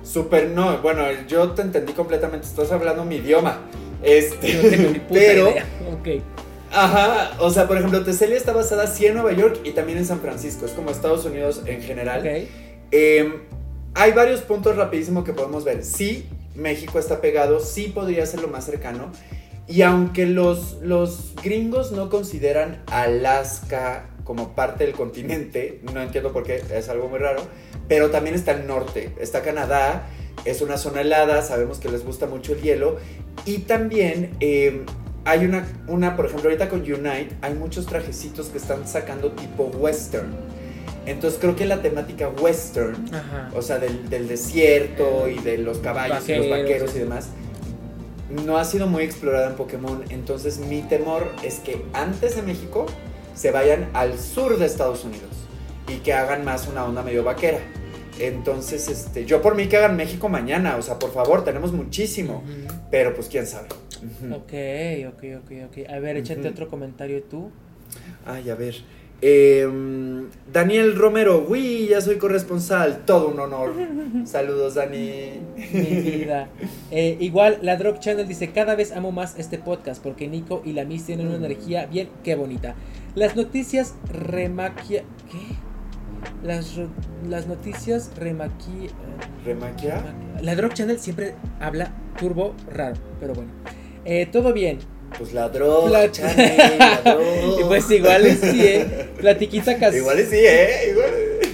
Speaker 2: Súper, no, bueno, yo te entendí completamente, estás hablando mi idioma. Este, pero.
Speaker 1: Ok.
Speaker 2: Ajá, o sea, por ejemplo, Teselia está basada sí en Nueva York y también en San Francisco, es como Estados Unidos en general.
Speaker 1: Okay.
Speaker 2: Em, hay varios puntos rapidísimo que podemos ver. Sí, México está pegado, sí podría ser lo más cercano. Y aunque los, los gringos no consideran Alaska como parte del continente, no entiendo por qué, es algo muy raro, pero también está el norte, está Canadá, es una zona helada, sabemos que les gusta mucho el hielo, y también eh, hay una, una, por ejemplo, ahorita con Unite hay muchos trajecitos que están sacando tipo western. Entonces creo que la temática western,
Speaker 1: Ajá.
Speaker 2: o sea, del, del desierto y de los caballos y los
Speaker 1: Vaqueros,
Speaker 2: y demás, no ha sido muy explorada en Pokémon. Entonces mi temor es que antes de México se vayan al sur de Estados Unidos y que hagan más una onda medio vaquera. Entonces, este, yo por mí que hagan México mañana, o sea, por favor, tenemos muchísimo. Pero pues quién sabe. Ujú.
Speaker 1: Ok, ok, ok, ok. A ver, échate
Speaker 2: Ujú.
Speaker 1: otro comentario tú.
Speaker 2: Ay, a ver. Em, Daniel Romero, uy, ya soy corresponsal, todo un honor. Saludos, Dani.
Speaker 1: Mi vida. Eh, igual, la Drog Channel dice: Cada vez amo más este podcast porque Nico y la Miss tienen una energía bien, qué bonita. Las noticias remaquia. ¿Qué? Las, las noticias remaqui.
Speaker 2: ¿Remaquia?
Speaker 1: La Drog Channel siempre habla turbo raro, pero bueno. Eh, todo bien.
Speaker 2: Pues ladrón,
Speaker 1: La-. Y pues igual es sí, eh. Platiquita casual.
Speaker 2: Igual es sí, ¿eh? Igual.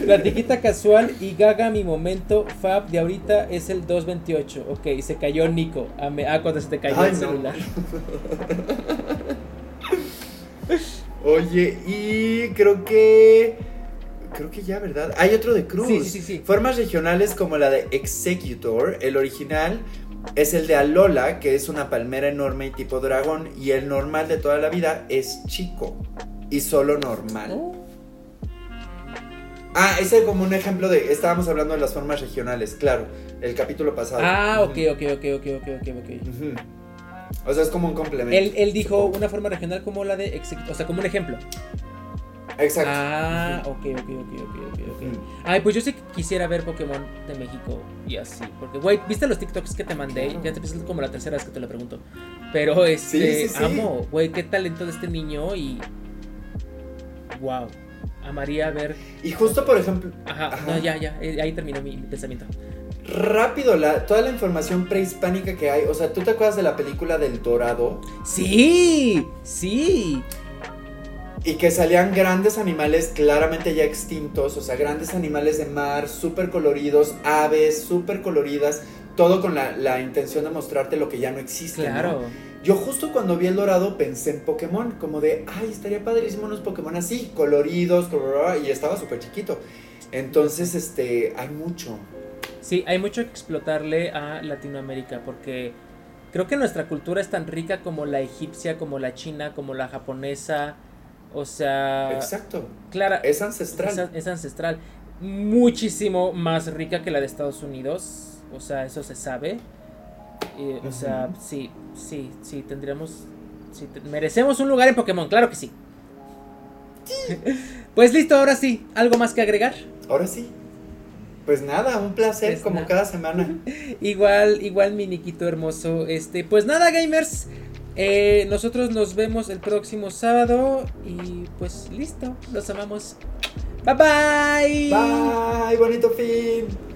Speaker 1: Platiquita casual y Gaga, mi momento fab de ahorita es el 228. Ok, se cayó Nico. Ah, me- ah, cuando se te cayó
Speaker 2: Ay,
Speaker 1: el
Speaker 2: no.
Speaker 1: celular.
Speaker 2: Oye, y creo que. Creo que ya, ¿verdad? Hay otro de Cruz.
Speaker 1: Sí, sí, sí.
Speaker 2: Formas regionales como la de Executor, el original es el de Alola, que es una palmera enorme y tipo dragón, y el normal de toda la vida es chico y solo normal.
Speaker 1: Oh,
Speaker 2: Ah, ese es como un ejemplo de. Estábamos hablando de las formas regionales, claro, el capítulo pasado.
Speaker 1: Ah, ok, ok, ok, ok, ok, ok, ok.
Speaker 2: O sea, es como un complemento.
Speaker 1: Él, él dijo una forma regional como la de o sea, como un ejemplo.
Speaker 2: Exacto.
Speaker 1: Ah, ok, ok, ok, ok, ok.
Speaker 2: Ujú.
Speaker 1: Ay, pues yo sí que quisiera ver Pokémon de México y así. Porque, güey, ¿viste los TikToks que te mandé?
Speaker 2: Claro.
Speaker 1: Ya te es como la tercera vez que te lo pregunto. Pero este,
Speaker 2: Sí, sí, sí.
Speaker 1: amo, güey, qué talento de este niño y. Wow. Amaría ver.
Speaker 2: Y justo, por ejemplo,
Speaker 1: Ajá,
Speaker 2: Ajá.
Speaker 1: no, ya, ya. eh, Ahí terminó mi, mi pensamiento.
Speaker 2: rápido, la, toda la información prehispánica que hay. O sea, ¿tú te acuerdas de la película del Dorado?
Speaker 1: ¡Sí! ¡Sí!
Speaker 2: Y que salían grandes animales claramente ya extintos, o sea, grandes animales de mar, súper coloridos, aves, súper coloridas, todo con la, la intención de mostrarte lo que ya no existe. ¿no?
Speaker 1: Claro.
Speaker 2: Yo justo cuando vi el dorado pensé en Pokémon, como de, ay, estaría padrísimo unos Pokémon así, coloridos, color- y estaba súper chiquito. Entonces, este, hay mucho.
Speaker 1: Sí, hay mucho que explotarle a Latinoamérica porque creo que nuestra cultura es tan rica como la egipcia, como la china, como la japonesa. O sea,
Speaker 2: Exacto.
Speaker 1: clara,
Speaker 2: Es ancestral.
Speaker 1: es, es ancestral. Muchísimo más rica que la de Estados Unidos. O sea, eso se sabe. Eh, o sea, sí, sí, sí, tendríamos... sí, te- merecemos un lugar en Pokémon, claro que sí. pues listo, ahora sí. ¿Algo más que agregar?
Speaker 2: Ahora sí. Pues nada, un placer
Speaker 1: Pues
Speaker 2: como cada semana.
Speaker 1: Igual, igual mi Niquito hermoso. Este, pues nada, gamers. Eh, nosotros nos vemos el próximo sábado. Y pues listo. Los amamos. Bye bye.
Speaker 2: Bye, bonito fin.